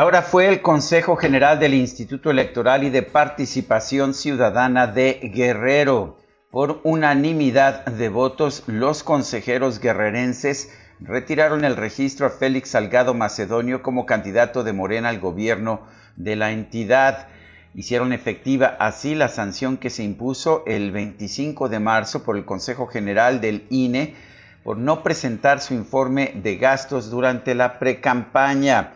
Ahora fue el Consejo General del Instituto Electoral y de Participación Ciudadana de Guerrero. Por unanimidad de votos, los consejeros guerrerenses retiraron el registro a Félix Salgado Macedonio como candidato de Morena al gobierno de la entidad. Hicieron efectiva así la sanción que se impuso el 25 de marzo por el Consejo General del INE por no presentar su informe de gastos durante la precampaña.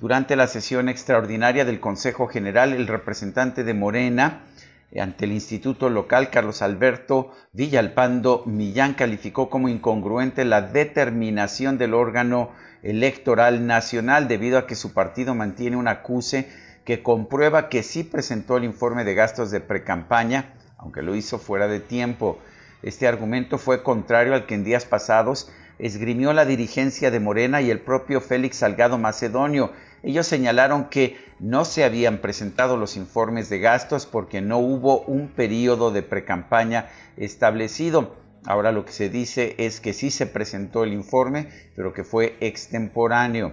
Durante la sesión extraordinaria del Consejo General, el representante de Morena eh, ante el Instituto Local, Carlos Alberto Villalpando Millán, calificó como incongruente la determinación del órgano electoral nacional debido a que su partido mantiene un acuse que comprueba que sí presentó el informe de gastos de precampaña, aunque lo hizo fuera de tiempo. Este argumento fue contrario al que en días pasados esgrimió la dirigencia de Morena y el propio Félix Salgado Macedonio, ellos señalaron que no se habían presentado los informes de gastos porque no hubo un periodo de precampaña establecido. Ahora lo que se dice es que sí se presentó el informe, pero que fue extemporáneo.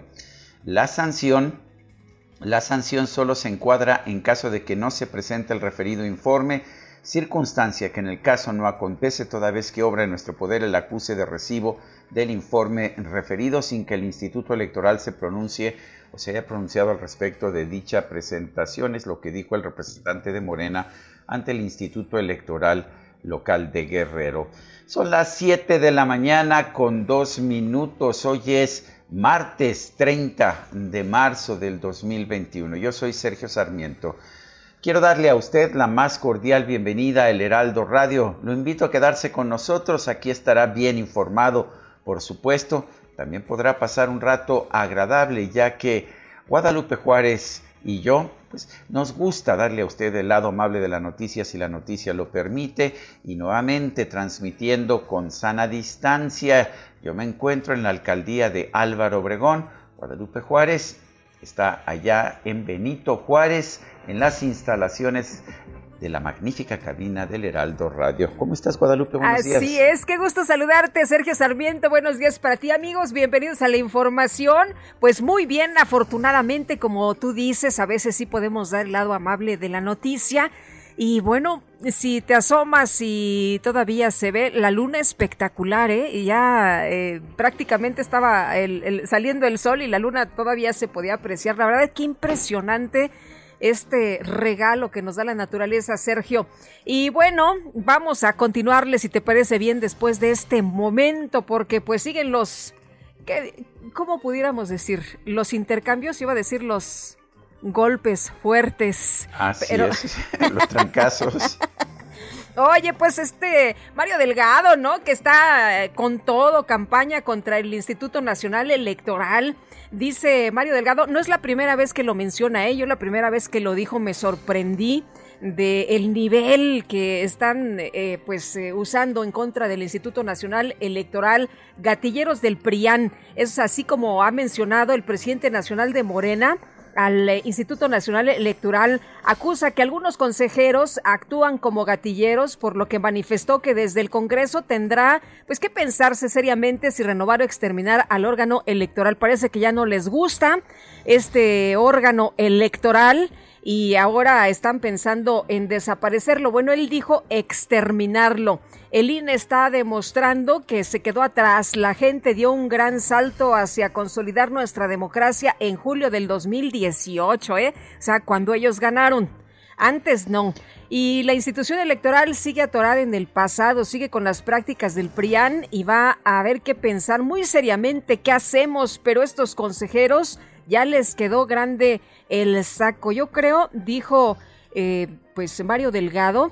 La sanción, la sanción solo se encuadra en caso de que no se presente el referido informe, circunstancia que en el caso no acontece toda vez que obra en nuestro poder el acuse de recibo del informe referido sin que el Instituto Electoral se pronuncie o se haya pronunciado al respecto de dicha presentación, es lo que dijo el representante de Morena ante el Instituto Electoral Local de Guerrero. Son las 7 de la mañana con dos minutos. Hoy es martes 30 de marzo del 2021. Yo soy Sergio Sarmiento. Quiero darle a usted la más cordial bienvenida a El Heraldo Radio. Lo invito a quedarse con nosotros. Aquí estará bien informado, por supuesto, también podrá pasar un rato agradable, ya que Guadalupe Juárez y yo, pues nos gusta darle a usted el lado amable de la noticia si la noticia lo permite y nuevamente transmitiendo con sana distancia. Yo me encuentro en la alcaldía de Álvaro Obregón. Guadalupe Juárez está allá en Benito Juárez, en las instalaciones de la magnífica cabina del Heraldo Radio. ¿Cómo estás, Guadalupe? Buenos días. Así es, qué gusto saludarte, Sergio Sarmiento. Buenos días para ti, amigos. Bienvenidos a la información. Pues muy bien, afortunadamente, como tú dices, a veces sí podemos dar el lado amable de la noticia. Y bueno, si te asomas y todavía se ve la luna espectacular, ¿eh? Y ya eh, prácticamente estaba saliendo el sol y la luna todavía se podía apreciar. La verdad, es que impresionante este regalo que nos da la naturaleza, Sergio. Y bueno, vamos a continuarle, si te parece bien, después de este momento, porque pues siguen los, ¿qué, ¿cómo pudiéramos decir? Los intercambios, iba a decir los golpes fuertes. Así pero... es, los trancazos. Oye, pues este Mario Delgado, ¿no? Que está eh, con todo campaña contra el Instituto Nacional Electoral. Dice Mario Delgado, no es la primera vez que lo menciona, ¿eh? yo la primera vez que lo dijo me sorprendí de el nivel que están eh, pues eh, usando en contra del Instituto Nacional Electoral gatilleros del PRIAN. Es así como ha mencionado el presidente nacional de Morena, al Instituto Nacional Electoral acusa que algunos consejeros actúan como gatilleros, por lo que manifestó que desde el Congreso tendrá pues que pensarse seriamente si renovar o exterminar al órgano electoral. Parece que ya no les gusta este órgano electoral y ahora están pensando en desaparecerlo. Bueno, él dijo exterminarlo. El INE está demostrando que se quedó atrás. La gente dio un gran salto hacia consolidar nuestra democracia en julio del 2018, ¿eh? O sea, cuando ellos ganaron. Antes no. Y la institución electoral sigue atorada en el pasado, sigue con las prácticas del PRIAN y va a haber que pensar muy seriamente qué hacemos, pero estos consejeros ya les quedó grande el saco. Yo creo, dijo eh, pues Mario Delgado,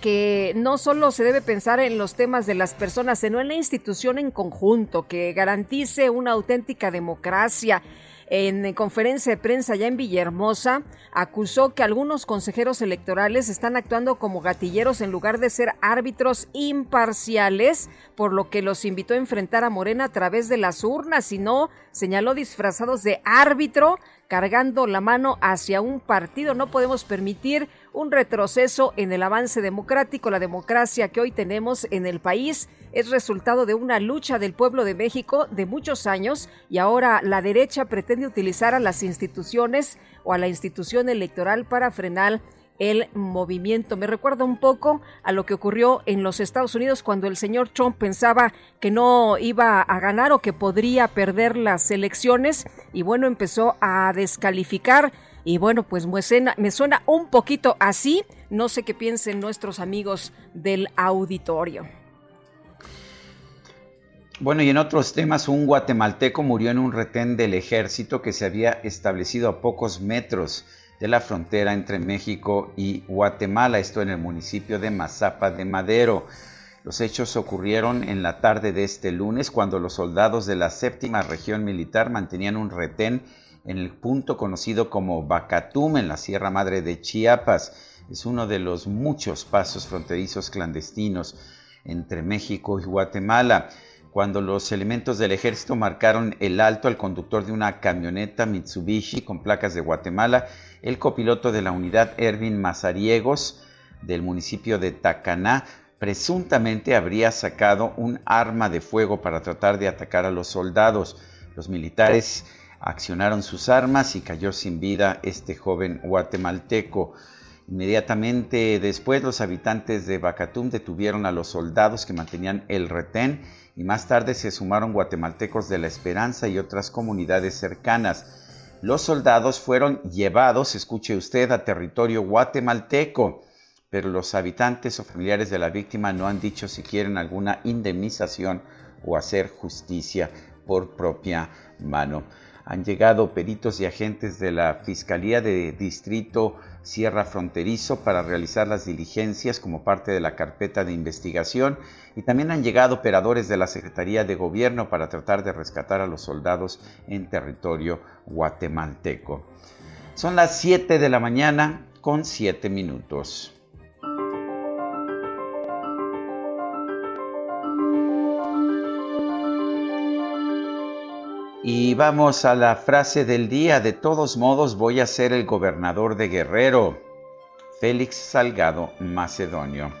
que no solo se debe pensar en los temas de las personas, sino en la institución en conjunto, que garantice una auténtica democracia en conferencia de prensa ya en Villahermosa, acusó que algunos consejeros electorales están actuando como gatilleros en lugar de ser árbitros imparciales, por lo que los invitó a enfrentar a Morena a través de las urnas y no señaló disfrazados de árbitro cargando la mano hacia un partido. No podemos permitir un retroceso en el avance democrático. La democracia que hoy tenemos en el país es resultado de una lucha del pueblo de México de muchos años y ahora la derecha pretende utilizar a las instituciones o a la institución electoral para frenar el movimiento. Me recuerda un poco a lo que ocurrió en los Estados Unidos cuando el señor Trump pensaba que no iba a ganar o que podría perder las elecciones y bueno, empezó a descalificar y bueno, pues me suena, un poquito así. No sé qué piensen nuestros amigos del auditorio. Bueno, y en otros temas, un guatemalteco murió en un retén del ejército que se había establecido a pocos metros de la frontera entre México y Guatemala, esto en el municipio de Mazapa de Madero. Los hechos ocurrieron en la tarde de este lunes cuando los soldados de la séptima región militar mantenían un retén en el punto conocido como Bacatum en la Sierra Madre de Chiapas. Es uno de los muchos pasos fronterizos clandestinos entre México y Guatemala cuando los elementos del ejército marcaron el alto al conductor de una camioneta Mitsubishi con placas de Guatemala, el copiloto de la unidad Ervin Mazariegos del municipio de Tacaná presuntamente habría sacado un arma de fuego para tratar de atacar a los soldados. Los militares accionaron sus armas y cayó sin vida este joven guatemalteco. Inmediatamente después los habitantes de Bacatum detuvieron a los soldados que mantenían el retén y más tarde se sumaron guatemaltecos de La Esperanza y otras comunidades cercanas. Los soldados fueron llevados, escuche usted, a territorio guatemalteco, pero los habitantes o familiares de la víctima no han dicho si quieren alguna indemnización o hacer justicia por propia mano. Han llegado peritos y agentes de la Fiscalía de Distrito Sierra Fronterizo para realizar las diligencias como parte de la carpeta de investigación y también han llegado operadores de la Secretaría de Gobierno para tratar de rescatar a los soldados en territorio guatemalteco. Son las 7 de la mañana con 7 minutos. Y vamos a la frase del día. De todos modos voy a ser el gobernador de Guerrero. Félix Salgado Macedonio.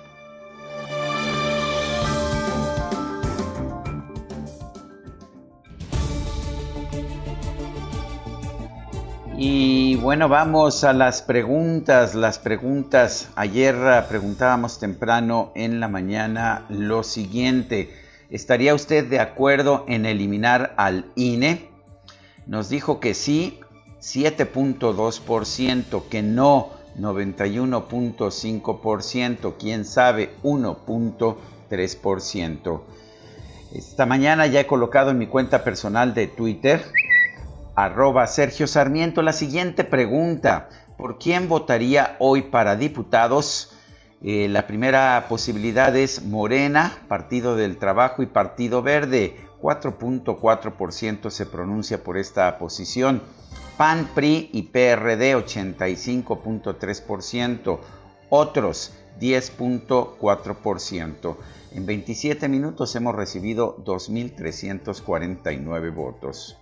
Y bueno, vamos a las preguntas. Las preguntas. Ayer preguntábamos temprano en la mañana lo siguiente. ¿Estaría usted de acuerdo en eliminar al INE? Nos dijo que sí, 7.2%, que no, 91.5%, quién sabe, 1.3%. Esta mañana ya he colocado en mi cuenta personal de Twitter, arroba Sergio Sarmiento, la siguiente pregunta. ¿Por quién votaría hoy para diputados? Eh, la primera posibilidad es Morena, Partido del Trabajo y Partido Verde. 4.4% se pronuncia por esta posición. PAN, PRI y PRD 85.3%. Otros 10.4%. En 27 minutos hemos recibido 2.349 votos.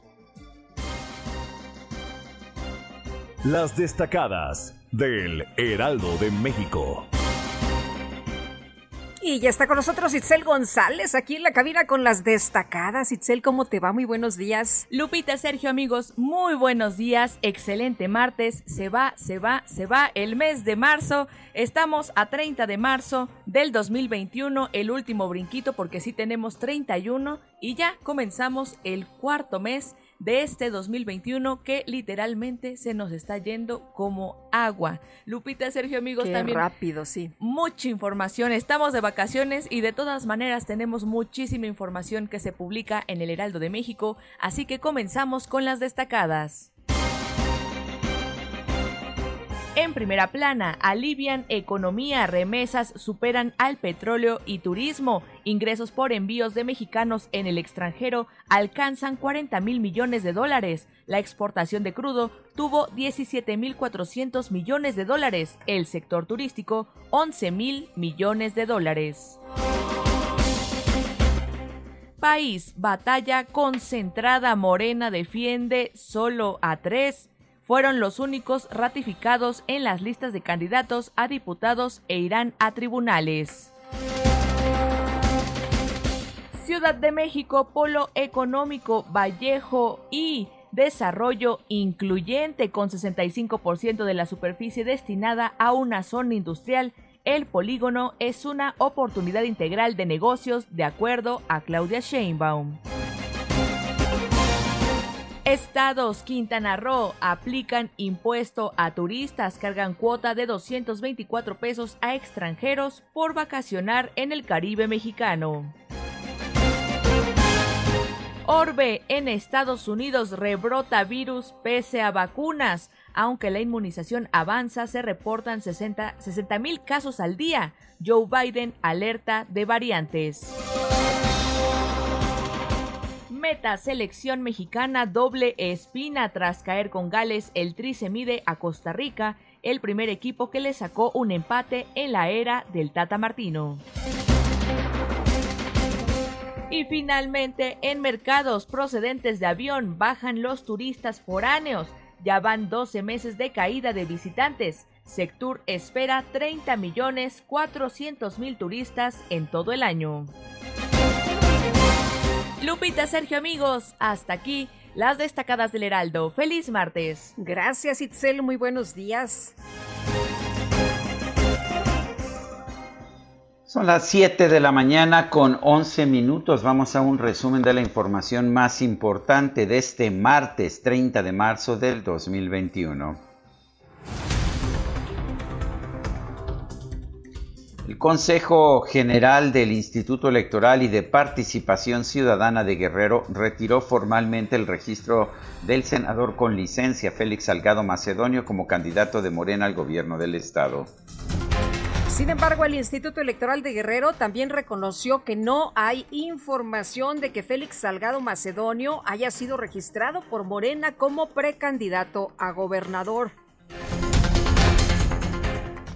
Las destacadas del Heraldo de México. Y ya está con nosotros Itzel González aquí en la cabina con las destacadas. Itzel, ¿cómo te va? Muy buenos días. Lupita, Sergio, amigos, muy buenos días. Excelente martes. Se va, se va, se va el mes de marzo. Estamos a 30 de marzo del 2021, el último brinquito porque sí tenemos 31 y ya comenzamos el cuarto mes de este 2021 que literalmente se nos está yendo como agua. Lupita, Sergio, amigos, Qué también. rápido, sí. Mucha información. Estamos de vacaciones y de todas maneras tenemos muchísima información que se publica en el Heraldo de México, así que comenzamos con las destacadas. En primera plana, alivian economía, remesas superan al petróleo y turismo. Ingresos por envíos de mexicanos en el extranjero alcanzan 40 mil millones de dólares. La exportación de crudo tuvo 17 mil 400 millones de dólares. El sector turístico, 11 mil millones de dólares. País, batalla concentrada, Morena defiende solo a tres fueron los únicos ratificados en las listas de candidatos a diputados e irán a tribunales. Ciudad de México, Polo Económico, Vallejo y Desarrollo Incluyente con 65% de la superficie destinada a una zona industrial. El polígono es una oportunidad integral de negocios de acuerdo a Claudia Sheinbaum. Estados Quintana Roo aplican impuesto a turistas, cargan cuota de 224 pesos a extranjeros por vacacionar en el Caribe mexicano. Orbe en Estados Unidos rebrota virus pese a vacunas. Aunque la inmunización avanza, se reportan 60 mil casos al día. Joe Biden alerta de variantes. Meta selección mexicana doble espina tras caer con Gales. El Tri se mide a Costa Rica, el primer equipo que le sacó un empate en la era del Tata Martino. Y finalmente, en mercados procedentes de avión bajan los turistas foráneos. Ya van 12 meses de caída de visitantes. Sectur espera 30 millones 400 mil turistas en todo el año. Lupita, Sergio, amigos, hasta aquí las destacadas del Heraldo. Feliz martes. Gracias, Itzel. Muy buenos días. Son las 7 de la mañana con 11 minutos. Vamos a un resumen de la información más importante de este martes 30 de marzo del 2021. El Consejo General del Instituto Electoral y de Participación Ciudadana de Guerrero retiró formalmente el registro del senador con licencia Félix Salgado Macedonio como candidato de Morena al gobierno del estado. Sin embargo, el Instituto Electoral de Guerrero también reconoció que no hay información de que Félix Salgado Macedonio haya sido registrado por Morena como precandidato a gobernador.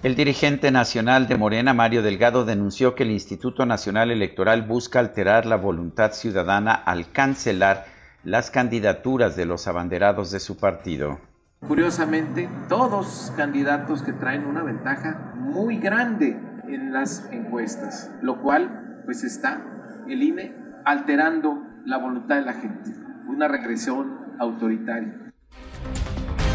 El dirigente nacional de Morena, Mario Delgado, denunció que el Instituto Nacional Electoral busca alterar la voluntad ciudadana al cancelar las candidaturas de los abanderados de su partido. Curiosamente, todos candidatos que traen una ventaja muy grande en las encuestas, lo cual pues está el INE alterando la voluntad de la gente, una regresión autoritaria.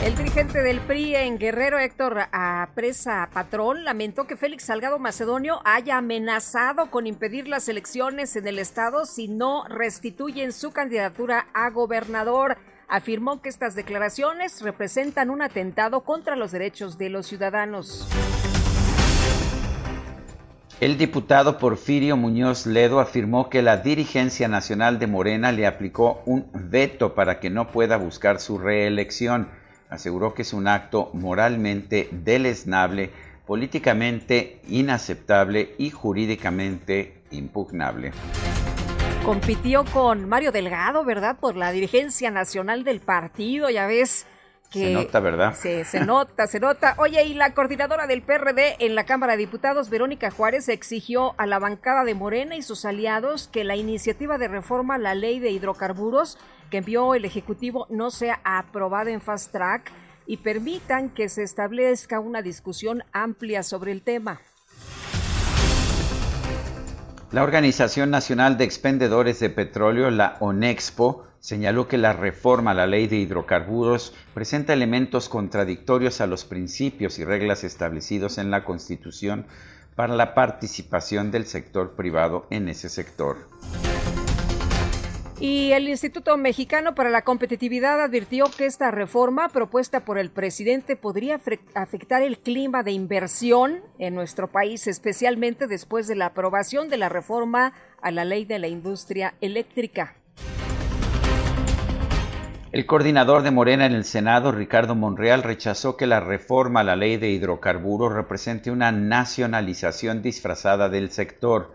El dirigente del PRI en Guerrero, Héctor Presa Patrón, lamentó que Félix Salgado Macedonio haya amenazado con impedir las elecciones en el estado si no restituyen su candidatura a gobernador. Afirmó que estas declaraciones representan un atentado contra los derechos de los ciudadanos. El diputado Porfirio Muñoz Ledo afirmó que la dirigencia nacional de Morena le aplicó un veto para que no pueda buscar su reelección aseguró que es un acto moralmente deleznable, políticamente inaceptable y jurídicamente impugnable. Compitió con Mario Delgado, ¿verdad? Por la dirigencia nacional del partido, ya ves. Que se nota, ¿verdad? Se, se nota, se nota. Oye, y la coordinadora del PRD en la Cámara de Diputados, Verónica Juárez, exigió a la bancada de Morena y sus aliados que la iniciativa de reforma a la ley de hidrocarburos que envió el Ejecutivo no sea aprobada en fast track y permitan que se establezca una discusión amplia sobre el tema. La Organización Nacional de Expendedores de Petróleo, la ONEXPO, señaló que la reforma a la ley de hidrocarburos presenta elementos contradictorios a los principios y reglas establecidos en la Constitución para la participación del sector privado en ese sector. Y el Instituto Mexicano para la Competitividad advirtió que esta reforma propuesta por el presidente podría afectar el clima de inversión en nuestro país, especialmente después de la aprobación de la reforma a la ley de la industria eléctrica. El coordinador de Morena en el Senado, Ricardo Monreal, rechazó que la reforma a la ley de hidrocarburos represente una nacionalización disfrazada del sector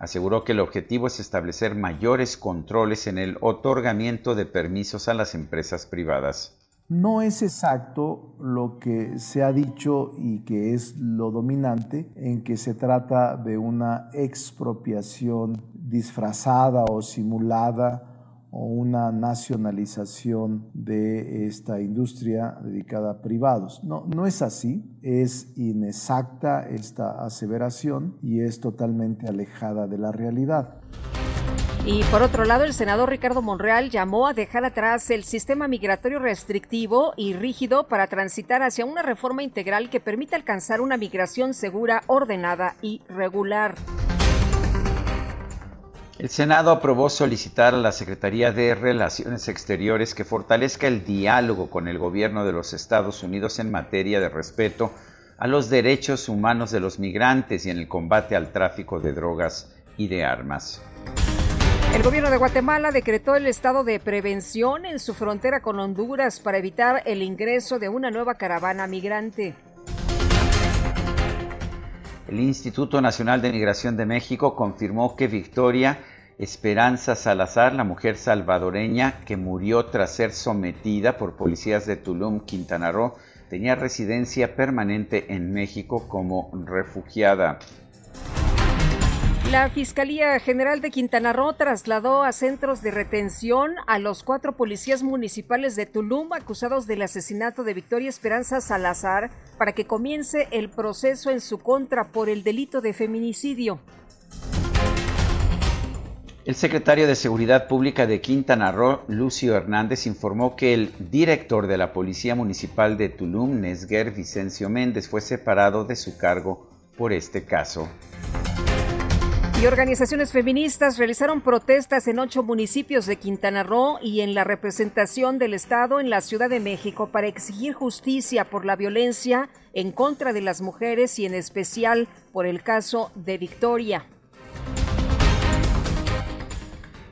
aseguró que el objetivo es establecer mayores controles en el otorgamiento de permisos a las empresas privadas. No es exacto lo que se ha dicho y que es lo dominante en que se trata de una expropiación disfrazada o simulada o una nacionalización de esta industria dedicada a privados. No, no es así, es inexacta esta aseveración y es totalmente alejada de la realidad. Y por otro lado, el senador Ricardo Monreal llamó a dejar atrás el sistema migratorio restrictivo y rígido para transitar hacia una reforma integral que permita alcanzar una migración segura, ordenada y regular. El Senado aprobó solicitar a la Secretaría de Relaciones Exteriores que fortalezca el diálogo con el gobierno de los Estados Unidos en materia de respeto a los derechos humanos de los migrantes y en el combate al tráfico de drogas y de armas. El gobierno de Guatemala decretó el estado de prevención en su frontera con Honduras para evitar el ingreso de una nueva caravana migrante. El Instituto Nacional de Migración de México confirmó que Victoria Esperanza Salazar, la mujer salvadoreña que murió tras ser sometida por policías de Tulum, Quintana Roo, tenía residencia permanente en México como refugiada. La Fiscalía General de Quintana Roo trasladó a centros de retención a los cuatro policías municipales de Tulum acusados del asesinato de Victoria Esperanza Salazar para que comience el proceso en su contra por el delito de feminicidio. El secretario de Seguridad Pública de Quintana Roo, Lucio Hernández, informó que el director de la Policía Municipal de Tulum, Nesguer Vicencio Méndez, fue separado de su cargo por este caso. Y organizaciones feministas realizaron protestas en ocho municipios de Quintana Roo y en la representación del Estado en la Ciudad de México para exigir justicia por la violencia en contra de las mujeres y en especial por el caso de Victoria.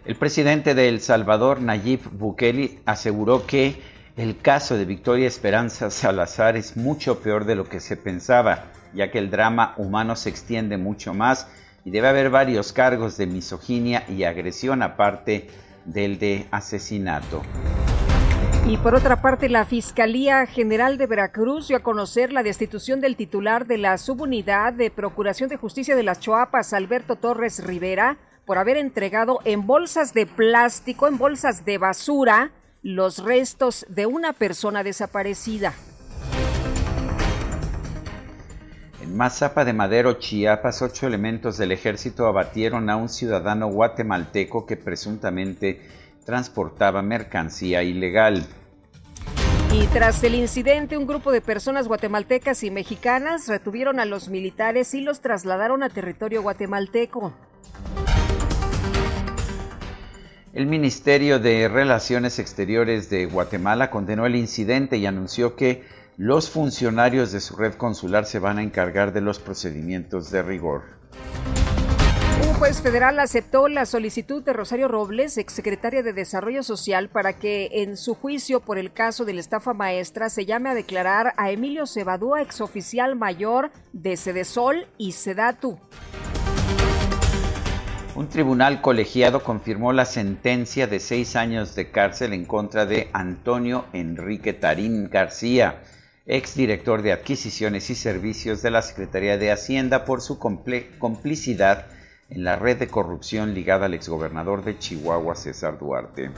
El presidente de El Salvador, Nayib Bukele, aseguró que el caso de Victoria Esperanza Salazar es mucho peor de lo que se pensaba, ya que el drama humano se extiende mucho más y debe haber varios cargos de misoginia y agresión aparte del de asesinato. Y por otra parte, la Fiscalía General de Veracruz dio a conocer la destitución del titular de la subunidad de Procuración de Justicia de las Choapas, Alberto Torres Rivera, por haber entregado en bolsas de plástico, en bolsas de basura, los restos de una persona desaparecida. En Mazapa de Madero, Chiapas, ocho elementos del ejército abatieron a un ciudadano guatemalteco que presuntamente transportaba mercancía ilegal. Y tras el incidente, un grupo de personas guatemaltecas y mexicanas retuvieron a los militares y los trasladaron a territorio guatemalteco. El Ministerio de Relaciones Exteriores de Guatemala condenó el incidente y anunció que los funcionarios de su red consular se van a encargar de los procedimientos de rigor. Juez federal aceptó la solicitud de Rosario Robles, exsecretaria de Desarrollo Social, para que en su juicio por el caso de la estafa maestra se llame a declarar a Emilio Cebadúa, exoficial mayor de Sedesol y Sedatu. Un tribunal colegiado confirmó la sentencia de seis años de cárcel en contra de Antonio Enrique Tarín García, exdirector de Adquisiciones y Servicios de la Secretaría de Hacienda, por su complicidad en la red de corrupción ligada al exgobernador de Chihuahua, César Duarte.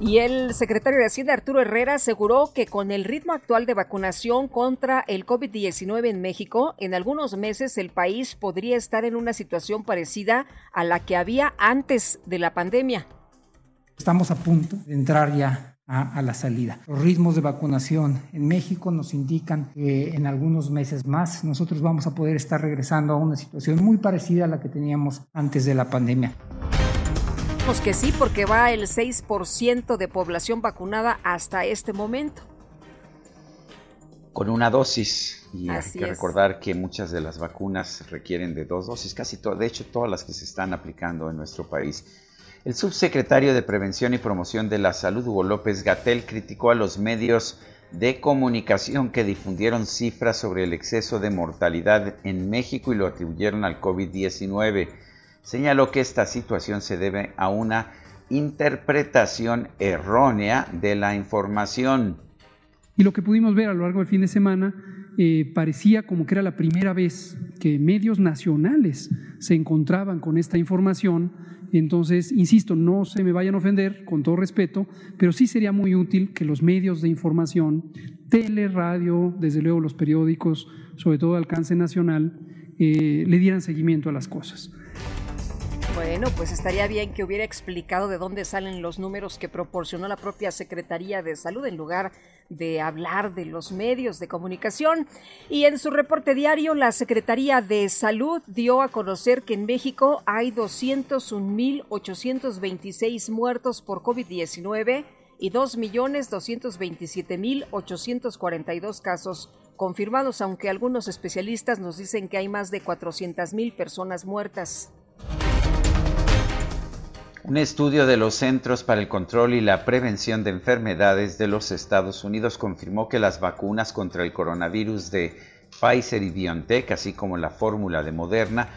Y el secretario de Hacienda Arturo Herrera aseguró que con el ritmo actual de vacunación contra el COVID-19 en México, en algunos meses el país podría estar en una situación parecida a la que había antes de la pandemia. Estamos a punto de entrar ya a, la salida. Los ritmos de vacunación en México nos indican que en algunos meses más nosotros vamos a poder estar regresando a una situación muy parecida a la que teníamos antes de la pandemia que sí, porque va el 6% de población vacunada hasta este momento. Con una dosis. Y hay que recordar que muchas de las vacunas requieren de dos dosis, casi todas, de hecho todas las que se están aplicando en nuestro país. El subsecretario de Prevención y Promoción de la Salud, Hugo López Gatel, criticó a los medios de comunicación que difundieron cifras sobre el exceso de mortalidad en México y lo atribuyeron al COVID-19 señaló que esta situación se debe a una interpretación errónea de la información. Y lo que pudimos ver a lo largo del fin de semana eh, parecía como que era la primera vez que medios nacionales se encontraban con esta información. Entonces, insisto, no se me vayan a ofender, con todo respeto, pero sí sería muy útil que los medios de información, tele, radio, desde luego los periódicos, sobre todo de alcance nacional, eh, le dieran seguimiento a las cosas. Bueno, pues estaría bien que hubiera explicado de dónde salen los números que proporcionó la propia Secretaría de Salud en lugar de hablar de los medios de comunicación. Y en su reporte diario, la Secretaría de Salud dio a conocer que en México hay 201.826 muertos por COVID-19 y 2.227.842 casos confirmados, aunque algunos especialistas nos dicen que hay más de 400.000 personas muertas. Un estudio de los Centros para el Control y la Prevención de Enfermedades de los Estados Unidos confirmó que las vacunas contra el coronavirus de Pfizer y BioNTech, así como la fórmula de Moderna,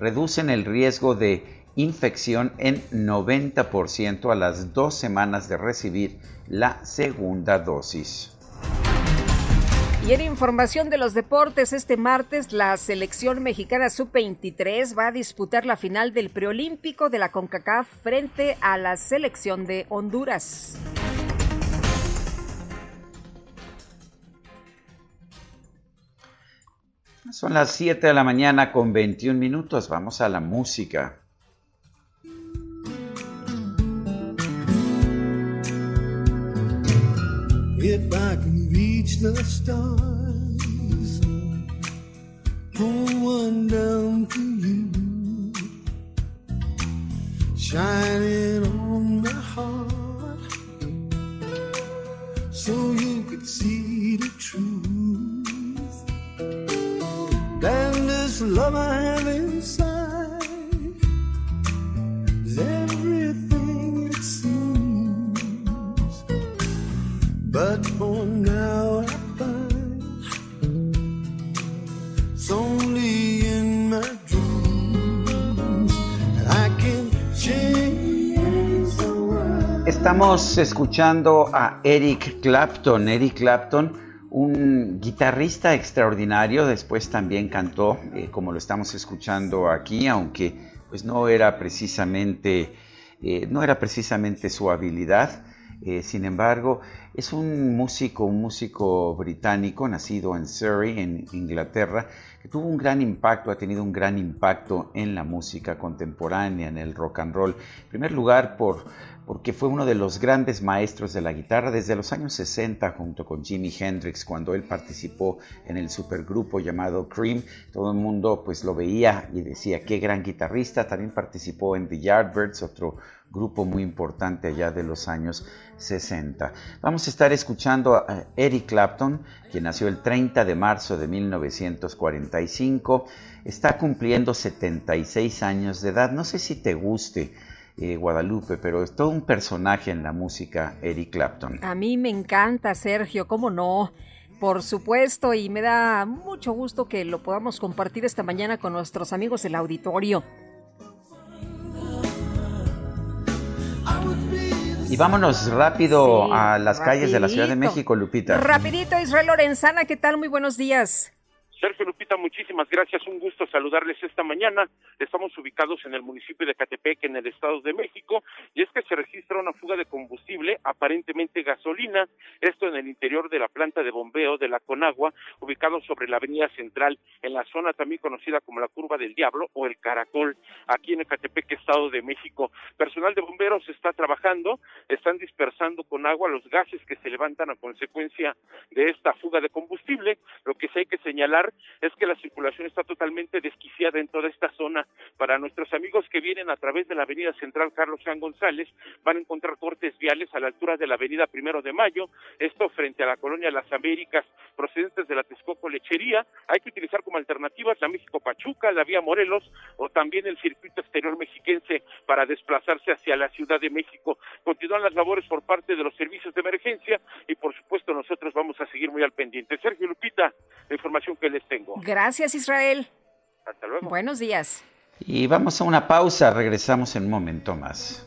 reducen el riesgo de infección en 90% a las dos semanas de recibir la segunda dosis. Y en información de los deportes, este martes la selección mexicana sub-23 va a disputar la final del preolímpico de la CONCACAF frente a la selección de Honduras. Son las 7 de la mañana con 21 minutos. Vamos a la música. If I can reach the stars, pull one down for you, shining on my heart, so you could see the truth. And this love I have inside Estamos escuchando a Eric Clapton. Eric Clapton, un guitarrista extraordinario, después también cantó, eh, como lo estamos escuchando aquí, aunque pues no era precisamente, eh, no era precisamente su habilidad. Eh, sin embargo, es un músico, un músico británico nacido en Surrey, en Inglaterra, que tuvo un gran impacto, ha tenido un gran impacto en la música contemporánea, en el rock and roll. En primer lugar, por, porque fue uno de los grandes maestros de la guitarra desde los años 60 junto con Jimi Hendrix cuando él participó en el supergrupo llamado Cream. Todo el mundo pues lo veía y decía qué gran guitarrista. También participó en The Yardbirds, otro grupo muy importante allá de los años 60. Vamos a estar escuchando a Eric Clapton, quien nació el 30 de marzo de 1945. Está cumpliendo 76 años de edad. No sé si te guste eh, Guadalupe, pero es todo un personaje en la música Eric Clapton. A mí me encanta, Sergio, ¿cómo no? Por supuesto, y me da mucho gusto que lo podamos compartir esta mañana con nuestros amigos del auditorio. Y vámonos rápido a las calles de la Ciudad de México, Lupita. Rapidito, Israel Lorenzana, ¿qué tal? Muy buenos días. Sergio Lupita, muchísimas gracias. Un gusto saludarles esta mañana. Estamos ubicados en el municipio de Catepec, en el Estado de México, y es que se registra una fuga de combustible, aparentemente gasolina, esto en el interior de la planta de bombeo de la Conagua, ubicado sobre la avenida central, en la zona también conocida como la Curva del Diablo o el Caracol, aquí en Catepec, Estado de México. Personal de bomberos está trabajando, están dispersando con agua los gases que se levantan a consecuencia de esta fuga de combustible. Lo que sí hay que señalar es que la circulación está totalmente desquiciada en toda esta zona. Para nuestros amigos que vienen a través de la avenida central Carlos Juan González, van a encontrar cortes viales a la altura de la avenida Primero de Mayo, esto frente a la colonia Las Américas, procedentes de la Texcoco Lechería. Hay que utilizar como alternativas la México Pachuca, la vía Morelos o también el circuito exterior mexiquense para desplazarse hacia la Ciudad de México. Continúan las labores por parte de los servicios de emergencia y por supuesto nosotros vamos a seguir muy al pendiente. Sergio Lupita, la información que les tengo. Gracias Israel. Hasta luego. Buenos días. Y vamos a una pausa, regresamos en un momento más.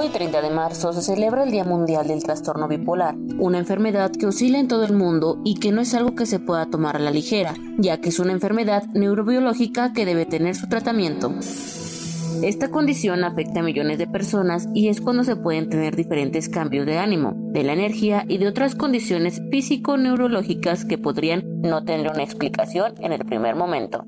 Hoy 30 de marzo se celebra el Día Mundial del Trastorno Bipolar, una enfermedad que oscila en todo el mundo y que no es algo que se pueda tomar a la ligera, ya que es una enfermedad neurobiológica que debe tener su tratamiento. Esta condición afecta a millones de personas y es cuando se pueden tener diferentes cambios de ánimo, de la energía y de otras condiciones físico-neurológicas que podrían no tener una explicación en el primer momento.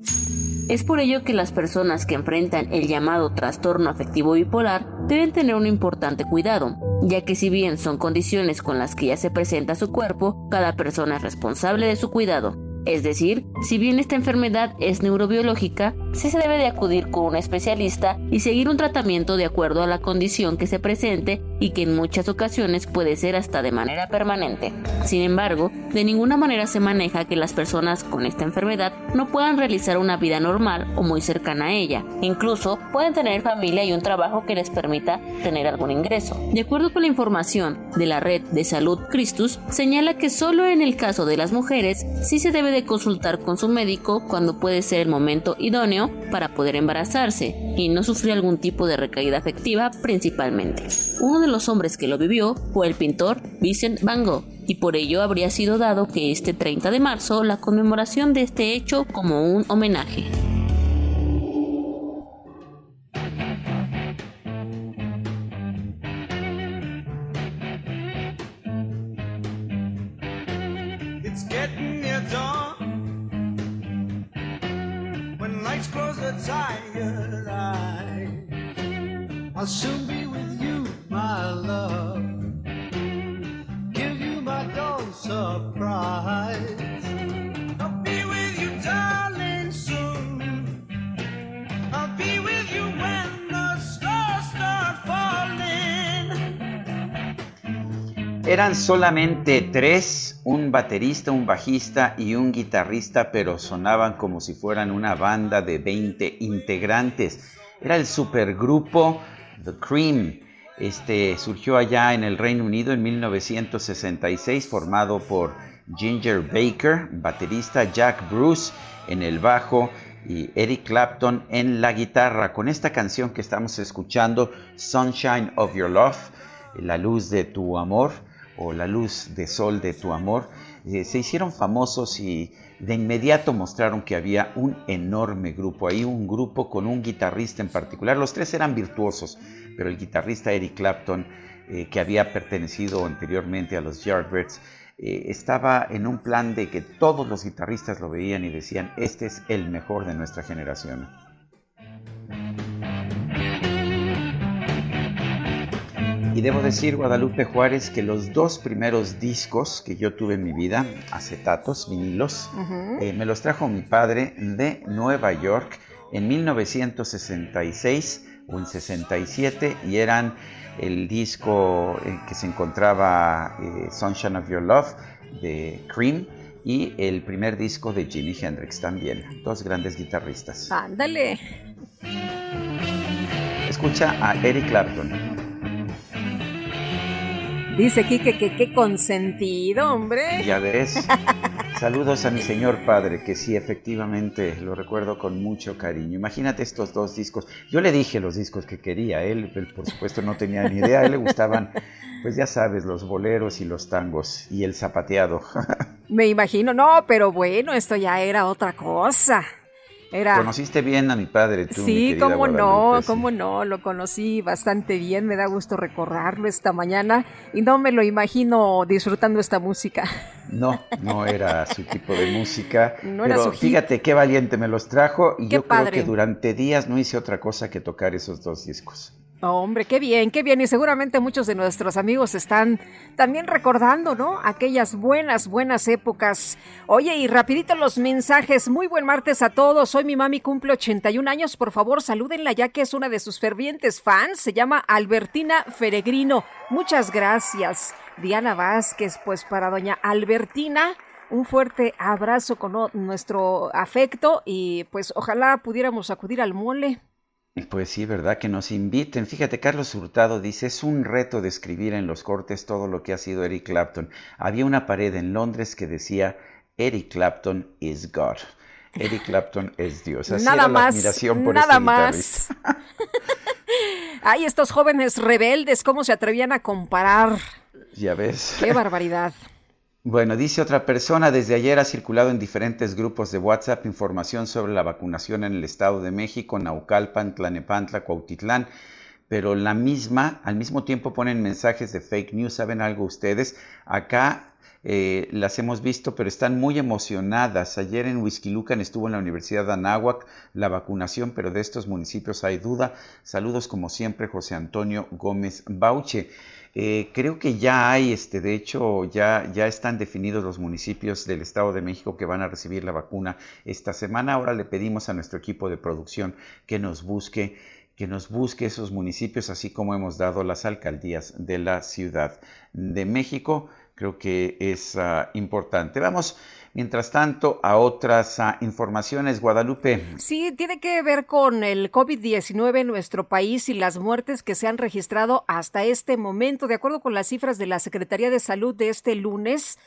Es por ello que las personas que enfrentan el llamado trastorno afectivo bipolar deben tener un importante cuidado, ya que si bien son condiciones con las que ya se presenta su cuerpo, cada persona es responsable de su cuidado. Es decir, si bien esta enfermedad es neurobiológica, sí se debe de acudir con un especialista y seguir un tratamiento de acuerdo a la condición que se presente y que en muchas ocasiones puede ser hasta de manera permanente. Sin embargo, de ninguna manera se maneja que las personas con esta enfermedad no puedan realizar una vida normal o muy cercana a ella. Incluso pueden tener familia y un trabajo que les permita tener algún ingreso. De acuerdo con la información de la red de salud Christus, señala que solo en el caso de las mujeres sí se debe de consultar con su médico cuando puede ser el momento idóneo para poder embarazarse y no sufrir algún tipo de recaída afectiva principalmente. Uno de los hombres que lo vivió fue el pintor Vincent Van Gogh y por ello habría sido dado que este 30 de marzo la conmemoración de este hecho como un homenaje. Solamente tres, un baterista, un bajista y un guitarrista, pero sonaban como si fueran una banda de 20 integrantes. Era el supergrupo The Cream. Este surgió allá en el Reino Unido en 1966, formado por Ginger Baker, baterista, Jack Bruce en el bajo y Eric Clapton en la guitarra. Con esta canción que estamos escuchando, Sunshine of Your Love, La luz de tu amor o La luz de sol de tu amor, eh, se hicieron famosos y de inmediato mostraron que había un enorme grupo ahí, un grupo con un guitarrista en particular. Los tres eran virtuosos, pero el guitarrista Eric Clapton, eh, que había pertenecido anteriormente a los Yardbirds, eh, estaba en un plan de que todos los guitarristas lo veían y decían, este es el mejor de nuestra generación. Y debo decir, Guadalupe Juárez, que los dos primeros discos que yo tuve en mi vida, acetatos, vinilos, eh, me los trajo mi padre de Nueva York en 1966 o en 67 y eran el disco en que se encontraba eh, Sunshine of Your Love de Cream y el primer disco de Jimi Hendrix también, dos grandes guitarristas. Ándale. Escucha a Eric Clapton. Dice Kike que qué consentido, hombre. Ya ves. Saludos a mi señor padre, que sí, efectivamente, lo recuerdo con mucho cariño. Imagínate estos dos discos. Yo le dije los discos que quería, él, él por supuesto no tenía ni idea, a él le gustaban, pues ya sabes, los boleros y los tangos y el zapateado. Me imagino, no, pero bueno, esto ya era otra cosa. Era... Conociste bien a mi padre, tú. Sí, mi cómo no, sí. cómo no, lo conocí bastante bien, me da gusto recordarlo esta mañana y no me lo imagino disfrutando esta música. No, no era su tipo de música. No era pero su hit. fíjate qué valiente me los trajo y Qué yo creo que durante días no hice otra cosa que tocar esos dos discos. Hombre, qué bien, qué bien. Y seguramente muchos de nuestros amigos están también recordando, ¿no? Aquellas buenas, buenas épocas. Oye, y rapidito los mensajes. Muy buen martes a todos. Hoy mi mami cumple 81 años. Por favor, salúdenla ya que es una de sus fervientes fans. Se llama Albertina Feregrino. Muchas gracias. Diana Vázquez, pues para doña Albertina. Un fuerte abrazo con nuestro afecto y pues ojalá pudiéramos acudir al mole. Pues sí, ¿verdad? Que nos inviten. Fíjate, Carlos Hurtado dice, es un reto describir en los cortes todo lo que ha sido Eric Clapton. Había una pared en Londres que decía, Eric Clapton is God. Eric Clapton es Dios. Así nada era la más, admiración por nada este más. Ay, estos jóvenes rebeldes, ¿cómo se atrevían a comparar? Ya ves. Qué barbaridad. Bueno, dice otra persona, desde ayer ha circulado en diferentes grupos de WhatsApp información sobre la vacunación en el Estado de México, Naucalpan, Tlanepantla, Cuautitlán, pero la misma, al mismo tiempo ponen mensajes de fake news. ¿Saben algo ustedes? Acá eh, las hemos visto, pero están muy emocionadas. Ayer en Huizquilucan estuvo en la Universidad de Anáhuac la vacunación, pero de estos municipios hay duda. Saludos como siempre, José Antonio Gómez Bauche. Eh, creo que ya hay, este, de hecho, ya, ya están definidos los municipios del Estado de México que van a recibir la vacuna esta semana. Ahora le pedimos a nuestro equipo de producción que nos busque, que nos busque esos municipios, así como hemos dado las alcaldías de la Ciudad de México. Creo que es ah, importante. Vamos, mientras tanto, a otras ah, informaciones. Guadalupe. Sí, tiene que ver con el COVID-19 en nuestro país y las muertes que se han registrado hasta este momento. De acuerdo con las cifras de la Secretaría de Salud de este lunes,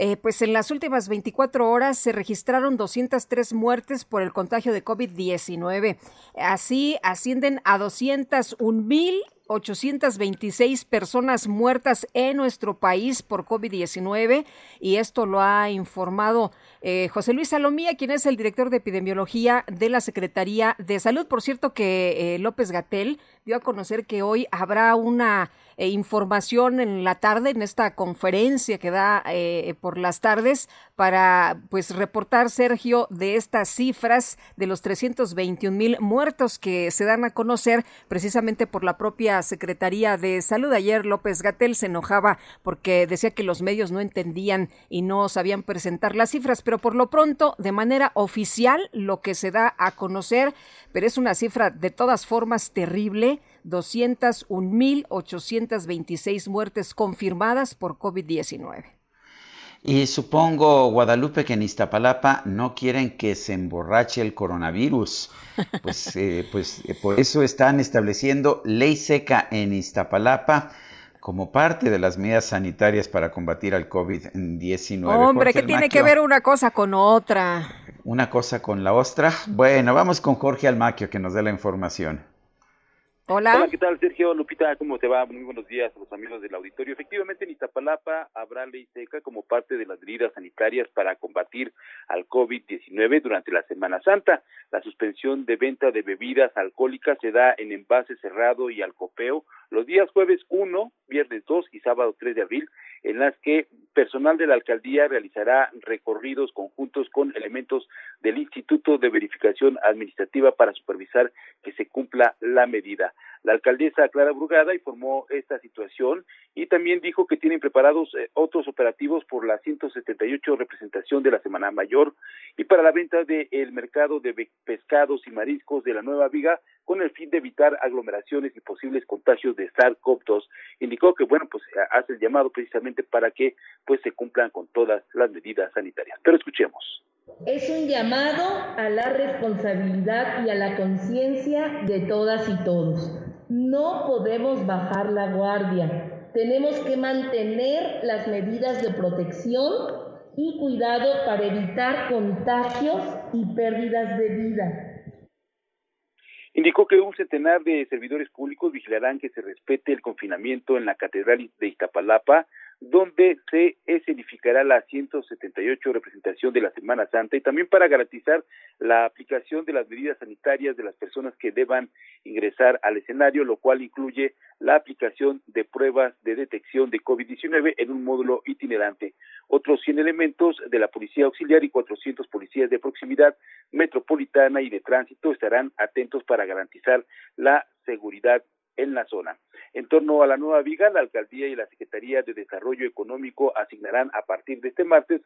eh, pues en las últimas 24 horas se registraron 203 muertes por el contagio de COVID-19. Así ascienden a 201 mil 826 personas muertas en nuestro país por COVID-19 y esto lo ha informado eh, José Luis Salomía, quien es el director de epidemiología de la Secretaría de Salud. Por cierto que eh, López Gatel dio a conocer que hoy habrá una eh, información en la tarde en esta conferencia que da eh, por las tardes para pues reportar Sergio de estas cifras de los 321 mil muertos que se dan a conocer precisamente por la propia Secretaría de Salud. Ayer López Gatel se enojaba porque decía que los medios no entendían y no sabían presentar las cifras, pero por lo pronto, de manera oficial, lo que se da a conocer, pero es una cifra de todas formas terrible, 201.826 muertes confirmadas por COVID-19. Y supongo, Guadalupe, que en Iztapalapa no quieren que se emborrache el coronavirus. Pues, eh, pues eh, por eso están estableciendo ley seca en Iztapalapa como parte de las medidas sanitarias para combatir al COVID-19. Hombre, ¿qué tiene que ver una cosa con otra? Una cosa con la ostra. Bueno, vamos con Jorge Almaquio que nos dé la información. Hola. Hola, ¿qué tal, Sergio? Lupita, ¿cómo te va? Muy buenos días a los amigos del auditorio. Efectivamente, en Iztapalapa habrá ley seca como parte de las medidas sanitarias para combatir al COVID-19 durante la Semana Santa. La suspensión de venta de bebidas alcohólicas se da en envase cerrado y al copeo los días jueves 1, viernes 2 y sábado 3 de abril, en las que personal de la alcaldía realizará recorridos conjuntos con elementos del Instituto de Verificación Administrativa para supervisar que se cumpla la medida. La alcaldesa Clara Brugada informó esta situación y también dijo que tienen preparados eh, otros operativos por la 178 representación de la Semana Mayor y para la venta del mercado de pescados y mariscos de la Nueva Viga con el fin de evitar aglomeraciones y posibles contagios de SARS-CoV-2. Indicó que, bueno, pues hace el llamado precisamente para que pues se cumplan con todas las medidas sanitarias. Pero escuchemos. Es un llamado a la responsabilidad y a la conciencia de todas y todos. No podemos bajar la guardia. Tenemos que mantener las medidas de protección y cuidado para evitar contagios y pérdidas de vida. Indicó que un centenar de servidores públicos vigilarán que se respete el confinamiento en la Catedral de Iztapalapa donde se escenificará la 178 representación de la Semana Santa y también para garantizar la aplicación de las medidas sanitarias de las personas que deban ingresar al escenario, lo cual incluye la aplicación de pruebas de detección de COVID-19 en un módulo itinerante. Otros 100 elementos de la Policía Auxiliar y 400 policías de proximidad metropolitana y de tránsito estarán atentos para garantizar la seguridad en la zona. En torno a la nueva viga, la alcaldía y la Secretaría de Desarrollo Económico asignarán a partir de este martes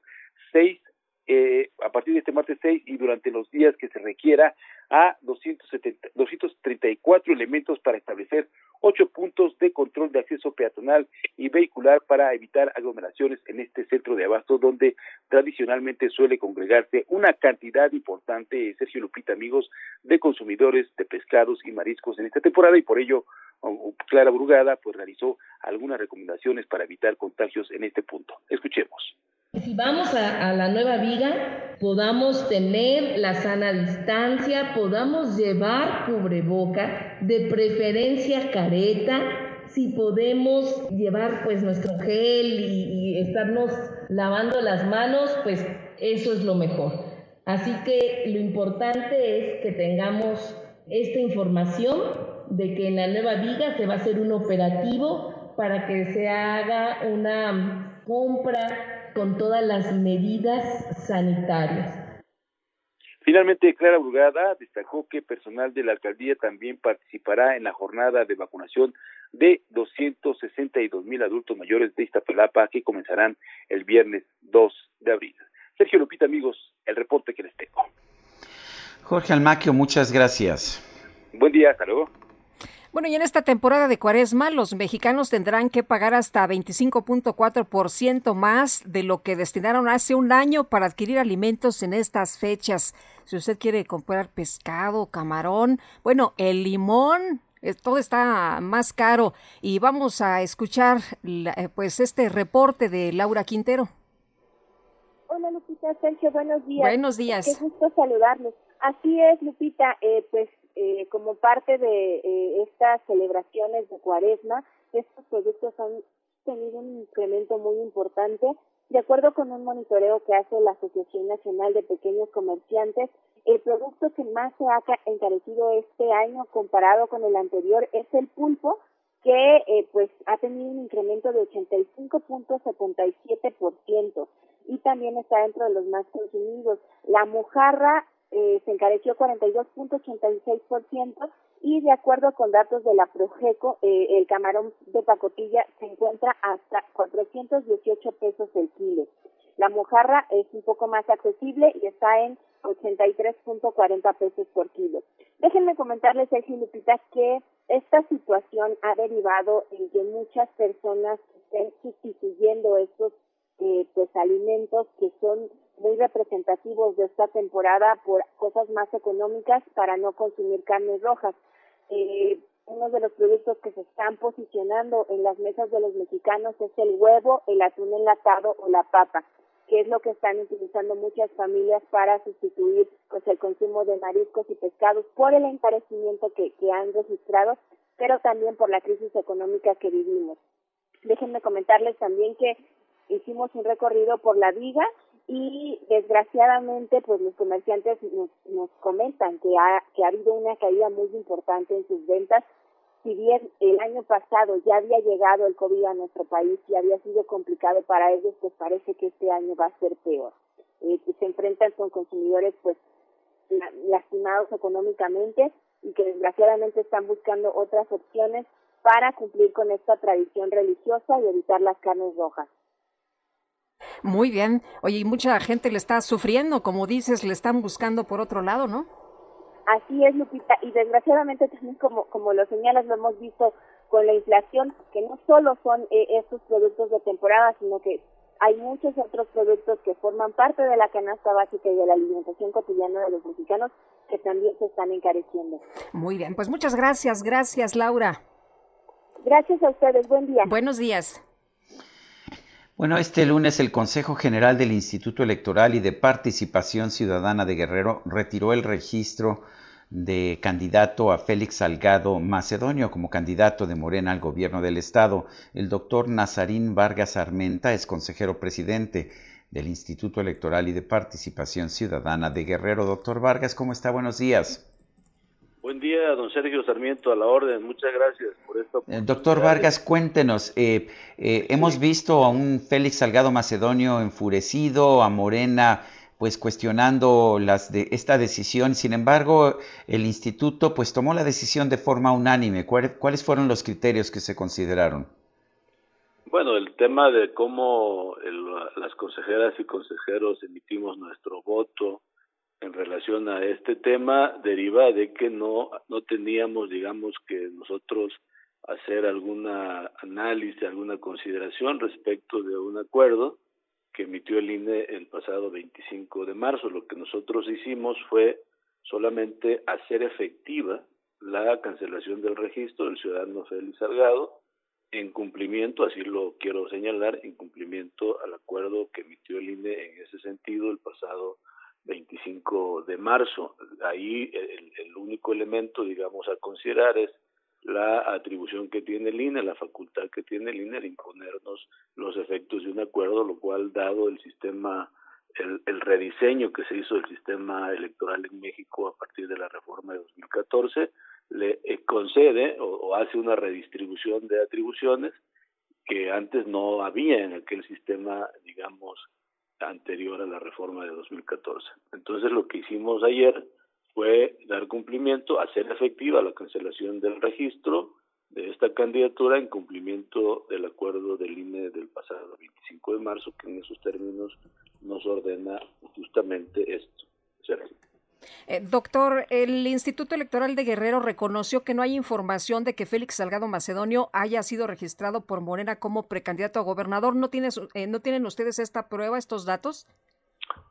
seis eh, a partir de este martes 6 y durante los días que se requiera a 270, 234 elementos para establecer ocho puntos de control de acceso peatonal y vehicular para evitar aglomeraciones en este centro de abasto donde tradicionalmente suele congregarse una cantidad importante, Sergio Lupita, amigos, de consumidores de pescados y mariscos en esta temporada y por ello Clara Brugada pues realizó algunas recomendaciones para evitar contagios en este punto. Escuchemos. Si vamos a, la nueva viga, podamos tener la sana distancia, podamos llevar cubreboca, de preferencia careta, si podemos llevar pues nuestro gel y, y estarnos lavando las manos, pues eso es lo mejor. Así que lo importante es que tengamos esta información de que en la nueva viga se va a hacer un operativo para que se haga una compra con todas las medidas sanitarias. Finalmente, Clara Brugada destacó que personal de la alcaldía también participará en la jornada de vacunación de 262 mil adultos mayores de Iztapalapa que comenzarán el viernes 2 de abril. Sergio Lupita, amigos, el reporte que les tengo. Jorge Almaquio, muchas gracias. Buen día, hasta luego. Bueno, y en esta temporada de cuaresma, los mexicanos tendrán que pagar hasta 25.4% más de lo que destinaron hace un año para adquirir alimentos en estas fechas. Si usted quiere comprar pescado, camarón, bueno, el limón, eh, todo está más caro. Y vamos a escuchar eh, pues este reporte de Laura Quintero. Hola Lupita, Sergio, buenos días. Buenos días. Qué gusto saludarlos. Así es, Lupita, eh, pues eh, como parte de eh, estas celebraciones de cuaresma, estos productos han tenido un incremento muy importante. De acuerdo con un monitoreo que hace la Asociación Nacional de Pequeños Comerciantes, el producto que más se ha encarecido este año comparado con el anterior es el pulpo, que eh, pues ha tenido un incremento de 85.77% y también está dentro de los más consumidos. La mojarra eh, se encareció 42.86% y de acuerdo con datos de la Progeco, eh, el camarón de pacotilla se encuentra hasta 418 pesos el kilo. La mojarra es un poco más accesible y está en 83.40 pesos por kilo. Déjenme comentarles, Sergio Lupita, que esta situación ha derivado en que muchas personas estén sustituyendo estos eh, pues alimentos que son muy representativos de esta temporada por cosas más económicas para no consumir carnes rojas. Eh, uno de los productos que se están posicionando en las mesas de los mexicanos es el huevo, el atún enlatado o la papa, que es lo que están utilizando muchas familias para sustituir pues el consumo de mariscos y pescados por el encarecimiento que, que han registrado, pero también por la crisis económica que vivimos. Déjenme comentarles también que hicimos un recorrido por la viga y desgraciadamente pues los comerciantes nos, nos comentan que ha, que ha habido una caída muy importante en sus ventas si bien el año pasado ya había llegado el COVID a nuestro país y había sido complicado para ellos, pues parece que este año va a ser peor. Eh, se enfrentan con consumidores pues lastimados económicamente y que desgraciadamente están buscando otras opciones para cumplir con esta tradición religiosa y evitar las carnes rojas. Muy bien. Oye, y mucha gente le está sufriendo, como dices, le están buscando por otro lado, ¿no? Así es, Lupita, y desgraciadamente también como, como lo señalas, lo hemos visto con la inflación, que no solo son eh, estos productos de temporada, sino que hay muchos otros productos que forman parte de la canasta básica y de la alimentación cotidiana de los mexicanos que también se están encareciendo. Muy bien, pues muchas gracias, gracias Laura. Gracias a ustedes, buen día. Buenos días. Bueno, este lunes el Consejo General del Instituto Electoral y de Participación Ciudadana de Guerrero retiró el registro de candidato a Félix Salgado Macedonio como candidato de Morena al gobierno del estado. El doctor Nazarín Vargas Armenta es consejero presidente del Instituto Electoral y de Participación Ciudadana de Guerrero. Doctor Vargas, ¿cómo está? Buenos días. Buen día, don Sergio Sarmiento, a la orden. Muchas gracias por esto. Eh, doctor Vargas, cuéntenos. Eh, eh, hemos visto a un Félix Salgado Macedonio enfurecido, a Morena pues cuestionando las de esta decisión. Sin embargo, el instituto pues tomó la decisión de forma unánime. ¿Cuáles fueron los criterios que se consideraron? Bueno, el tema de cómo las consejeras y consejeros emitimos nuestro voto en relación a este tema deriva de que no no teníamos, digamos, que nosotros hacer alguna análisis, alguna consideración respecto de un acuerdo que emitió el INE el pasado 25 de marzo. Lo que nosotros hicimos fue solamente hacer efectiva la cancelación del registro del ciudadano Félix Salgado en cumplimiento, así lo quiero señalar, en cumplimiento al acuerdo que emitió el INE en ese sentido el pasado 25 de marzo. Ahí el, único elemento, digamos, a considerar es la atribución que tiene el INE, la facultad que tiene el INE de imponernos los efectos de un acuerdo, lo cual, dado el sistema, el, el rediseño que se hizo del sistema electoral en México a partir de la reforma de 2014, le eh, concede o hace una redistribución de atribuciones que antes no había en aquel sistema, digamos, anterior a la reforma de 2014. Entonces, lo que hicimos ayer fue dar cumplimiento, hacer efectiva la cancelación del registro de esta candidatura en cumplimiento del acuerdo del INE del pasado 25 de marzo, que en esos términos nos ordena justamente esto. Eh, doctor, el Instituto Electoral de Guerrero reconoció que no hay información de que Félix Salgado Macedonio haya sido registrado por Morena como precandidato a gobernador. ¿No, tienes, eh, ¿no tienen ustedes esta prueba, estos datos?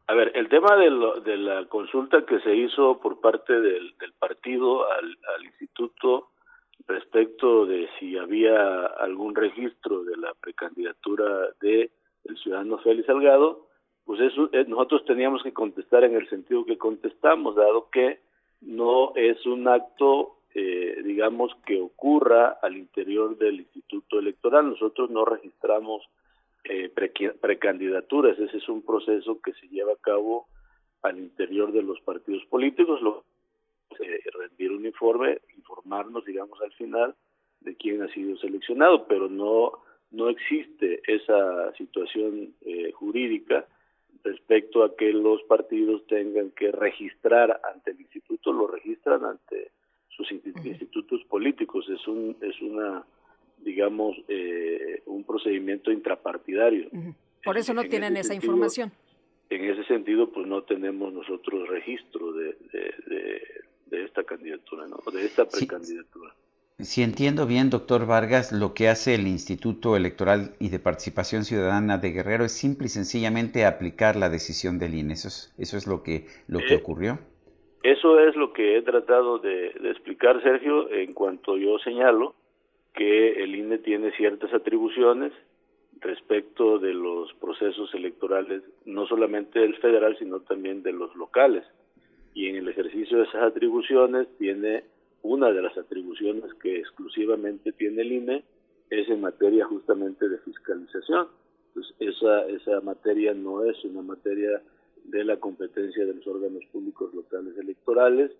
A ver, el tema de, lo, de la consulta que se hizo por parte del, partido al, al, instituto respecto de si había algún registro de la precandidatura de el ciudadano Félix Salgado, pues eso eh, nosotros teníamos que contestar en el sentido que contestamos, dado que no es un acto, eh, digamos, que ocurra al interior del instituto electoral. Nosotros no registramos eh, precandidaturas. Ese es un proceso que se lleva a cabo al interior de los partidos políticos. Lo, eh, rendir un informe, informarnos, digamos, al final de quién ha sido seleccionado, pero no no existe esa situación eh, jurídica respecto a que los partidos tengan que registrar ante el instituto, lo registran ante sus institutos políticos. Es un es una digamos, eh, un procedimiento intrapartidario. Por eso no tienen esa información. En ese sentido, pues no tenemos nosotros registro de, de, de, esta candidatura, ¿no? de esta precandidatura. Si entiendo bien, doctor Vargas, lo que hace el Instituto Electoral y de Participación Ciudadana de Guerrero es simple y sencillamente aplicar la decisión del INE. ¿Eso es, eso es lo, que, lo que Eh, ocurrió? Eso es lo que he tratado de, de explicar, Sergio, en cuanto yo señalo que el INE tiene ciertas atribuciones respecto de los procesos electorales, no solamente del federal, sino también de los locales. Y en el ejercicio de esas atribuciones tiene una de las atribuciones que exclusivamente tiene el INE es en materia justamente de fiscalización. Entonces, esa, esa materia no es una materia de la competencia de los órganos públicos locales electorales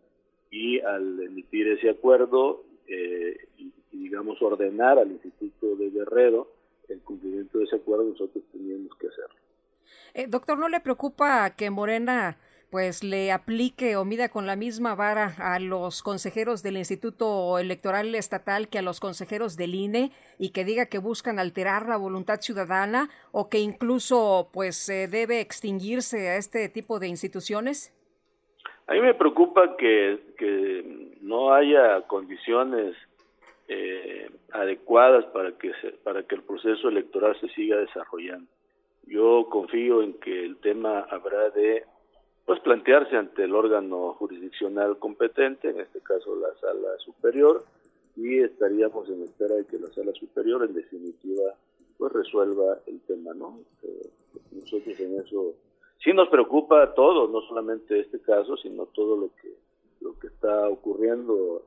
y al emitir ese acuerdo eh, y, y, digamos ordenar al Instituto de Guerrero el cumplimiento de ese acuerdo nosotros teníamos que hacerlo. Eh, doctor, ¿no le preocupa que Morena pues le aplique o mida con la misma vara a los consejeros del Instituto Electoral Estatal que a los consejeros del INE y que diga que buscan alterar la voluntad ciudadana o que incluso pues se debe extinguirse a este tipo de instituciones? A mí me preocupa que, que no haya condiciones eh, adecuadas para que para que el proceso electoral se siga desarrollando. Yo confío en que el tema habrá de pues plantearse ante el órgano jurisdiccional competente, en este caso la sala superior, y estaríamos en espera de que la sala superior en definitiva pues resuelva el tema, ¿no? Eh, nosotros en eso sí nos preocupa todo, no solamente este caso, sino todo lo que lo que está ocurriendo,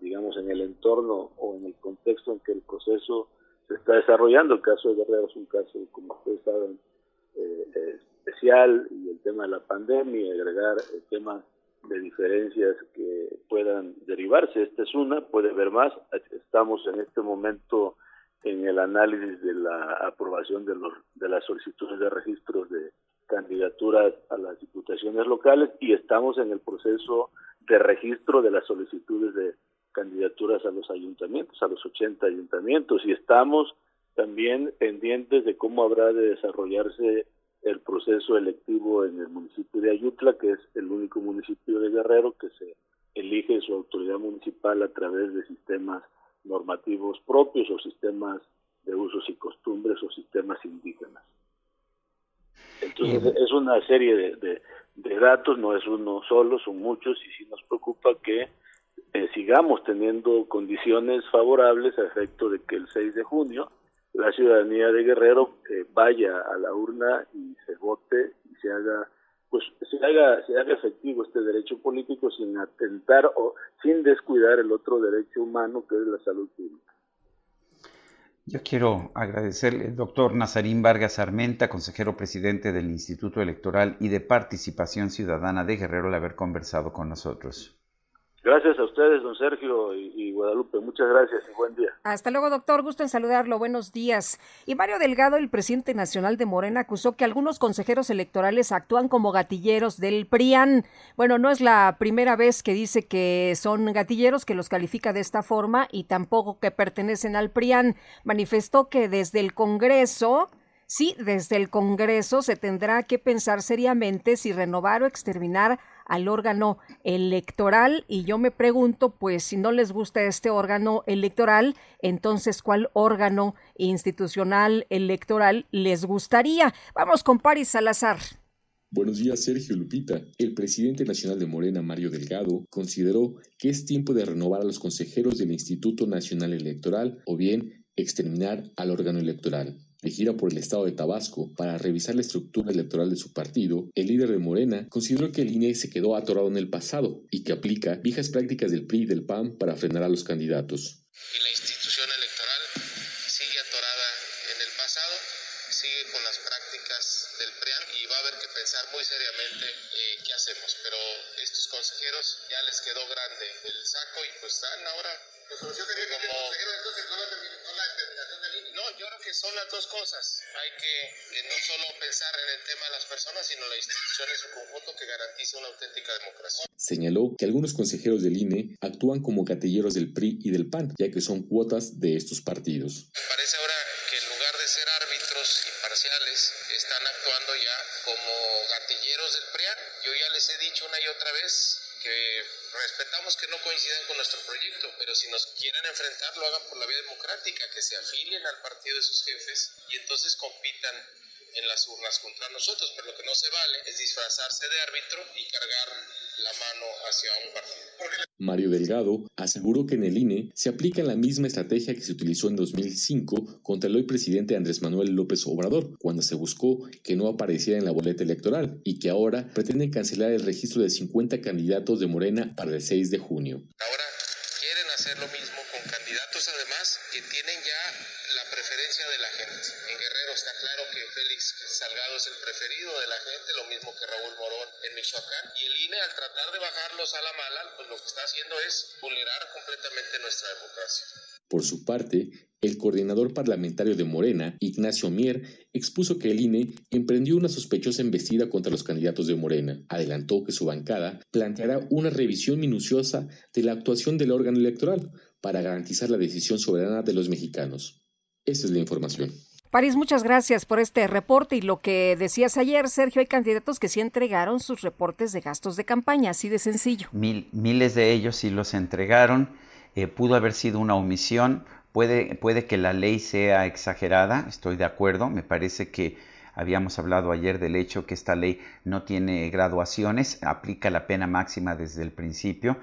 digamos, en el entorno o en el contexto en que el proceso se está desarrollando. El caso de Guerrero es un caso, como ustedes saben, eh, eh, especial y el tema de la pandemia, agregar el tema de diferencias que puedan derivarse. Esta es una, puede haber más. Estamos en este momento en el análisis de la aprobación de, los, de las solicitudes de registros de candidaturas a las diputaciones locales y estamos en el proceso de registro de las solicitudes de candidaturas a los ayuntamientos, a los 80 ayuntamientos, y estamos también pendientes de cómo habrá de desarrollarse el proceso electivo en el municipio de Ayutla, que es el único municipio de Guerrero que se elige su autoridad municipal a través de sistemas normativos propios o sistemas de usos y costumbres o sistemas indígenas. Entonces es una serie de, de datos, no es uno solo, son muchos y sí nos preocupa que eh, sigamos teniendo condiciones favorables a efecto de que el 6 de junio la ciudadanía de Guerrero eh, vaya a la urna y se vote y se haga pues se haga se haga efectivo este derecho político sin atentar o sin descuidar el otro derecho humano que es la salud pública. Yo quiero agradecerle al doctor Nazarín Vargas Armenta, consejero presidente del Instituto Electoral y de Participación Ciudadana de Guerrero, el haber conversado con nosotros. Gracias a ustedes, don Sergio y, Guadalupe. Muchas gracias y buen día. Hasta luego, doctor. Gusto en saludarlo. Buenos días. Y Mario Delgado, el presidente nacional de Morena, acusó que algunos consejeros electorales actúan como gatilleros del PRIAN. Bueno, no es la primera vez que dice que son gatilleros, que los califica de esta forma y tampoco que pertenecen al PRIAN. Manifestó que desde el Congreso Sí, desde el Congreso se tendrá que pensar seriamente si renovar o exterminar al órgano electoral y yo me pregunto, pues si no les gusta este órgano electoral, entonces ¿cuál órgano institucional electoral les gustaría? Vamos con Paris Salazar. Buenos días, Sergio Lupita. El presidente nacional de Morena, Mario Delgado, consideró que es tiempo de renovar a los consejeros del Instituto Nacional Electoral o bien exterminar al órgano electoral de gira por el estado de Tabasco para revisar la estructura electoral de su partido, el líder de Morena consideró que el INE se quedó atorado en el pasado y que aplica viejas prácticas del PRI y del PAN para frenar a los candidatos. la institución electoral sigue atorada en el pasado, sigue con las prácticas del PRIAN y va a haber que pensar muy seriamente eh, qué hacemos. Pero estos consejeros ya les quedó grande el saco y pues están ahora como yo creo que son las dos cosas. Hay que eh, no solo pensar en el tema de las personas, sino la institución en su conjunto que garantice una auténtica democracia. Señaló que algunos consejeros del INE actúan como gatilleros del PRI y del PAN, ya que son cuotas de estos partidos. Me parece ahora que en lugar de ser árbitros imparciales, están actuando ya como gatilleros del PRIAN. Yo ya les he dicho una y otra vez que respetamos que no coincidan con nuestro proyecto, pero si nos quieren enfrentar, lo hagan por la vía democrática, que se afilien al partido de sus jefes y entonces compitan en las urnas contra nosotros, pero lo que no se vale es disfrazarse de árbitro y cargar la mano hacia un partido. Mario Delgado aseguró que en el INE se aplica la misma estrategia que se utilizó en 2005 contra el hoy presidente Andrés Manuel López Obrador, cuando se buscó que no apareciera en la boleta electoral y que ahora pretenden cancelar el registro de 50 candidatos de Morena para el 6 de junio. Ahora quieren hacer lo mismo con candidatos candidatos además que tienen ya la preferencia de la gente. Está claro que Félix Salgado es el preferido de la gente, lo mismo que Raúl Morón en Michoacán. Y el INE al tratar de bajarlos a la mala, pues lo que está haciendo es vulnerar completamente nuestra democracia. Por su parte, el coordinador parlamentario de Morena, Ignacio Mier, expuso que el INE emprendió una sospechosa embestida contra los candidatos de Morena. Adelantó que su bancada planteará una revisión minuciosa de la actuación del órgano electoral para garantizar la decisión soberana de los mexicanos. Esa es la información. París, muchas gracias por este reporte y lo que decías ayer, Sergio, hay candidatos que sí entregaron sus reportes de gastos de campaña, así de sencillo. Mil, miles de ellos sí los entregaron eh, pudo haber sido una omisión, puede, puede que la ley sea exagerada, estoy de acuerdo, me parece que habíamos hablado ayer del hecho que esta ley no tiene graduaciones, aplica la pena máxima desde el principio,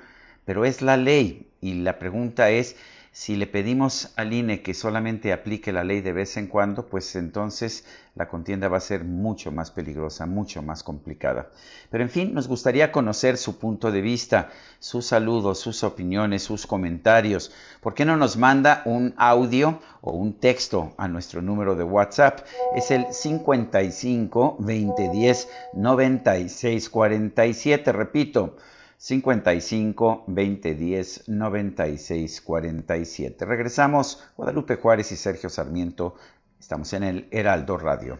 pero es la ley y la pregunta es si le pedimos al INE que solamente aplique la ley de vez en cuando, pues entonces la contienda va a ser mucho más peligrosa, mucho más complicada. Pero en fin, nos gustaría conocer su punto de vista, sus saludos, sus opiniones, sus comentarios. ¿Por qué no nos manda un audio o un texto a nuestro número de WhatsApp? Es el 55 2010 96 47, repito. 55 2010 96 47. Regresamos, Guadalupe Juárez y Sergio Sarmiento. Estamos en el Heraldo Radio.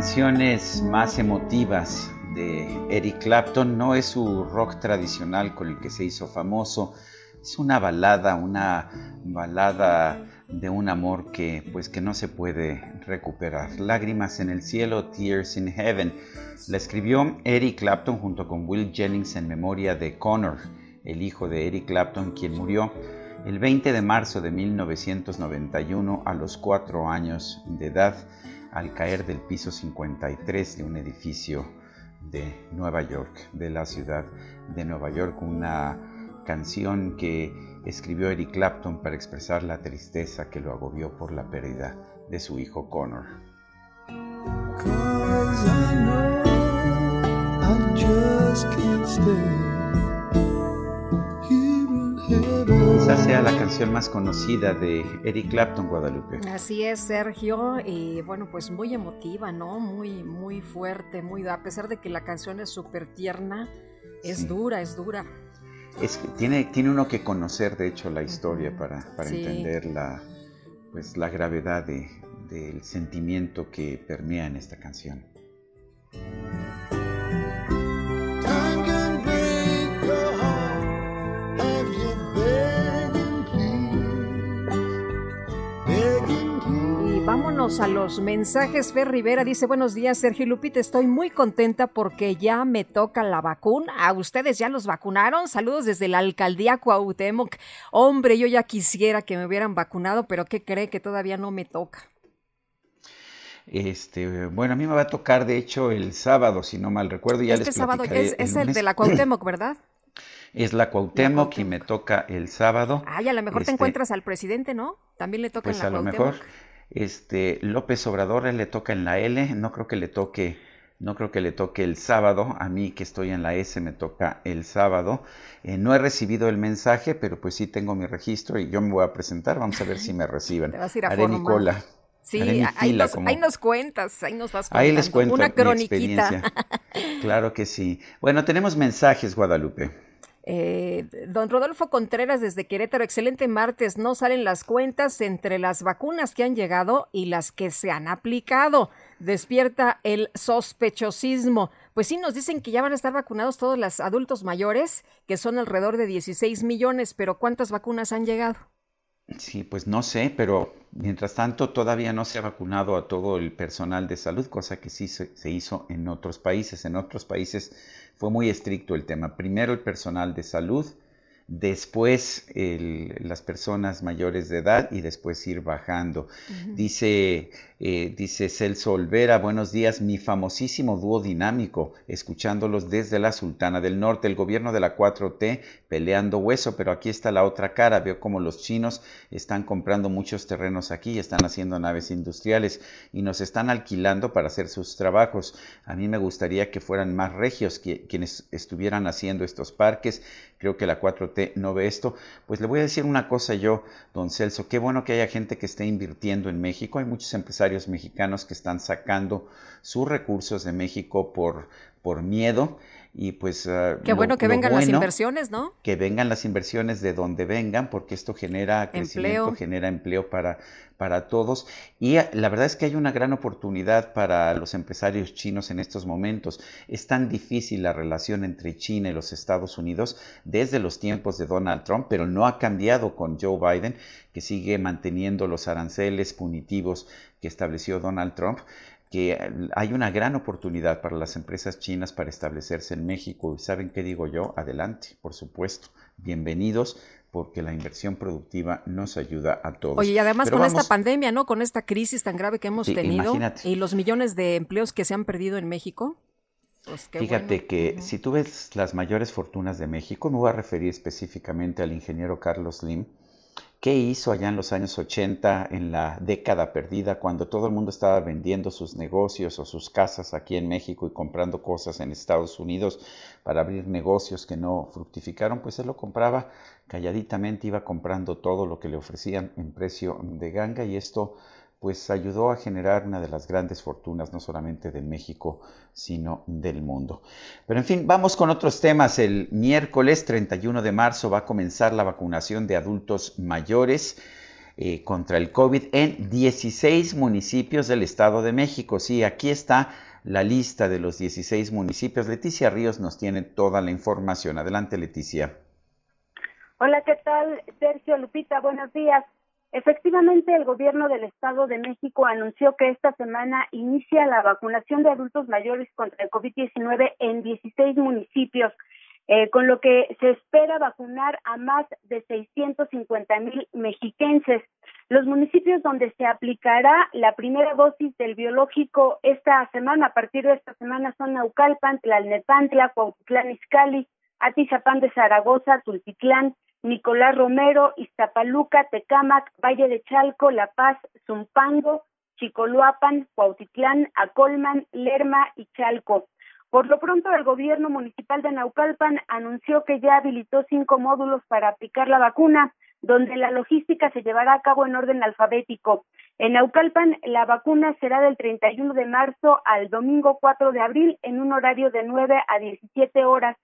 Canciones más emotivas de Eric Clapton no es su rock tradicional con el que se hizo famoso, es una balada, una balada de un amor que pues que no se puede recuperar. Lágrimas en el cielo, Tears in Heaven. La escribió Eric Clapton junto con Will Jennings en memoria de Connor, el hijo de Eric Clapton, quien murió el 20 de marzo de 1991 a los cuatro años de edad al caer del piso 53 de un edificio de Nueva York, de la ciudad de Nueva York, una canción que escribió Eric Clapton para expresar la tristeza que lo agobió por la pérdida de su hijo Connor. Quizás sea la canción más conocida de Eric Clapton, Guadalupe. Así es, Sergio, y bueno, pues muy emotiva, ¿no? Muy, muy fuerte, muy a pesar de que la canción es súper tierna, es Sí. dura, es dura. Es que tiene, tiene uno que conocer, de hecho, la historia para, para Sí. entender la, pues, la gravedad de- del sentimiento que permea en esta canción. Vámonos a los mensajes. Fer Rivera dice, buenos días, Sergio Lupita, estoy muy contenta porque ya me toca la vacuna. ¿A ustedes ya los vacunaron? Saludos desde la alcaldía Cuauhtémoc. Hombre, yo ya quisiera que me hubieran vacunado, pero ¿qué cree que todavía no me toca? Este, bueno, a mí me va a tocar, de hecho, el sábado, si no mal recuerdo. Ya este les sábado es, es el de la Cuauhtémoc, ¿verdad? Es la Cuauhtémoc y me toca el sábado. Ay, a lo mejor te Este, encuentras al presidente, ¿no? También le toca Pues en la a lo Cuauhtémoc. mejor, este, López Obrador él le toca en la L, no creo que le toque, no creo que le toque el sábado, a mí que estoy en la S me toca el sábado. Eh, no he recibido el mensaje, pero pues sí tengo mi registro y yo me voy a presentar, vamos a ver si me reciben. Te vas a ir a Haré mi cola. Sí, mi ahí fila nos, como- ahí nos cuentas, ahí nos vas contando. Ahí les cuento Una mi experiencia. Claro que sí. Bueno, tenemos mensajes, Guadalupe. Eh, don Rodolfo Contreras desde Querétaro, excelente martes. No salen las cuentas entre las vacunas que han llegado y las que se han aplicado. Despierta el sospechosismo. Pues sí, nos dicen que ya van a estar vacunados todos los adultos mayores, que son alrededor de 16 millones, pero ¿cuántas vacunas han llegado? Sí, pues no sé, pero mientras tanto todavía no se ha vacunado a todo el personal de salud, cosa que sí se, se hizo en otros países. En otros países fue muy estricto el tema. Primero el personal de salud, después el- las personas mayores de edad y después ir bajando. Dice, eh, dice Celso Olvera, buenos días, mi famosísimo dúo dinámico, escuchándolos desde la Sultana del Norte, el gobierno de la 4T peleando hueso, pero aquí está la otra cara, veo como los chinos están comprando muchos terrenos aquí, están haciendo naves industriales y nos están alquilando para hacer sus trabajos. A mí me gustaría que fueran más regios quienes estuvieran haciendo estos parques. Creo que la 4T no ve esto. Pues le voy a decir una cosa yo, don Celso, qué bueno que haya gente que esté invirtiendo en México. Hay muchos empresarios mexicanos que están sacando sus recursos de México por, por miedo. Y pues ah, Qué lo- bueno que lo vengan las inversiones, ¿no? que vengan las inversiones de donde vengan, porque esto genera crecimiento, Empleo. genera empleo para, para todos. Y eh, la verdad es que hay una gran oportunidad para los empresarios chinos en estos momentos. Es tan difícil la relación entre China y los Estados Unidos desde los tiempos de Donald Trump, pero no ha cambiado con Joe Biden, que sigue manteniendo los aranceles punitivos que estableció Donald Trump que eh, hay una gran oportunidad para las empresas chinas para establecerse en México. ¿Y saben qué digo yo? Adelante, por supuesto. Bienvenidos, porque la inversión productiva nos ayuda a todos. Oye, y además Pero con vamos- esta pandemia, ¿no? Con esta crisis tan grave que hemos Sí, tenido imagínate. y los millones de empleos que se han perdido en México. Pues Fíjate bueno. que si tú ves las mayores fortunas de México, me voy a referir específicamente al ingeniero Carlos Slim, ¿qué hizo allá en los años 80, en la década perdida, cuando todo el mundo estaba vendiendo sus negocios o sus casas aquí en México y comprando cosas en Estados Unidos para abrir negocios que no fructificaron? Pues él lo compraba calladitamente, iba comprando todo lo que le ofrecían en precio de ganga y esto pues ayudó a generar una de las grandes fortunas, no solamente de México, sino del mundo. Pero en fin, vamos con otros temas. El miércoles 31 de marzo va a comenzar la vacunación de adultos mayores eh, contra el COVID en 16 municipios del Estado de México. Sí, aquí está la lista de los 16 municipios. Leticia Ríos nos tiene toda la información. Adelante, Leticia. Hola, ¿qué tal? Sergio Lupita, buenos días. Efectivamente, el gobierno del Estado de México anunció que esta semana inicia la vacunación de adultos mayores contra el COVID-19 en 16 municipios, eh, con lo que se espera vacunar a más de 650 mil mexiquenses. Los municipios donde se aplicará la primera dosis del biológico esta semana, a partir de esta semana, son Naucalpan, Tlalnepantla, Cuautitlán Izcalli, Atizapán de Zaragoza, Tultitlán, Nicolás Romero, Iztapaluca, Tecámac, Valle de Chalco, La Paz, Zumpango, Chicoloapan, Cuautitlán, Acolman, Lerma y Chalco. Por lo pronto, el gobierno municipal de Naucalpan anunció que ya habilitó cinco módulos para aplicar la vacuna, donde la logística se llevará a cabo en orden alfabético. En Naucalpan, la vacuna será del 31 de marzo al domingo 4 de abril en un horario de 9 a 17 horas.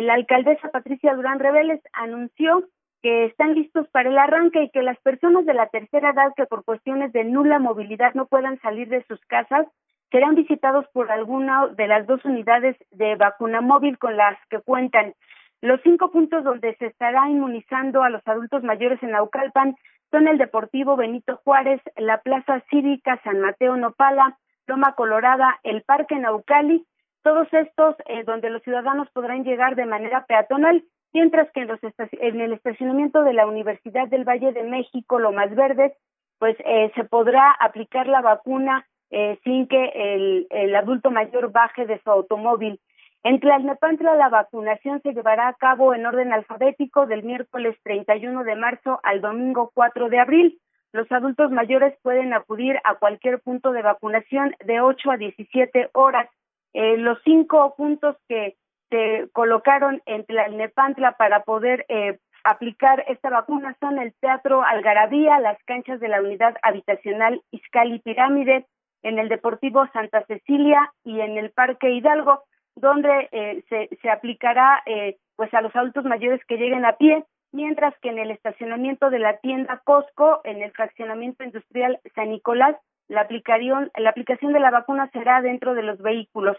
La alcaldesa Patricia Durán Reveles anunció que están listos para el arranque y que las personas de la tercera edad que por cuestiones de nula movilidad no puedan salir de sus casas serán visitados por alguna de las dos unidades de vacuna móvil con las que cuentan. Los cinco puntos donde se estará inmunizando a los adultos mayores en Naucalpan son el Deportivo Benito Juárez, la Plaza Cívica San Mateo Nopala, Loma Colorada, el Parque Naucali, todos estos eh, donde los ciudadanos podrán llegar de manera peatonal, mientras que en, los en el estacionamiento de la Universidad del Valle de México, Lomas Verdes, pues eh, se podrá aplicar la vacuna eh, sin que el, el, adulto mayor baje de su automóvil. En Tlalnepantla la vacunación se llevará a cabo en orden alfabético del miércoles 31 de marzo al domingo 4 de abril. Los adultos mayores pueden acudir a cualquier punto de vacunación de 8 a 17 horas. Eh, los cinco puntos que se colocaron en Tlalnepantla para poder eh, aplicar esta vacuna son el Teatro Algarabía, las canchas de la Unidad Habitacional Izcali Pirámide, en el Deportivo Santa Cecilia y en el Parque Hidalgo donde eh, se, se, aplicará eh, pues a los adultos mayores que lleguen a pie, mientras que en el estacionamiento de la tienda Costco, en el fraccionamiento industrial San Nicolás, la aplicación, la aplicación de la vacuna será dentro de los vehículos.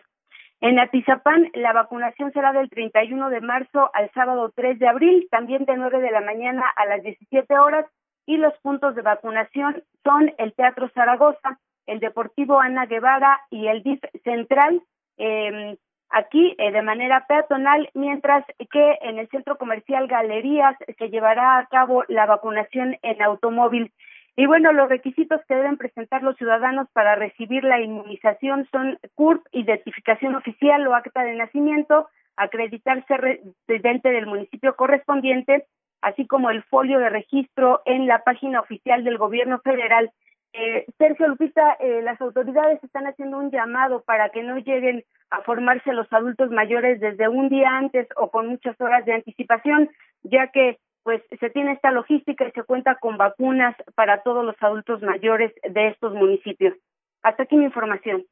En Atizapán, la vacunación será del 31 de marzo al sábado 3 de abril, también de 9 de la mañana a las 17 horas, y los puntos de vacunación son el Teatro Zaragoza, el Deportivo Ana Guevara y el DIF Central. Eh, aquí eh, de manera peatonal, mientras que en el centro comercial Galerías se llevará a cabo la vacunación en automóvil. Y bueno, los requisitos que deben presentar los ciudadanos para recibir la inmunización son CURP, identificación oficial o acta de nacimiento, acreditarse residente del municipio correspondiente, así como el folio de registro en la página oficial del gobierno federal. Eh, Sergio Lupita, eh, las autoridades están haciendo un llamado para que no lleguen a formarse los adultos mayores desde un día antes o con muchas horas de anticipación, ya que pues se tiene esta logística y se cuenta con vacunas para todos los adultos mayores de estos municipios. Hasta aquí mi información.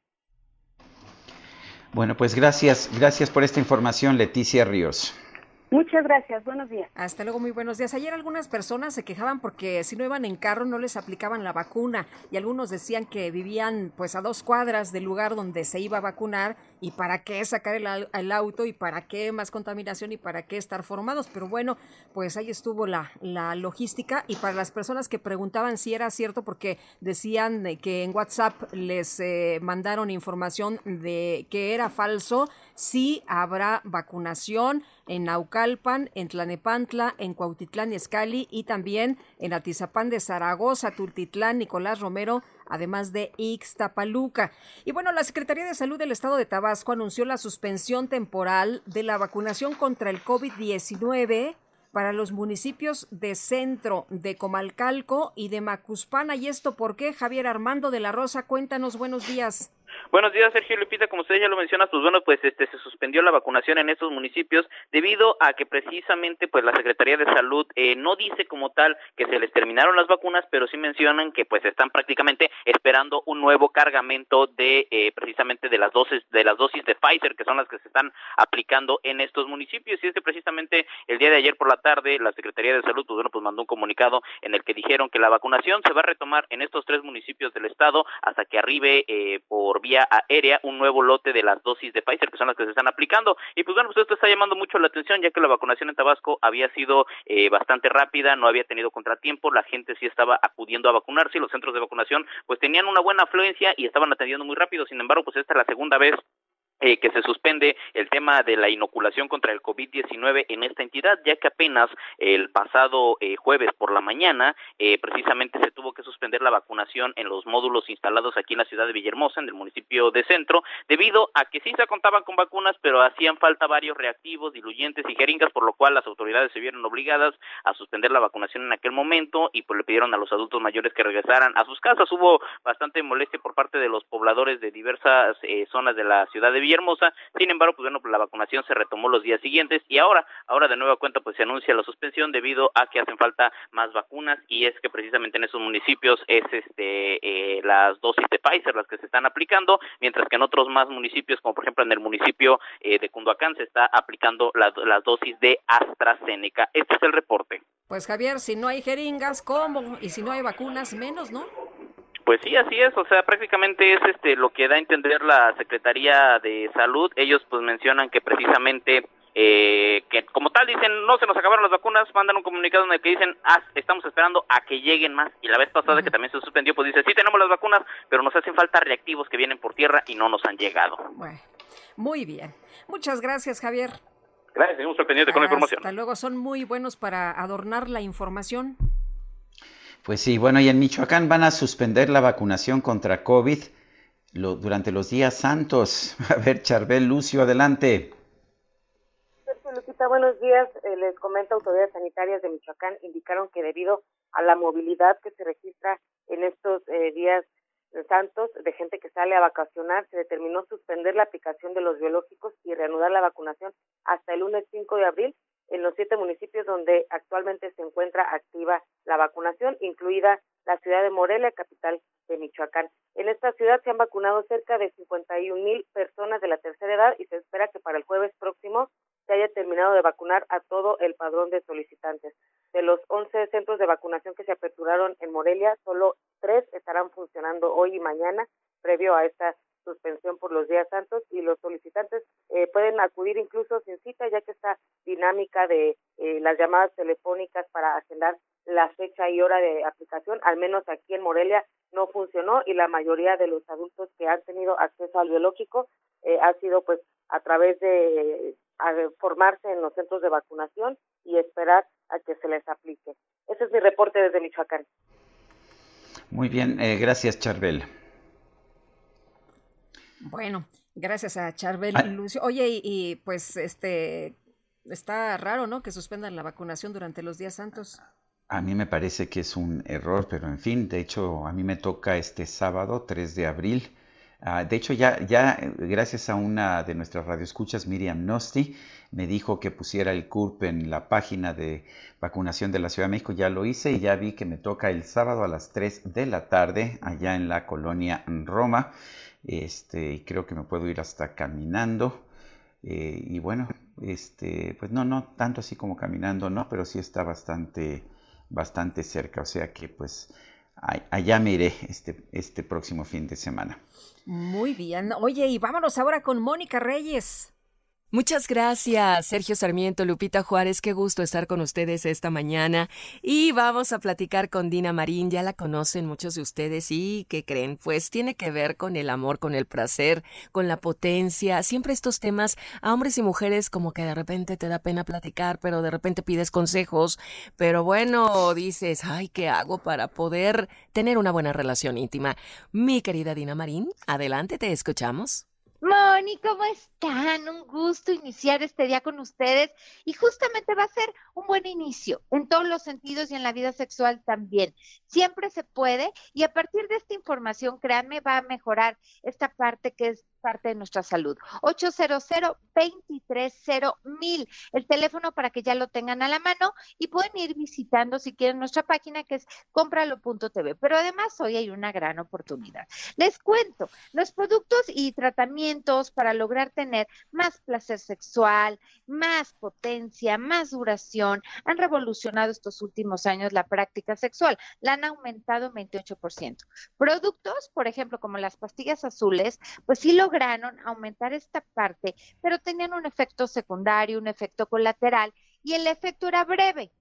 Bueno, pues gracias, gracias por esta información, Leticia Ríos. Muchas gracias, buenos días. Hasta luego, muy buenos días. Ayer algunas personas se quejaban porque si no iban en carro no les aplicaban la vacuna y algunos decían que vivían pues a dos cuadras del lugar donde se iba a vacunar y para qué sacar el, auto y para qué más contaminación y para qué estar formados. Pero bueno, pues ahí estuvo la, la logística y para las personas que preguntaban si era cierto porque decían que en WhatsApp les eh, mandaron información de que era falso, sí habrá vacunación en Naucalpan, en Tlanepantla, en Cuautitlán y Escali y también en Atizapán de Zaragoza, Tultitlán, Nicolás Romero, además de Ixtapaluca. Y bueno, la Secretaría de Salud del Estado de Tabasco anunció la suspensión temporal de la vacunación contra el COVID-19 para los municipios de Centro, de Comalcalco y de Macuspana. ¿Y esto por qué? Javier Armando de la Rosa, cuéntanos, buenos días. Buenos días, Sergio Lupita. Como usted ya lo menciona, pues bueno, pues este se suspendió la vacunación en estos municipios debido a que precisamente pues la Secretaría de Salud eh, no dice como tal que se les terminaron las vacunas, pero sí mencionan que pues están prácticamente esperando un nuevo cargamento de eh, precisamente de las dosis de las dosis de Pfizer que son las que se están aplicando en estos municipios y es que precisamente el día de ayer por la tarde la Secretaría de Salud pues bueno pues mandó un comunicado en el que dijeron que la vacunación se va a retomar en estos tres municipios del estado hasta que arribe eh, por vía aérea un nuevo lote de las dosis de Pfizer, que son las que se están aplicando. Y pues bueno, pues esto está llamando mucho la atención, ya que la vacunación en Tabasco había sido eh, bastante rápida, no había tenido contratiempo, la gente sí estaba acudiendo a vacunarse los centros de vacunación pues tenían una buena afluencia y estaban atendiendo muy rápido. Sin embargo, pues esta es la segunda vez eh, que se suspende el tema de la inoculación contra el COVID-19 en esta entidad, ya que apenas el pasado eh, jueves por la mañana eh, precisamente se tuvo que suspender la vacunación en los módulos instalados aquí en la ciudad de Villahermosa, en el municipio de Centro, debido a que sí se contaban con vacunas, pero hacían falta varios reactivos, diluyentes y jeringas, por lo cual las autoridades se vieron obligadas a suspender la vacunación en aquel momento y pues le pidieron a los adultos mayores que regresaran a sus casas. Hubo bastante molestia por parte de los pobladores de diversas zonas de la ciudad de Villahermosa hermosa. Sin embargo, pues bueno, la vacunación se retomó los días siguientes y ahora, ahora de nueva cuenta, pues se anuncia la suspensión debido a que hacen falta más vacunas y es que precisamente en esos municipios es este eh, las dosis de Pfizer las que se están aplicando, mientras que en otros más municipios, como por ejemplo en el municipio eh, de Cunduacán, se está aplicando las, las dosis de AstraZeneca. Este es el reporte. Pues Javier, si no hay jeringas, ¿cómo? Y si no hay vacunas, menos, ¿no? Pues sí, así es, o sea, prácticamente es este lo que da a entender la Secretaría de Salud. Ellos pues mencionan que precisamente eh, que como tal dicen no se nos acabaron las vacunas, mandan un comunicado en el que dicen ah, estamos esperando a que lleguen más y la vez pasada que también se suspendió pues dice sí tenemos las vacunas pero nos hacen falta reactivos que vienen por tierra y no nos han llegado. Bueno, muy bien. Muchas gracias Javier. Gracias, seguimos pendiente con la información. Hasta luego, son muy buenos para adornar la información. Pues sí, bueno, y en Michoacán van a suspender la vacunación contra COVID lo, durante los días santos. A ver, Charbel Lucio, adelante. Lupita, buenos días. Eh, les comento, autoridades sanitarias de Michoacán indicaron que debido a la movilidad que se registra en estos eh, días santos de gente que sale a vacacionar, se determinó suspender la aplicación de los biológicos y reanudar la vacunación hasta el lunes 5 de abril en los siete municipios donde actualmente se encuentra activa la vacunación, incluida la ciudad de Morelia, capital de Michoacán. En esta ciudad se han vacunado cerca de 51 mil personas de la tercera edad y se espera que para el jueves próximo se haya terminado de vacunar a todo el padrón de solicitantes. De los 11 centros de vacunación que se aperturaron en Morelia, solo tres estarán funcionando hoy y mañana, previo a esta suspensión por los días santos y los solicitantes eh, pueden acudir incluso sin cita ya que esta dinámica de eh, las llamadas telefónicas para agendar la fecha y hora de aplicación, al menos aquí en Morelia, no funcionó y la mayoría de los adultos que han tenido acceso al biológico eh, ha sido pues a través de formarse en los centros de vacunación y esperar a que se les aplique. Ese es mi reporte desde Michoacán. Muy bien, gracias Charbel. Bueno, gracias a Charbel Lucio. Oye, y, pues este está raro, ¿no? Que suspendan la vacunación durante los días santos. A mí me parece que es un error, pero en fin, de hecho, a mí me toca este sábado, 3 de abril. Ah, de hecho, ya, ya gracias a una de nuestras radioescuchas, Miriam Nosti, me dijo que pusiera el CURP en la página de vacunación de la Ciudad de México. Ya lo hice y ya vi que me toca el sábado a las 3 de la tarde allá en la colonia Roma este, y creo que me puedo ir hasta caminando. Eh, y bueno, este, pues no, no tanto así como caminando, no, pero sí está bastante, bastante cerca, o sea que pues allá me iré este, este próximo fin de semana. Muy bien, oye, y vámonos ahora con Mónica Reyes. Muchas gracias, Sergio Sarmiento, Lupita Juárez, qué gusto estar con ustedes esta mañana. Y vamos a platicar con Dina Marín, ya la conocen muchos de ustedes y ¿qué creen? Pues tiene que ver con el amor, con el placer, con la potencia. Siempre estos temas a hombres y mujeres como que de repente te da pena platicar, pero de repente pides consejos. Pero bueno, dices, ay, ¿qué hago para poder tener una buena relación íntima? Mi querida Dina Marín, adelante, te escuchamos. Moni, ¿cómo están? Un gusto iniciar este día con ustedes y justamente va a ser un buen inicio en todos los sentidos y en la vida sexual también. Siempre se puede y a partir de esta información, créanme, va a mejorar esta parte que es parte de nuestra salud. 800 230 mil, el teléfono para que ya lo tengan a la mano y pueden ir visitando si quieren nuestra página que es compralo.tv. Pero además hoy hay una gran oportunidad. Les cuento, los productos y tratamientos para lograr tener más placer sexual, más potencia, más duración, han revolucionado estos últimos años la práctica sexual. La han aumentado un 28%. Productos, por ejemplo, como las pastillas azules, pues sí lo lograron aumentar esta parte, pero tenían un efecto secundario, un efecto colateral, y el efecto era breve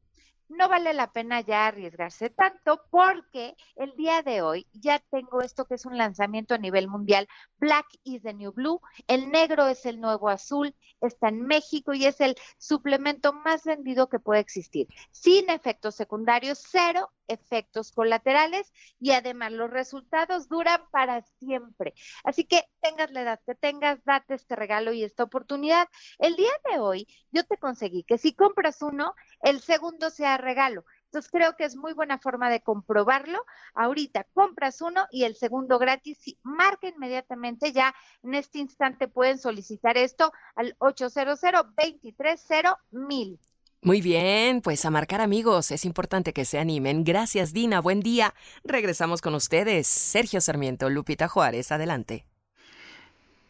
no vale la pena ya arriesgarse tanto porque el día de hoy ya tengo esto que es un lanzamiento a nivel mundial. Black is the new blue, el negro es el nuevo azul, está en México y es el suplemento más vendido que puede existir, sin efectos secundarios, cero efectos colaterales y además los resultados duran para siempre. Así que tengas la edad que tengas, date este regalo y esta oportunidad. El día de hoy yo te conseguí que si compras uno, el segundo sea regalo. Entonces creo que es muy buena forma de comprobarlo. Ahorita compras uno y el segundo gratis. marca inmediatamente ya en este instante pueden solicitar esto al 800 230 mil. Muy bien, pues a marcar amigos, es importante que se animen. Gracias Dina, buen día. Regresamos con ustedes. Sergio Sarmiento, Lupita Juárez, adelante.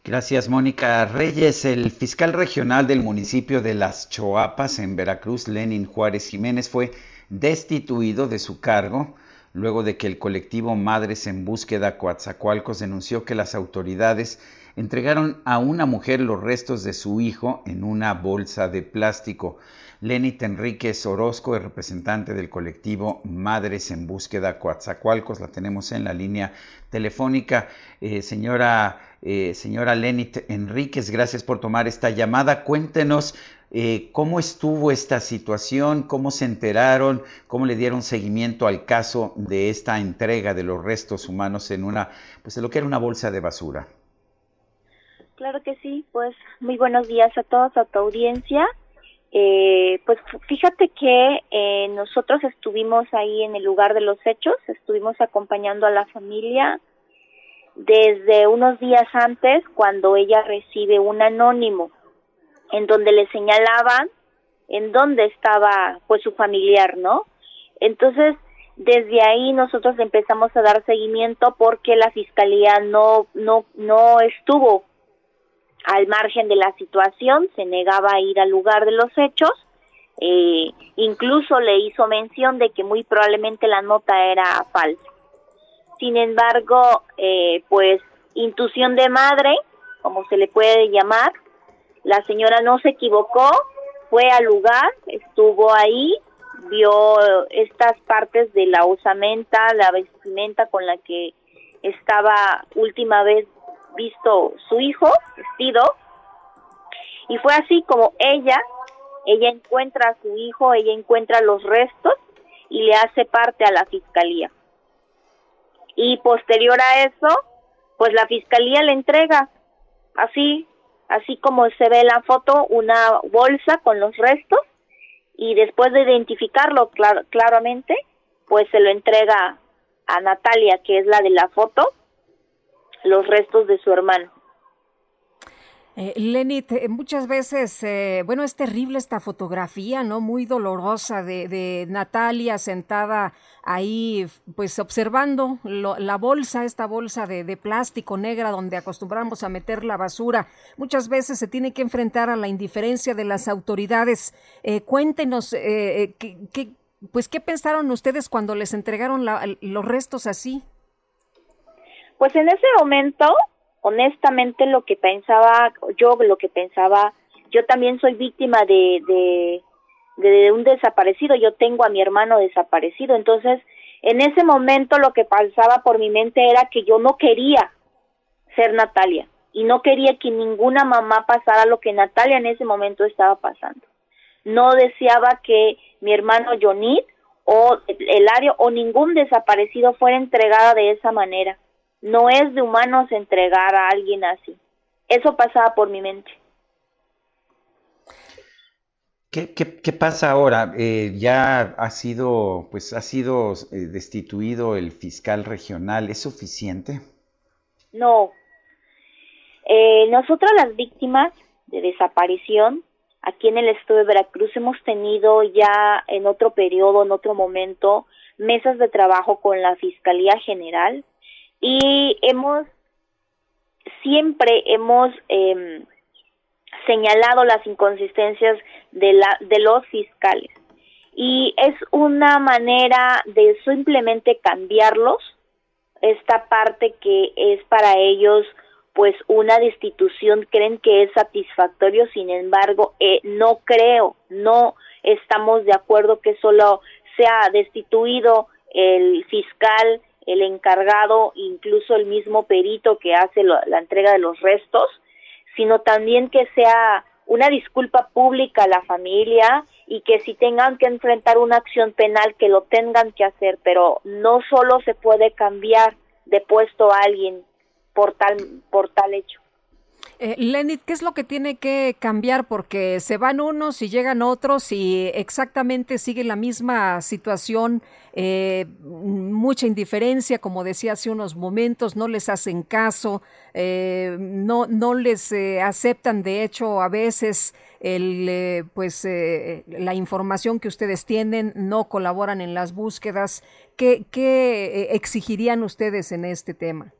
Gracias, Mónica Reyes. El fiscal regional del municipio de Las Choapas, en Veracruz, Lenin Juárez Jiménez, fue destituido de su cargo luego de que el colectivo Madres en Búsqueda Coatzacoalcos denunció que las autoridades entregaron a una mujer los restos de su hijo en una bolsa de plástico. Lenit Enríquez Orozco, el representante del colectivo Madres en Búsqueda Coatzacoalcos, la tenemos en la línea telefónica. Eh, señora, eh, señora Lenit Enríquez, gracias por tomar esta llamada. Cuéntenos eh, cómo estuvo esta situación, cómo se enteraron, cómo le dieron seguimiento al caso de esta entrega de los restos humanos en una, pues en lo que era una bolsa de basura. Claro que sí, pues muy buenos días a todos, a tu audiencia. Eh, pues fíjate que eh, nosotros estuvimos ahí en el lugar de los hechos, estuvimos acompañando a la familia desde unos días antes cuando ella recibe un anónimo en donde le señalaban en dónde estaba pues su familiar, ¿no? Entonces, desde ahí nosotros empezamos a dar seguimiento porque la fiscalía no no no estuvo al margen de la situación, se negaba a ir al lugar de los hechos, eh, incluso le hizo mención de que muy probablemente la nota era falsa. Sin embargo, eh, pues intuición de madre, como se le puede llamar, la señora no se equivocó, fue al lugar, estuvo ahí, vio estas partes de la osamenta, la vestimenta con la que estaba última vez visto su hijo vestido y fue así como ella ella encuentra a su hijo ella encuentra los restos y le hace parte a la fiscalía y posterior a eso pues la fiscalía le entrega así así como se ve en la foto una bolsa con los restos y después de identificarlo claramente pues se lo entrega a Natalia que es la de la foto los restos de su hermano. Eh, Lenit, eh, muchas veces, eh, bueno, es terrible esta fotografía, ¿no? Muy dolorosa de, Natalia sentada ahí, pues observando la bolsa, esta bolsa de, plástico negra donde acostumbramos a meter la basura. Muchas veces se tiene que enfrentar a la indiferencia de las autoridades. cuéntenos, ¿qué, pues, ¿qué pensaron ustedes cuando les entregaron los restos así? Pues en ese momento, honestamente, lo que pensaba, yo lo que pensaba, yo también soy víctima de, de, un desaparecido, yo tengo a mi hermano desaparecido, entonces en ese momento lo que pasaba por mi mente era que yo no quería ser Natalia y no quería que ninguna mamá pasara lo que Natalia en ese momento estaba pasando. No deseaba que mi hermano Jonit o el área o ningún desaparecido fuera entregada de esa manera. No es de humanos entregar a alguien así. Eso pasaba por mi mente. ¿Qué, qué, pasa ahora? Eh, ya ha sido, pues, ha sido eh, destituido el fiscal regional. ¿Es suficiente? No. Eh, nosotros las víctimas de desaparición aquí en el estado de Veracruz hemos tenido ya en otro periodo, en otro momento, mesas de trabajo con la Fiscalía General y hemos siempre hemos eh, señalado las inconsistencias de, la, de los fiscales. Y es una manera de simplemente cambiarlos. Esta parte que es para ellos pues una destitución creen que es satisfactorio. Sin embargo eh, no creo no estamos de acuerdo que solo sea destituido el fiscal el encargado, incluso el mismo perito que hace la entrega de los restos, sino también que sea una disculpa pública a la familia y que si tengan que enfrentar una acción penal que lo tengan que hacer, pero no solo se puede cambiar de puesto a alguien por tal por tal hecho. Eh, Lenit, ¿qué es lo que tiene que cambiar? Porque se van unos y llegan otros y exactamente sigue la misma situación, eh, mucha indiferencia, como decía hace unos momentos, no les hacen caso, eh, no, no les aceptan, de hecho, a veces el, pues, la información que ustedes tienen, no colaboran en las búsquedas. ¿Qué, qué exigirían ustedes en este tema?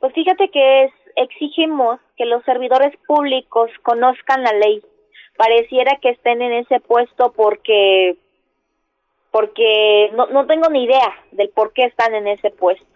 Pues fíjate que es exigimos que los servidores públicos conozcan la ley. Pareciera que estén en ese puesto porque porque no, no tengo ni idea del por qué están en ese puesto.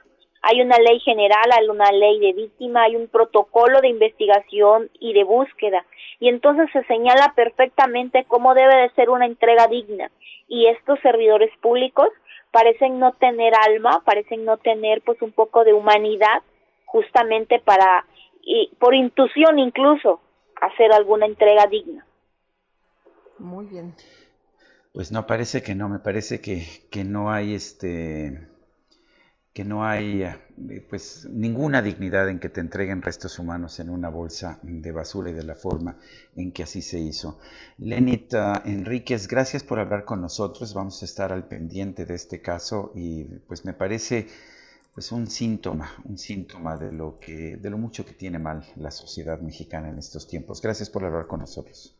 hay una ley general, hay una ley de víctima, hay un protocolo de investigación y de búsqueda. Y entonces se señala perfectamente cómo debe de ser una entrega digna. Y estos servidores públicos parecen no tener alma, parecen no tener pues un poco de humanidad justamente para, y por intuición incluso, hacer alguna entrega digna. Muy bien. Pues no, parece que no, me parece que, que no hay este que no hay eh, pues ninguna dignidad en que te entreguen restos humanos en una bolsa de basura y de la forma en que así se hizo. Lenita Enríquez, gracias por hablar con nosotros. Vamos a estar al pendiente de este caso y pues me parece pues un síntoma, un síntoma de lo que de lo mucho que tiene mal la sociedad mexicana en estos tiempos. Gracias por hablar con nosotros.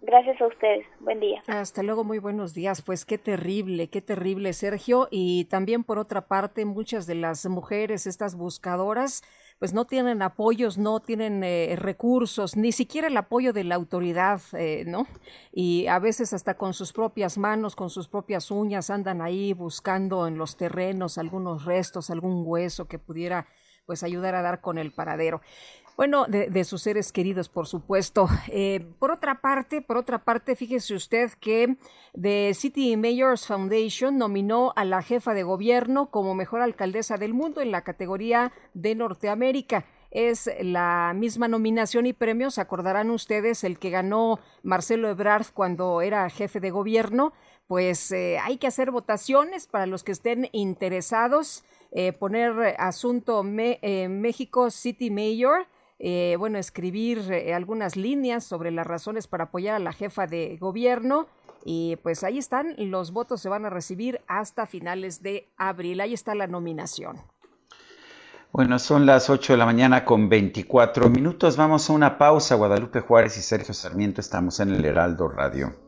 Gracias a ustedes. Buen día. Hasta luego, muy buenos días. Pues qué terrible, qué terrible, Sergio. Y también por otra parte, muchas de las mujeres, estas buscadoras, pues no tienen apoyos, no tienen eh, recursos, ni siquiera el apoyo de la autoridad, eh, ¿no? Y a veces hasta con sus propias manos, con sus propias uñas, andan ahí buscando en los terrenos algunos restos, algún hueso que pudiera pues ayudar a dar con el paradero. Bueno, de, sus seres queridos, por supuesto. Eh, por otra parte, por otra parte, fíjese usted que The City Mayors Foundation nominó a la jefa de gobierno como mejor alcaldesa del mundo en la categoría de Norteamérica. Es la misma nominación y premios, acordarán ustedes, el que ganó Marcelo Ebrard cuando era jefe de gobierno, pues eh, hay que hacer votaciones para los que estén interesados, eh, poner asunto México City Mayor eh, bueno, escribir eh, algunas líneas sobre las razones para apoyar a la jefa de gobierno. Y pues ahí están, los votos se van a recibir hasta finales de abril. Ahí está la nominación. Bueno, son las 8 de la mañana con 24 minutos. Vamos a una pausa. Guadalupe Juárez y Sergio Sarmiento estamos en el Heraldo Radio.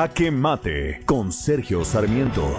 Jaque Mate con Sergio Sarmiento.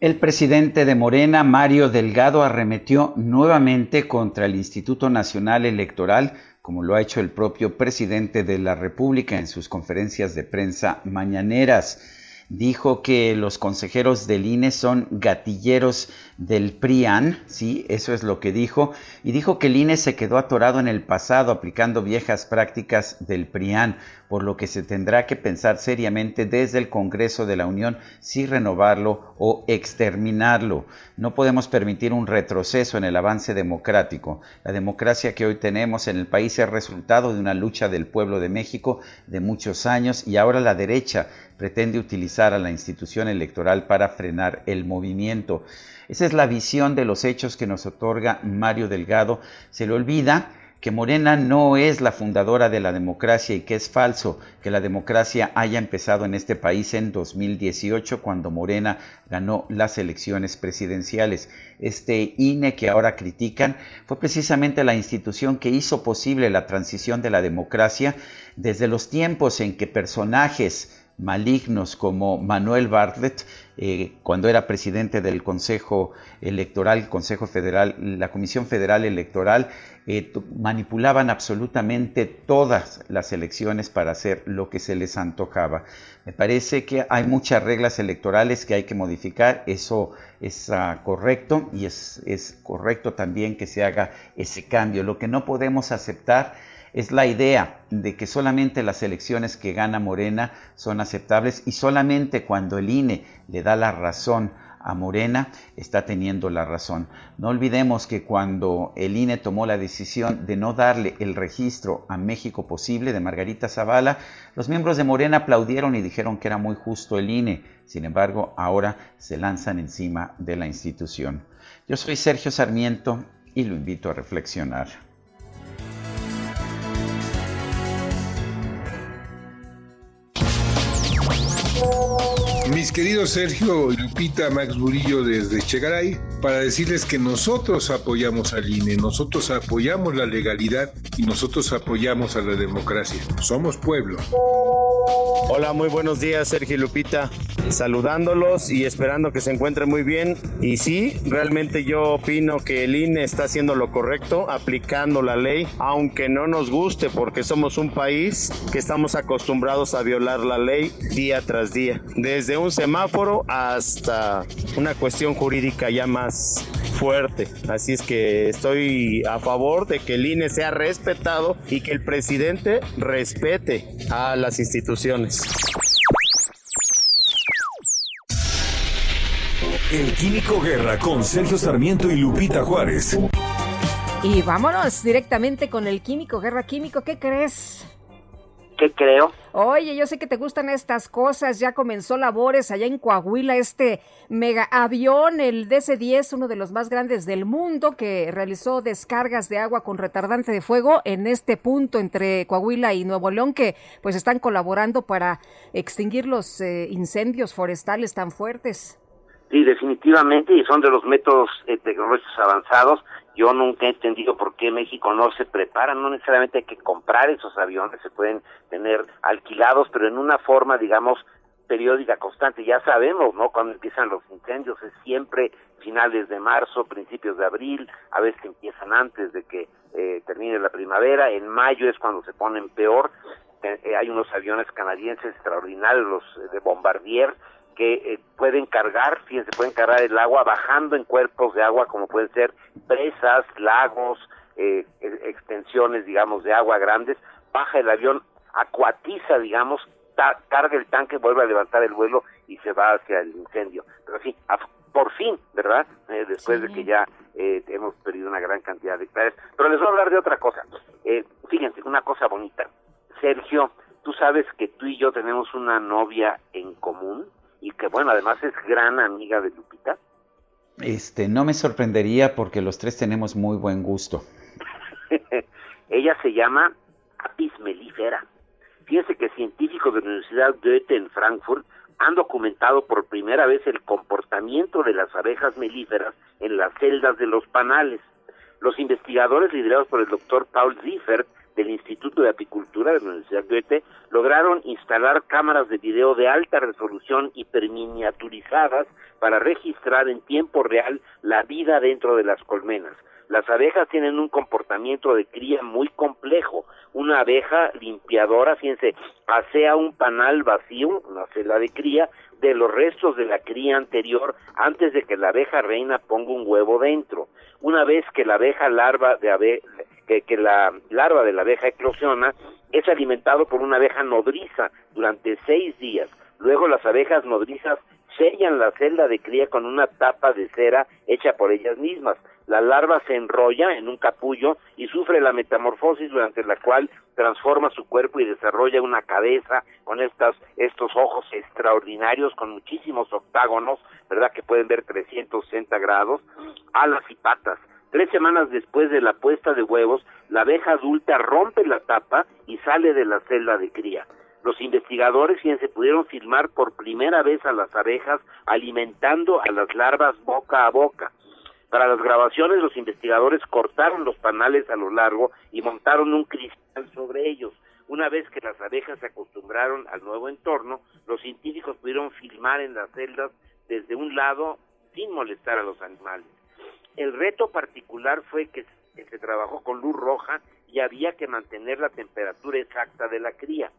El presidente de Morena, Mario Delgado, arremetió nuevamente contra el Instituto Nacional Electoral, como lo ha hecho el propio presidente de la República en sus conferencias de prensa mañaneras dijo que los consejeros del INE son gatilleros del PRIAN, sí, eso es lo que dijo, y dijo que el INE se quedó atorado en el pasado aplicando viejas prácticas del PRIAN, por lo que se tendrá que pensar seriamente desde el Congreso de la Unión si renovarlo o exterminarlo. No podemos permitir un retroceso en el avance democrático. La democracia que hoy tenemos en el país es resultado de una lucha del pueblo de México de muchos años y ahora la derecha pretende utilizar a la institución electoral para frenar el movimiento. Esa es la visión de los hechos que nos otorga Mario Delgado. Se le olvida que Morena no es la fundadora de la democracia y que es falso que la democracia haya empezado en este país en 2018 cuando Morena ganó las elecciones presidenciales. Este INE que ahora critican fue precisamente la institución que hizo posible la transición de la democracia desde los tiempos en que personajes malignos como Manuel Bartlett, eh, cuando era presidente del Consejo Electoral, Consejo Federal, la Comisión Federal Electoral, eh, manipulaban absolutamente todas las elecciones para hacer lo que se les antojaba. Me parece que hay muchas reglas electorales que hay que modificar, eso es ah, correcto y es, es correcto también que se haga ese cambio. Lo que no podemos aceptar Es la idea de que solamente las elecciones que gana Morena son aceptables y solamente cuando el INE le da la razón a Morena está teniendo la razón. No olvidemos que cuando el INE tomó la decisión de no darle el registro a México posible de Margarita Zavala, los miembros de Morena aplaudieron y dijeron que era muy justo el INE. Sin embargo, ahora se lanzan encima de la institución. Yo soy Sergio Sarmiento y lo invito a reflexionar. Mis queridos Sergio y Lupita, Max Burillo desde Chegaray, para decirles que nosotros apoyamos al INE, nosotros apoyamos la legalidad y nosotros apoyamos a la democracia. Somos pueblo. Hola, muy buenos días, Sergio y Lupita. Saludándolos y esperando que se encuentren muy bien. Y sí, realmente yo opino que el INE está haciendo lo correcto, aplicando la ley, aunque no nos guste, porque somos un país que estamos acostumbrados a violar la ley día tras día. Desde un semáforo hasta una cuestión jurídica ya más fuerte. Así es que estoy a favor de que el INE sea respetado y que el presidente respete a las instituciones. El Químico Guerra con Sergio Sarmiento y Lupita Juárez. Y vámonos directamente con el Químico Guerra Químico. ¿Qué crees? ¿Qué creo? Oye, yo sé que te gustan estas cosas. Ya comenzó labores allá en Coahuila este mega avión, el DC-10, uno de los más grandes del mundo, que realizó descargas de agua con retardante de fuego en este punto entre Coahuila y Nuevo León, que pues están colaborando para extinguir los eh, incendios forestales tan fuertes. Sí, definitivamente, y son de los métodos eh, tecnológicos avanzados. Yo nunca he entendido por qué México no se prepara, no necesariamente hay que comprar esos aviones, se pueden tener alquilados, pero en una forma, digamos, periódica, constante. Ya sabemos, ¿no? Cuando empiezan los incendios es siempre finales de marzo, principios de abril, a veces empiezan antes de que eh, termine la primavera, en mayo es cuando se ponen peor. Eh, eh, hay unos aviones canadienses extraordinarios, los de Bombardier, que eh, pueden cargar, fíjense, pueden cargar el agua bajando en cuerpos de agua como pueden ser presas, lagos, eh, extensiones, digamos, de agua grandes, baja el avión, acuatiza, digamos, ta- carga el tanque, vuelve a levantar el vuelo y se va hacia el incendio. Pero sí, por fin, ¿verdad? Eh, después de que ya eh, hemos perdido una gran cantidad de hectáreas. Pero les voy a hablar de otra cosa. Eh, fíjense, una cosa bonita. Sergio, tú sabes que tú y yo tenemos una novia en común y que, bueno, además es gran amiga de Lupita. Este, no me sorprendería porque los tres tenemos muy buen gusto. Ella se llama Apis mellifera. Fíjense que científicos de la Universidad Goethe en Frankfurt han documentado por primera vez el comportamiento de las abejas melíferas en las celdas de los panales. Los investigadores liderados por el doctor Paul Ziffert del Instituto de Apicultura de la Universidad Goethe lograron instalar cámaras de video de alta resolución hiperminiaturizadas para registrar en tiempo real la vida dentro de las colmenas. Las abejas tienen un comportamiento de cría muy complejo. Una abeja limpiadora, fíjense, pasea un panal vacío, una celda de cría, de los restos de la cría anterior antes de que la abeja reina ponga un huevo dentro. Una vez que la abeja larva de ave que, que la larva de la abeja eclosiona, es alimentado por una abeja nodriza durante seis días. Luego las abejas nodrizas sellan la celda de cría con una tapa de cera hecha por ellas mismas. La larva se enrolla en un capullo y sufre la metamorfosis durante la cual transforma su cuerpo y desarrolla una cabeza con estas, estos ojos extraordinarios con muchísimos octágonos, ¿verdad? Que pueden ver 360 grados, alas y patas. Tres semanas después de la puesta de huevos, la abeja adulta rompe la tapa y sale de la celda de cría. Los investigadores, fíjense, pudieron filmar por primera vez a las abejas alimentando a las larvas boca a boca. Para las grabaciones, los investigadores cortaron los panales a lo largo y montaron un cristal sobre ellos. Una vez que las abejas se acostumbraron al nuevo entorno, los científicos pudieron filmar en las celdas desde un lado sin molestar a los animales. El reto particular fue que se trabajó con luz roja y había que mantener la temperatura exacta de la cría.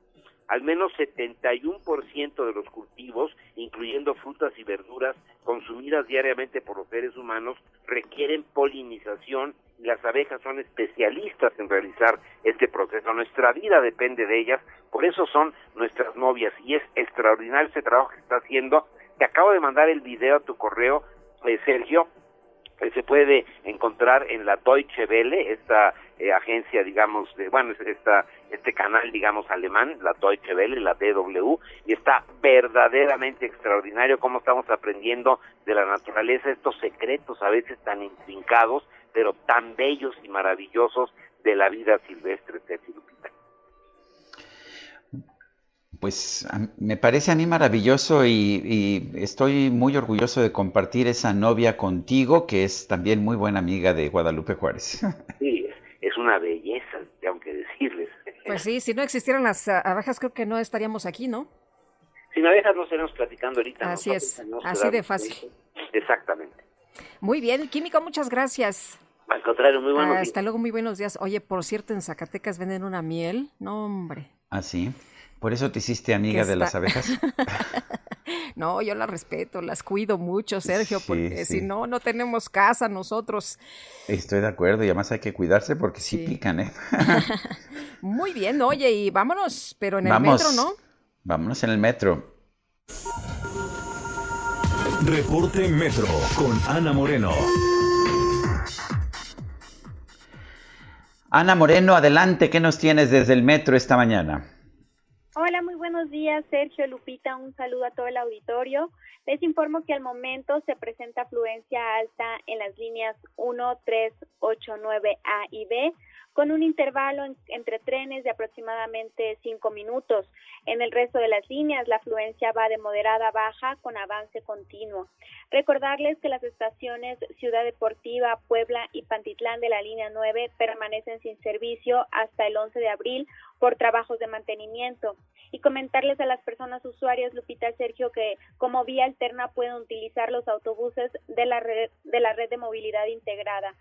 Al menos 71% de los cultivos, incluyendo frutas y verduras consumidas diariamente por los seres humanos, requieren polinización las abejas son especialistas en realizar este proceso. Nuestra vida depende de ellas, por eso son nuestras novias y es extraordinario ese trabajo que está haciendo. Te acabo de mandar el video a tu correo, eh, Sergio, se puede encontrar en la Deutsche Welle, esta eh, agencia, digamos, de, bueno, esta, este canal, digamos, alemán, la Deutsche Welle, la DW, y está verdaderamente extraordinario cómo estamos aprendiendo de la naturaleza estos secretos a veces tan intrincados, pero tan bellos y maravillosos de la vida silvestre, Lupita. Pues me parece a mí maravilloso y, estoy muy orgulloso de compartir esa novia contigo, que es también muy buena amiga de Guadalupe Juárez. Sí, es una belleza, tengo que decirles. Pues sí, si no existieran las abejas, creo que no estaríamos aquí, ¿no? Sin abejas no estaríamos platicando ahorita. Así es, así de fácil. Exactamente. Muy bien, Químico, muchas gracias. Al contrario, muy buenos Hasta luego, muy buenos días. Oye, por cierto, en Zacatecas venden una miel. No, hombre. ¿Ah, sí? ¿Por eso te hiciste amiga de las abejas? no, yo las respeto, las cuido mucho, Sergio, porque si no, no tenemos casa nosotros. Estoy de acuerdo, y además hay que cuidarse porque sí, pican, ¿eh? Muy bien, oye, y vámonos, pero en el metro, ¿no? Vámonos en el metro. Reporte Metro con Ana Moreno. Ana Moreno, adelante, ¿qué nos tienes desde el metro esta mañana? Hola, muy buenos días, Sergio Lupita. Un saludo a todo el auditorio. Les informo que al momento se presenta afluencia alta en las líneas 1, 3, 8, 9, A y B con un intervalo entre trenes de aproximadamente cinco minutos. En el resto de las líneas, la afluencia va de moderada a baja con avance continuo. Recordarles que las estaciones Ciudad Deportiva, Puebla y Pantitlán de la línea 9 permanecen sin servicio hasta el 11 de abril por trabajos de mantenimiento. Y comentarles a las personas usuarias, Lupita Sergio, que como vía alterna pueden utilizar los autobuses de la red de, la red de movilidad integrada.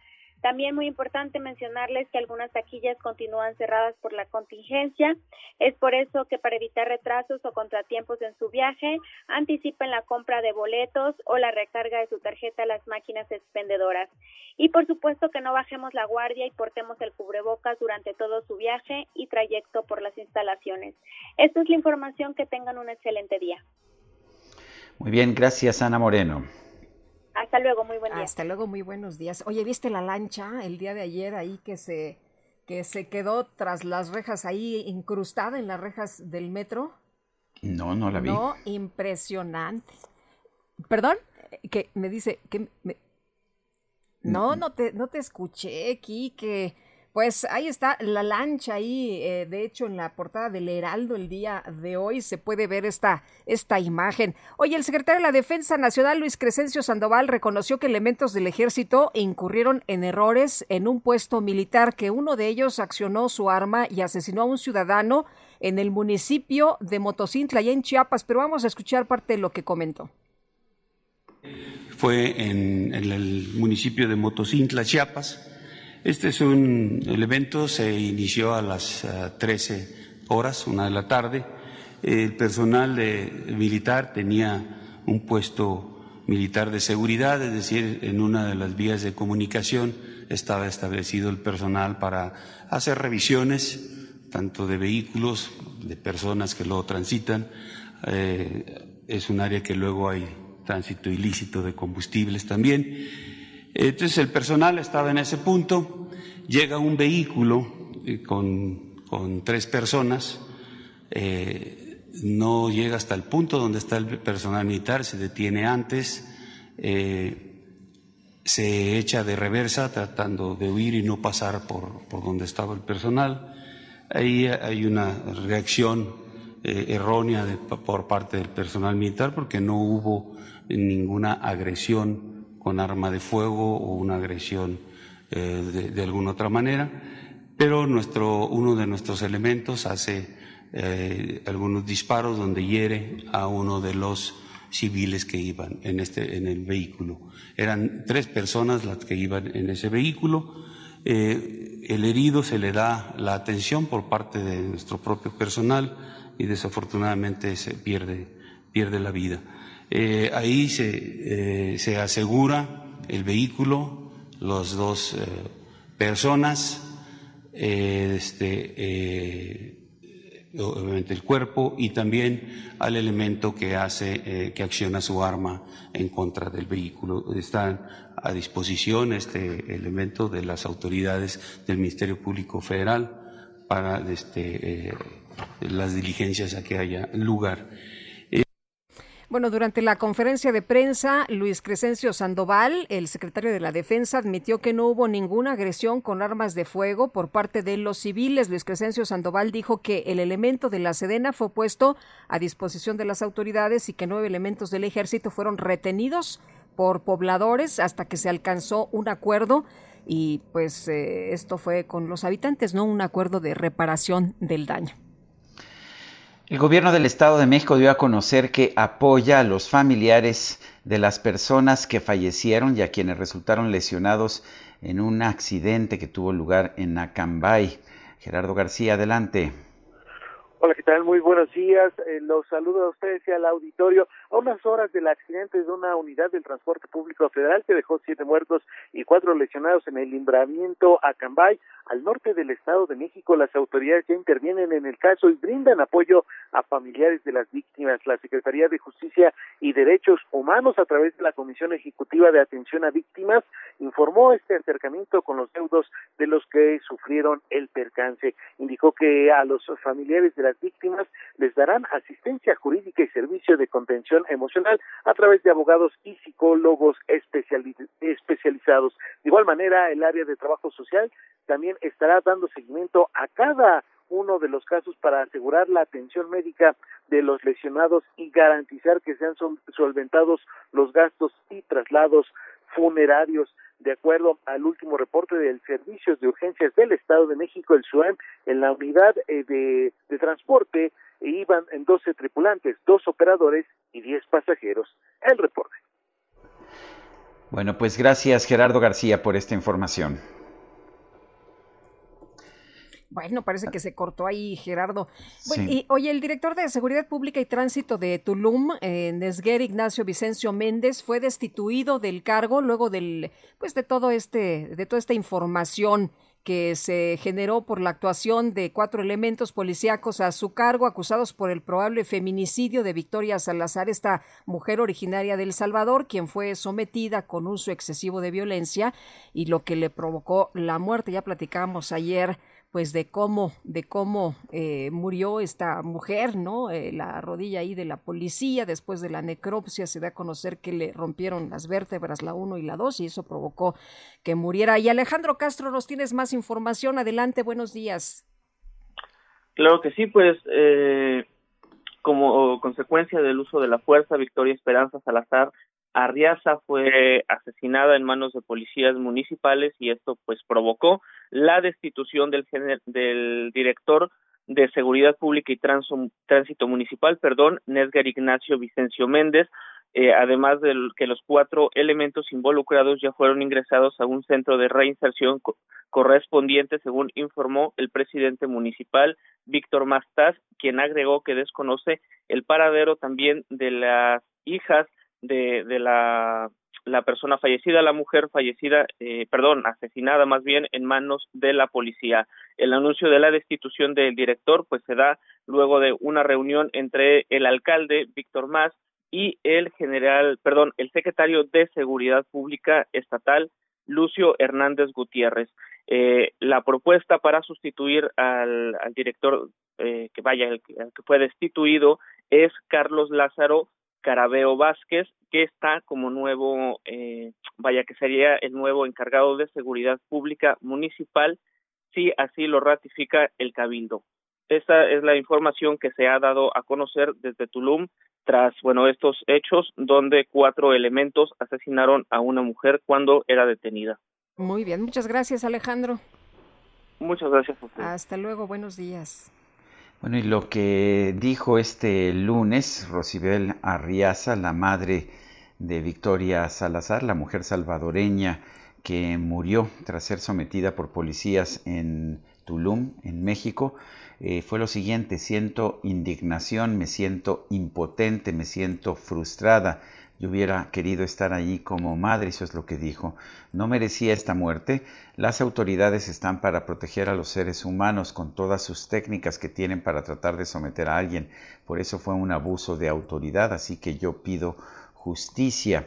También muy importante mencionarles que algunas taquillas continúan cerradas por la contingencia. Es por eso que para evitar retrasos o contratiempos en su viaje, anticipen la compra de boletos o la recarga de su tarjeta a las máquinas expendedoras. Y por supuesto que no bajemos la guardia y portemos el cubrebocas durante todo su viaje y trayecto por las instalaciones. Esta es la información. Que tengan un excelente día. Muy bien, gracias Ana Moreno. Hasta luego, muy buen día. Hasta luego, muy buenos días. Oye, ¿viste la lancha el día de ayer ahí que se que se quedó tras las rejas ahí incrustada en las rejas del metro? No, no la vi. No, impresionante. Perdón, que me dice que me... No, no te no te escuché, que pues ahí está la lancha ahí, eh, de hecho en la portada del Heraldo el día de hoy se puede ver esta, esta imagen. Oye, el secretario de la Defensa Nacional Luis Crescencio Sandoval reconoció que elementos del ejército incurrieron en errores en un puesto militar, que uno de ellos accionó su arma y asesinó a un ciudadano en el municipio de Motocintla, allá en Chiapas, pero vamos a escuchar parte de lo que comentó. Fue en, en el municipio de Motocintla, Chiapas este es un, evento se inició a las 13 eh, horas, una de la tarde. El personal militar tenía un puesto militar de seguridad, es decir, en una de las vías de comunicación estaba establecido el personal para hacer revisiones, tanto de vehículos, de personas que lo transitan. Eh, es un área que luego hay tránsito ilícito de combustibles también entonces el personal estaba en ese punto, llega un vehículo eh, con, tres personas, eh, no llega hasta el punto donde está el personal militar, se detiene antes, eh, se echa de reversa tratando de huir y no pasar por, por donde estaba el personal. Ahí hay una reacción errónea por parte del personal militar porque no hubo ninguna agresión con arma de fuego o una agresión eh, de, alguna otra manera, pero nuestro, uno de nuestros elementos hace eh, algunos disparos donde hiere a uno de los civiles que iban en, este, en el vehículo. Eran tres personas las que iban en ese vehículo. Eh, el herido se le da la atención por parte de nuestro propio personal y desafortunadamente se pierde, pierde la vida. Eh, ahí se, eh, se, asegura el vehículo, los dos personas, eh, este, eh, obviamente el cuerpo y también al elemento que hace, que acciona su arma en contra del vehículo. Están a disposición este elemento de las autoridades del Ministerio Público Federal para este, las diligencias a que haya lugar. Bueno, durante la conferencia de prensa, Luis Crescencio Sandoval, el secretario de la Defensa, admitió que no hubo ninguna agresión con armas de fuego por parte de los civiles. Luis Crescencio Sandoval dijo que el elemento de la Sedena fue puesto a disposición de las autoridades y que nueve elementos del ejército fueron retenidos por pobladores hasta que se alcanzó un acuerdo y pues eh, esto fue con los habitantes, no un acuerdo de reparación del daño. El gobierno del Estado de México dio a conocer que apoya a los familiares de las personas que fallecieron y a quienes resultaron lesionados en un accidente que tuvo lugar en Acambay. Gerardo García, adelante. Hola, ¿qué tal? Muy buenos días. Eh, los saludo a ustedes y al auditorio. A unas horas del accidente de una unidad del transporte público federal que dejó siete muertos y cuatro lesionados en el libramiento a Cambay, al norte del Estado de México, las autoridades ya intervienen en el caso y brindan apoyo a familiares de las víctimas. La Secretaría de Justicia y Derechos Humanos, a través de la Comisión Ejecutiva de Atención a Víctimas, informó este acercamiento con los deudos de los que sufrieron el percance. Indicó que a los familiares de las víctimas les darán asistencia jurídica y servicio de contención emocional a través de abogados y psicólogos especializados. De igual manera, el área de trabajo social también estará dando seguimiento a cada uno de los casos para asegurar la atención médica de los lesionados y garantizar que sean solventados los gastos y traslados funerarios. De acuerdo al último reporte del Servicios de Urgencias del Estado de México, el SUEM, en la unidad eh, de, de transporte iban en 12 tripulantes, dos operadores y 10 pasajeros. El reporte. Bueno, pues gracias Gerardo García por esta información. Bueno, parece que se cortó ahí, Gerardo. y, oye, el director de Seguridad Pública y Tránsito de Tulum, eh, Nesguer Ignacio Vicencio Méndez, fue destituido del cargo luego del, pues, de todo este, de toda esta información que se generó por la actuación de cuatro elementos policíacos a su cargo, acusados por el probable feminicidio de Victoria Salazar, esta mujer originaria de El Salvador, quien fue sometida con uso excesivo de violencia y lo que le provocó la muerte. Ya platicamos ayer pues de cómo, de cómo eh, murió esta mujer, ¿no? Eh, la rodilla ahí de la policía, después de la necropsia se da a conocer que le rompieron las vértebras, la 1 y la 2, y eso provocó que muriera. Y Alejandro Castro, nos tienes más información. Adelante, buenos días. Claro que sí, pues eh, como consecuencia del uso de la fuerza, Victoria Esperanza Salazar Arriaza fue asesinada en manos de policías municipales y esto pues provocó la destitución del, del director de Seguridad Pública y Tránsito Municipal, perdón, Nesgar Ignacio Vicencio Méndez, eh, además de que los cuatro elementos involucrados ya fueron ingresados a un centro de reinserción correspondiente, según informó el presidente municipal, Víctor Mastaz, quien agregó que desconoce el paradero también de las hijas de, de la, persona fallecida, la mujer fallecida, eh, perdón, asesinada más bien en manos de la policía. El anuncio de la destitución del director pues se da luego de una reunión entre el alcalde Víctor Más y el general, perdón, el secretario de Seguridad Pública Estatal Lucio Hernández Gutiérrez. Eh, la propuesta para sustituir al, al director eh, que vaya, el que fue destituido, es Carlos Lázaro Carabeo Vázquez, que está como nuevo, eh, vaya que sería el nuevo encargado de seguridad pública municipal, si así lo ratifica el Cabildo. Esta es la información que se ha dado a conocer desde Tulum tras, bueno, estos hechos donde cuatro elementos asesinaron a una mujer cuando era detenida. Muy bien, muchas gracias Alejandro. Muchas gracias. Hasta luego, buenos días. Bueno, y lo que dijo este lunes Rosibel Arriaza, la madre de Victoria Salazar, la mujer salvadoreña que murió tras ser sometida por policías en Tulum, en México, eh, fue lo siguiente, siento indignación, me siento impotente, me siento frustrada, Yo hubiera querido estar allí como madre, eso es lo que dijo. No merecía esta muerte. Las autoridades están para proteger a los seres humanos con todas sus técnicas que tienen para tratar de someter a alguien. Por eso fue un abuso de autoridad, así que yo pido justicia.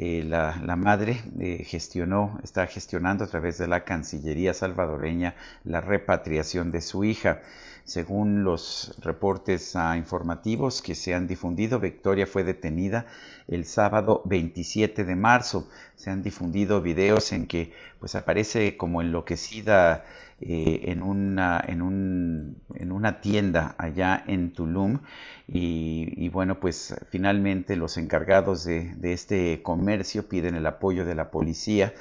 Eh, la, madre eh, gestionó, está gestionando a través de la Cancillería salvadoreña la repatriación de su hija. Según los reportes ah, informativos que se han difundido, Victoria fue detenida el sábado 27 de marzo. Se han difundido videos en que pues aparece como enloquecida eh, en, una, en, un, tienda allá en Tulum y, bueno pues finalmente los encargados de este comercio piden el apoyo de la policía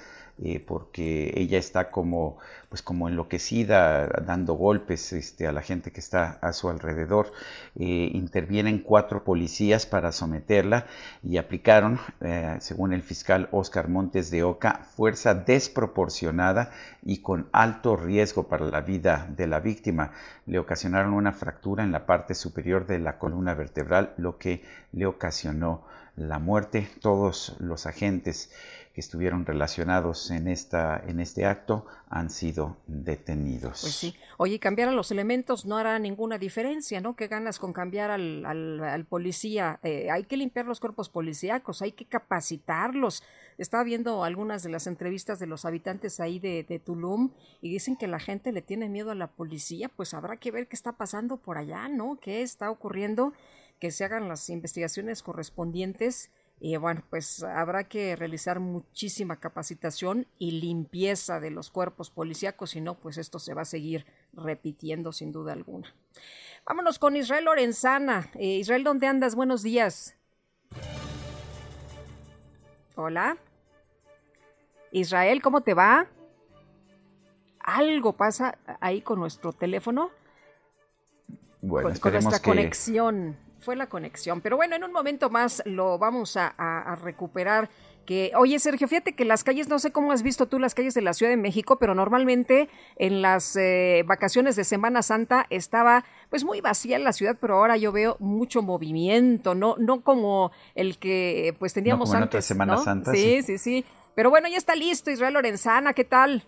eh, porque ella está como, pues como enloquecida, dando golpes este, a la gente que está a su alrededor. Eh, intervienen cuatro policías para someterla y aplicaron, eh, según el fiscal Oscar Montes de Oca, fuerza desproporcionada y con alto riesgo para la vida de la víctima. Le ocasionaron una fractura en la parte superior de la columna vertebral, lo que le ocasionó la muerte. Todos los agentes que estuvieron relacionados en, esta, en este acto han sido detenidos. Pues sí. Oye, cambiar a los elementos no hará ninguna diferencia, ¿no? ¿Qué ganas con cambiar al, al, policía? Eh, hay que limpiar los cuerpos policíacos, hay que capacitarlos. Estaba viendo algunas de las entrevistas de los habitantes ahí de, de Tulum y dicen que la gente le tiene miedo a la policía, pues habrá que ver qué está pasando por allá, ¿no? ¿Qué está ocurriendo? Que se hagan las investigaciones correspondientes y bueno, pues habrá que realizar muchísima capacitación y limpieza de los cuerpos policíacos, si no, pues esto se va a seguir repitiendo sin duda alguna. Vámonos con Israel Lorenzana. Eh, Israel, ¿dónde andas? Buenos días. Hola. Israel, ¿cómo te va? ¿Algo pasa ahí con nuestro teléfono? Bueno, con, nuestra conexión fue la conexión. Pero bueno, en un momento más lo vamos a, recuperar. Que, oye, Sergio, fíjate que las calles, no sé cómo has visto tú las calles de la Ciudad de México, pero normalmente en las eh, vacaciones de Semana Santa estaba pues muy vacía la ciudad, pero ahora yo veo mucho movimiento, no, no como el que pues teníamos no antes. Semana Santa. Sí, sí, sí, Pero bueno, ya está listo, Israel Lorenzana, ¿qué tal?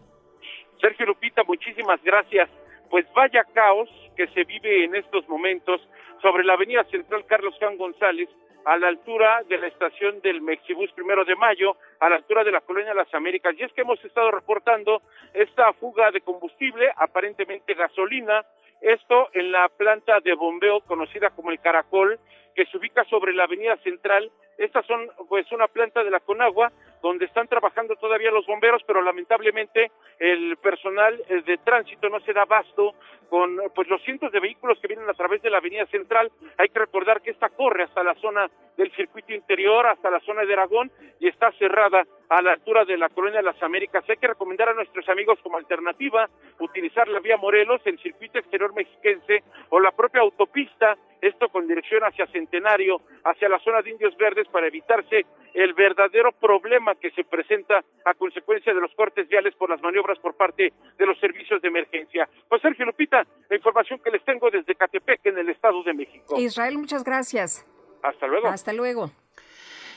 Sergio Lupita, muchísimas gracias. Pues vaya caos que se vive en estos momentos sobre la avenida central Carlos Juan González, a la altura de la estación del Mexibus primero de mayo, a la altura de la colonia Las Américas. Y es que hemos estado reportando esta fuga de combustible, aparentemente gasolina, esto en la planta de bombeo conocida como el Caracol, que se ubica sobre la avenida central. Estas son pues una planta de la Conagua donde están trabajando todavía los bomberos, pero lamentablemente el personal eh, de tránsito no se da abasto con pues los cientos de vehículos que vienen a través de la avenida central. Hay que recordar que esta corre hasta la zona del circuito interior, hasta la zona de Aragón y está cerrada a la altura de la colonia de las Américas. Hay que recomendar a nuestros amigos como alternativa utilizar la vía Morelos, el circuito exterior mexiquense o la propia autopista, esto con dirección hacia Centenario, hacia la zona de Indios Verdes para evitarse el verdadero problema que se presenta a consecuencia de los cortes viales por las maniobras por parte de los servicios de emergencia. Pues Sergio Lupita, la información que les tengo desde Catepec, en el Estado de México. Israel, muchas gracias. Hasta luego. Hasta luego.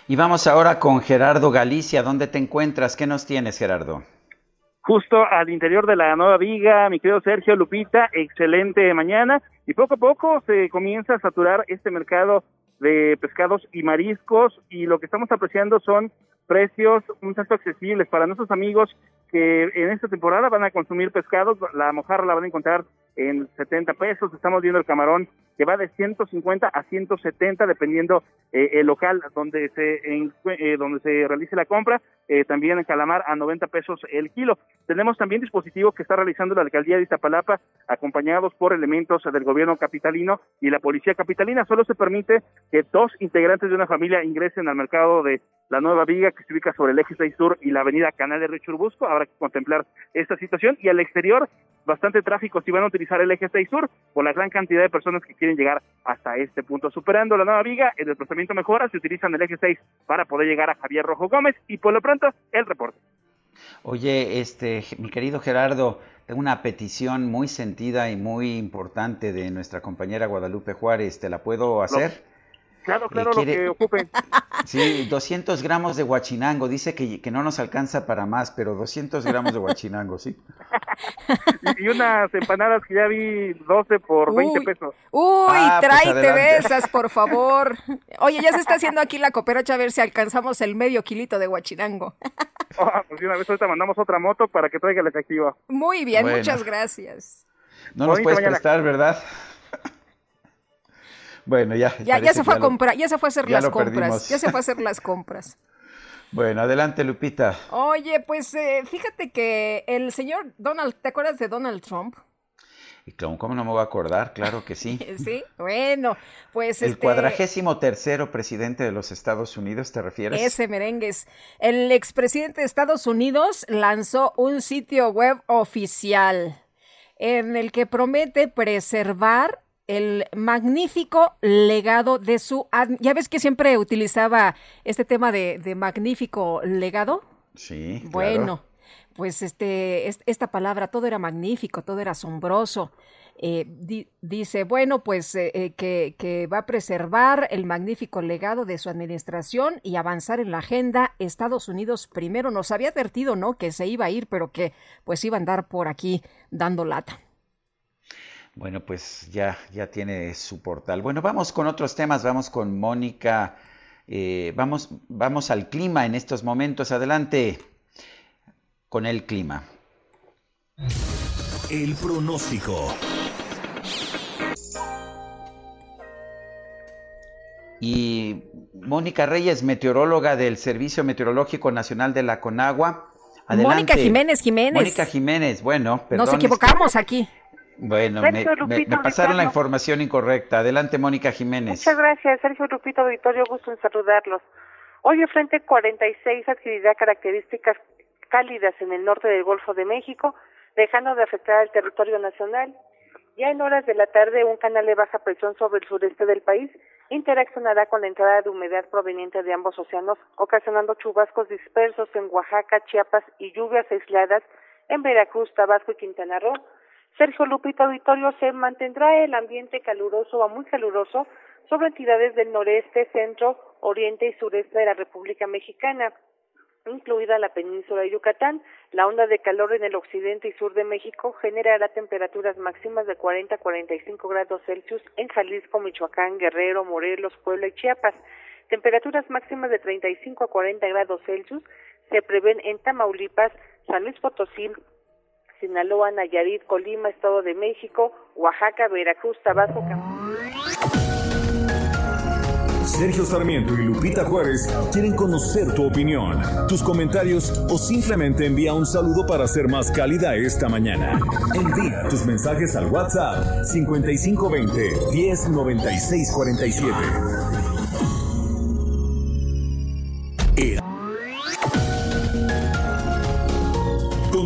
Y vamos ahora con Gerardo Galicia. ¿Dónde te encuentras? ¿Qué nos tienes, Gerardo? Justo al interior de la nueva viga, mi querido Sergio Lupita, excelente mañana. Y poco a poco se comienza a saturar este mercado de pescados y mariscos y lo que estamos apreciando son precios un tanto accesibles para nuestros amigos que en esta temporada van a consumir pescados, la mojarra la van a encontrar en 70 pesos, estamos viendo el camarón que va de 150 a 170 dependiendo eh, el local donde se eh, donde se realice la compra, eh, también en calamar a 90 pesos el kilo. Tenemos también dispositivos que está realizando la alcaldía de Iztapalapa acompañados por elementos del gobierno capitalino y la policía capitalina. Solo se permite que dos integrantes de una familia ingresen al mercado de la Nueva Viga que se ubica sobre el eje 6 Sur y la avenida Canal de Río Churbusco. Habrá que contemplar esta situación y al exterior bastante tráfico si van a utilizar el eje 6 Sur por la gran cantidad de personas que quieren llegar hasta este punto. Superando la Nueva Viga, el desplazamiento mejora, se utilizan el eje 6 para poder llegar a Javier Rojo Gómez y por lo pronto el reporte. Oye, este, mi querido Gerardo, tengo una petición muy sentida y muy importante de nuestra compañera Guadalupe Juárez. ¿Te la puedo hacer? Claro, claro, lo que ocupen. Sí, 200 gramos de guachinango. Dice que, que no nos alcanza para más, pero 200 gramos de guachinango, ¿sí? Y, unas empanadas que ya vi 12 por 20 Uy. pesos. Uy, Ah, pues tráete de esas, por favor. Oye, ya se está haciendo aquí la cooperacha a ver si alcanzamos el medio kilito de guachinango. Ah, pues de una vez ahorita mandamos otra moto para que traiga el efectivo. Muy bien, Bueno. muchas gracias. No nos puedes mañana. prestar, ¿verdad? Bueno, ya. Ya, se fue a comprar, ya se fue a hacer las compras. perdimos. Ya se fue a hacer las compras. Bueno, adelante, Lupita. Oye, pues eh, fíjate que el señor Donald, ¿te acuerdas de Donald Trump? Y ¿cómo no me voy a acordar? Claro que sí. Sí, bueno, pues El este, cuadragésimo tercero presidente de los Estados Unidos, ¿te refieres? Ese merengues. El expresidente de Estados Unidos lanzó un sitio web oficial en el que promete preservar el magnífico legado de su... Ya ves que siempre utilizaba este tema de, de magnífico legado. Sí. claro. Bueno, pues este, es- esta palabra, todo era magnífico, todo era asombroso. Eh, di- dice, bueno, pues eh, eh, que, que va a preservar el magnífico legado de su administración y avanzar en la agenda Estados Unidos primero. Nos había advertido, ¿no? Que se iba a ir, pero que pues iba a andar por aquí dando lata. Bueno, pues ya, ya tiene su portal. Bueno, vamos con otros temas. Vamos con Mónica. eh, vamos, vamos al clima en estos momentos. Adelante con el clima. El pronóstico. Y Mónica Reyes, meteoróloga del Servicio Meteorológico Nacional de la Conagua. Adelante. Mónica Jiménez Jiménez. Mónica Jiménez, bueno, perdón. Nos es que- equivocamos aquí. Bueno, me, pasaron la información incorrecta. Adelante, Mónica Jiménez. Muchas gracias, Sergio Lupito Auditorio, gusto en saludarlos. Hoy el Frente 46 adquirirá características cálidas en el norte del Golfo de México, dejando de afectar al territorio nacional. Ya en horas de la tarde, un canal de baja presión sobre el sureste del país interaccionará con la entrada de humedad proveniente de ambos océanos, ocasionando chubascos dispersos en Oaxaca, Chiapas y lluvias aisladas en Veracruz, Tabasco y Quintana Roo. Sergio Lupito Auditorio se mantendrá el ambiente caluroso a muy caluroso sobre entidades del noreste, centro, oriente y sureste de la República Mexicana, incluida la península de Yucatán. La onda de calor en el occidente y sur de México generará temperaturas máximas de 40 a 45 grados Celsius en Jalisco, Michoacán, Guerrero, Morelos, Puebla y Chiapas. Temperaturas máximas de 35 a 40 grados Celsius se prevén en Tamaulipas, San Luis Potosí, Sinaloa, Nayarit, Colima, Estado de México, Oaxaca, Veracruz, Tabasco, Sergio Sarmiento y Lupita Juárez quieren conocer tu opinión, tus comentarios o simplemente envía un saludo para ser más cálida esta mañana. Envía tus mensajes al WhatsApp 5520 109647.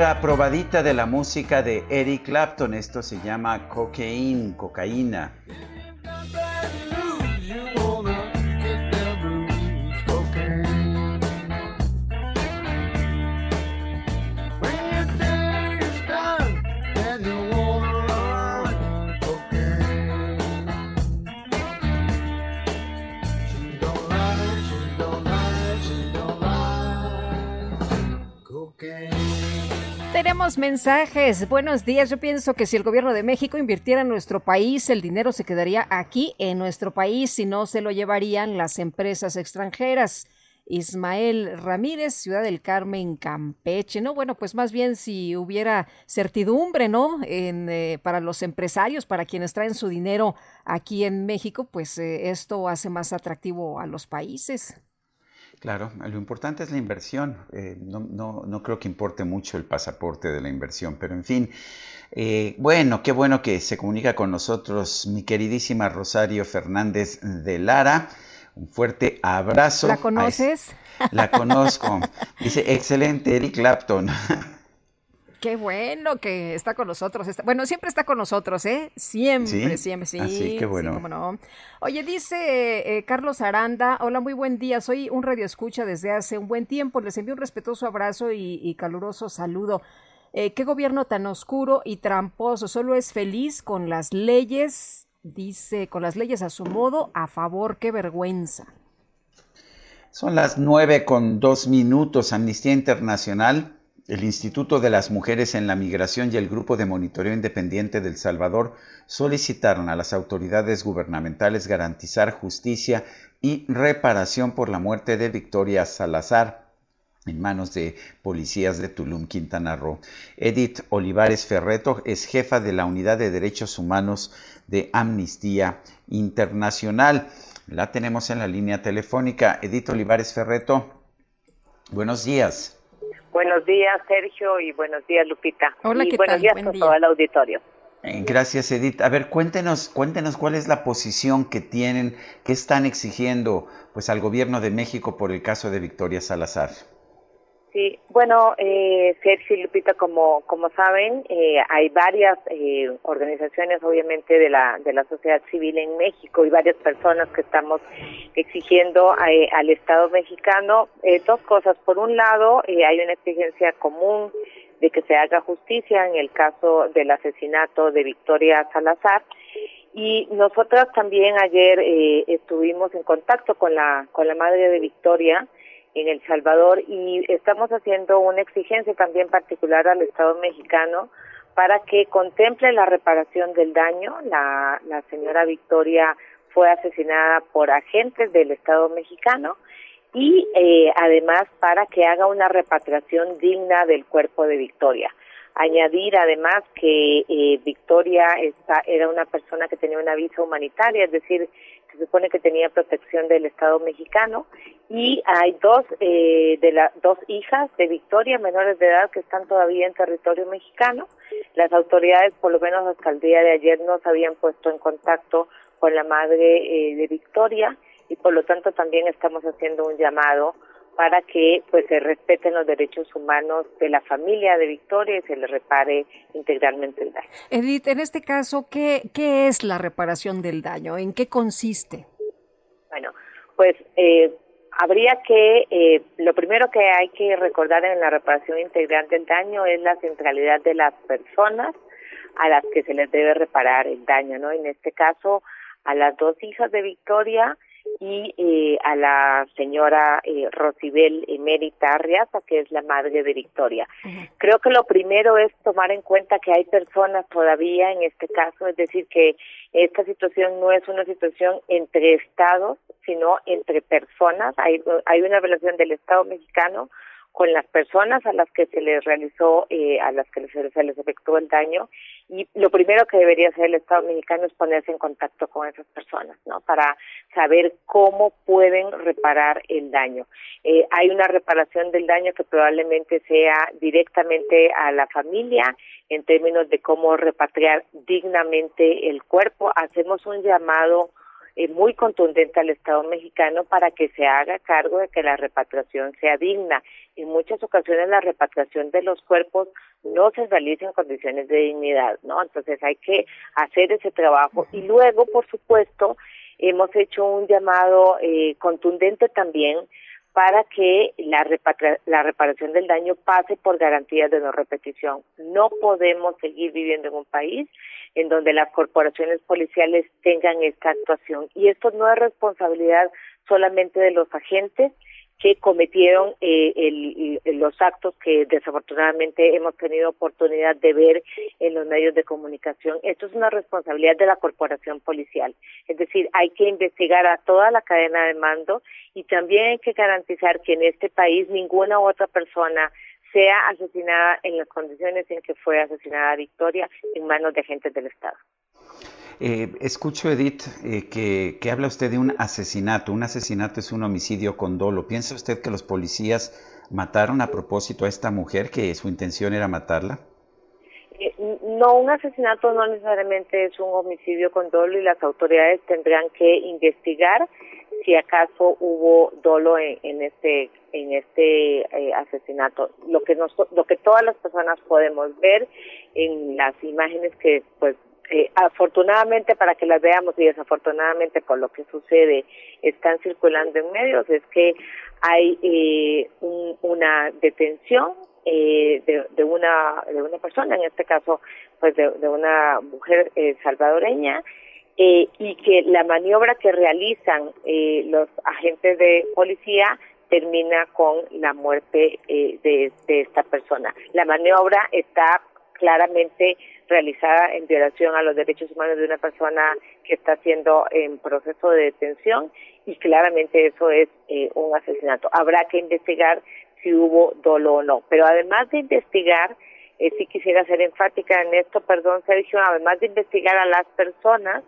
Otra probadita de la música de Eric Clapton. Esto se llama Cocaine, cocaína. Tenemos mensajes. Buenos días. Yo pienso que si el gobierno de México invirtiera en nuestro país, el dinero se quedaría aquí en nuestro país y no se lo llevarían las empresas extranjeras. Ismael Ramírez, Ciudad del Carmen, Campeche, ¿no? Bueno, pues más bien si hubiera certidumbre, ¿no? En, eh, para los empresarios, para quienes traen su dinero aquí en México, pues eh, esto hace más atractivo a los países. Claro, lo importante es la inversión. Eh, no, no, no, creo que importe mucho el pasaporte de la inversión, pero en fin. Eh, bueno, qué bueno que se comunica con nosotros mi queridísima Rosario Fernández de Lara. Un fuerte abrazo. ¿La conoces? La conozco. Dice, excelente, Eric Clapton. Qué bueno que está con nosotros. bueno, siempre está con nosotros, ¿eh? Siempre, siempre, sí. Así, qué bueno. no. Oye, dice eh, Carlos Aranda, hola, muy buen día. Soy un radio escucha desde hace un buen tiempo. Les envío un respetuoso abrazo y, caluroso saludo. Eh, qué gobierno tan oscuro y tramposo. Solo es feliz con las leyes, dice, con las leyes a su modo, a favor. Qué vergüenza. Son las nueve con dos minutos. Amnistía Internacional el Instituto de las Mujeres en la Migración y el Grupo de Monitoreo Independiente del Salvador solicitaron a las autoridades gubernamentales garantizar justicia y reparación por la muerte de Victoria Salazar en manos de policías de Tulum, Quintana Roo. Edith Olivares Ferreto es jefa de la Unidad de Derechos Humanos de Amnistía Internacional. La tenemos en la línea telefónica. Edith Olivares Ferreto, buenos días. Buenos días, Sergio, y buenos días, Lupita. Hola, y ¿qué buenos días a todo el auditorio. Eh, gracias, Edith. A ver, cuéntenos, cuéntenos cuál es la posición que tienen, que están exigiendo pues al gobierno de México por el caso de Victoria Salazar. Sí, bueno, eh, Sergio y Lupita, como, como saben, eh, hay varias eh, organizaciones, obviamente, de la, de la sociedad civil en México y varias personas que estamos exigiendo eh, al Estado mexicano eh, dos cosas. Por un lado, eh, hay una exigencia común de que se haga justicia en el caso del asesinato de Victoria Salazar. Y nosotras también ayer estuvimos en contacto con la, con la madre de Victoria, en El Salvador y estamos haciendo una exigencia también particular al Estado mexicano para que contemple la reparación del daño. La, la señora Victoria fue asesinada por agentes del Estado mexicano y eh, además para que haga una repatriación digna del cuerpo de Victoria. Añadir además que eh, Victoria está, era una persona que tenía una visa humanitaria, es decir, se supone que tenía protección del Estado mexicano y hay dos eh, de las dos hijas de Victoria menores de edad que están todavía en territorio mexicano. Las autoridades, por lo menos hasta el día de ayer, no se habían puesto en contacto con la madre eh, de Victoria y por lo tanto también estamos haciendo un llamado para que pues se respeten los derechos humanos de la familia de Victoria y se le repare integralmente el daño. Edith, en este caso, ¿qué, qué es la reparación del daño? ¿En qué consiste? Bueno, pues eh, habría que, eh, lo primero que hay que recordar en la reparación integral del daño es la centralidad de las personas a las que se les debe reparar el daño, ¿no? En este caso, a las dos hijas de Victoria, y eh, a la señora eh, Rosibel Emérita Arriaza, que es la madre de Victoria. Creo que lo primero es tomar en cuenta que hay personas todavía en este caso, es decir, que esta situación no es una situación entre estados, sino entre personas. Hay, hay una relación del Estado mexicano con las personas a las que se les realizó, eh, a las que se les efectuó el daño y lo primero que debería hacer el Estado mexicano es ponerse en contacto con esas personas, ¿no? Para saber cómo pueden reparar el daño. Eh, hay una reparación del daño que probablemente sea directamente a la familia en términos de cómo repatriar dignamente el cuerpo. Hacemos un llamado eh, muy contundente al Estado mexicano para que se haga cargo de que la repatriación sea digna. En muchas ocasiones la repatriación de los cuerpos no se realiza en condiciones de dignidad, ¿no? Entonces hay que hacer ese trabajo y luego, por supuesto, hemos hecho un llamado eh, contundente también para que la, la reparación del daño pase por garantías de no repetición. No podemos seguir viviendo en un país en donde las corporaciones policiales tengan esta actuación. Y esto no es responsabilidad solamente de los agentes, que cometieron eh, los actos que desafortunadamente hemos tenido oportunidad de ver en los medios de comunicación. Esto es una responsabilidad de la corporación policial. Es decir, hay que investigar a toda la cadena de mando y también hay que garantizar que en este país ninguna otra persona sea asesinada en las condiciones en que fue asesinada Victoria en manos de agentes del Estado. Eh, escucho, Edith, eh, que, que, habla usted de un asesinato. Un asesinato es un homicidio con dolo. ¿Piensa usted que los policías mataron a propósito a esta mujer, que su intención era matarla? Eh, no, un asesinato no necesariamente es un homicidio con dolo y las autoridades tendrán que investigar si acaso hubo dolo en, en este este eh, asesinato. Lo que nos, lo que todas las personas podemos ver en las imágenes que pues eh, afortunadamente para que las veamos y desafortunadamente por lo que sucede están circulando en medios es que hay eh, un, una detención eh, de, de, una de una persona en este caso pues de, una mujer eh, salvadoreña eh, y que la maniobra que realizan eh, los agentes de policía termina con la muerte eh, de esta persona. La maniobra está claramente realizada en violación a los derechos humanos de una persona que está siendo en proceso de detención y claramente eso es eh, un asesinato. Habrá que investigar si hubo dolo o no. Pero además de investigar, eh, sí quisiera ser enfática en esto, perdón Sergio, además de investigar a las personas,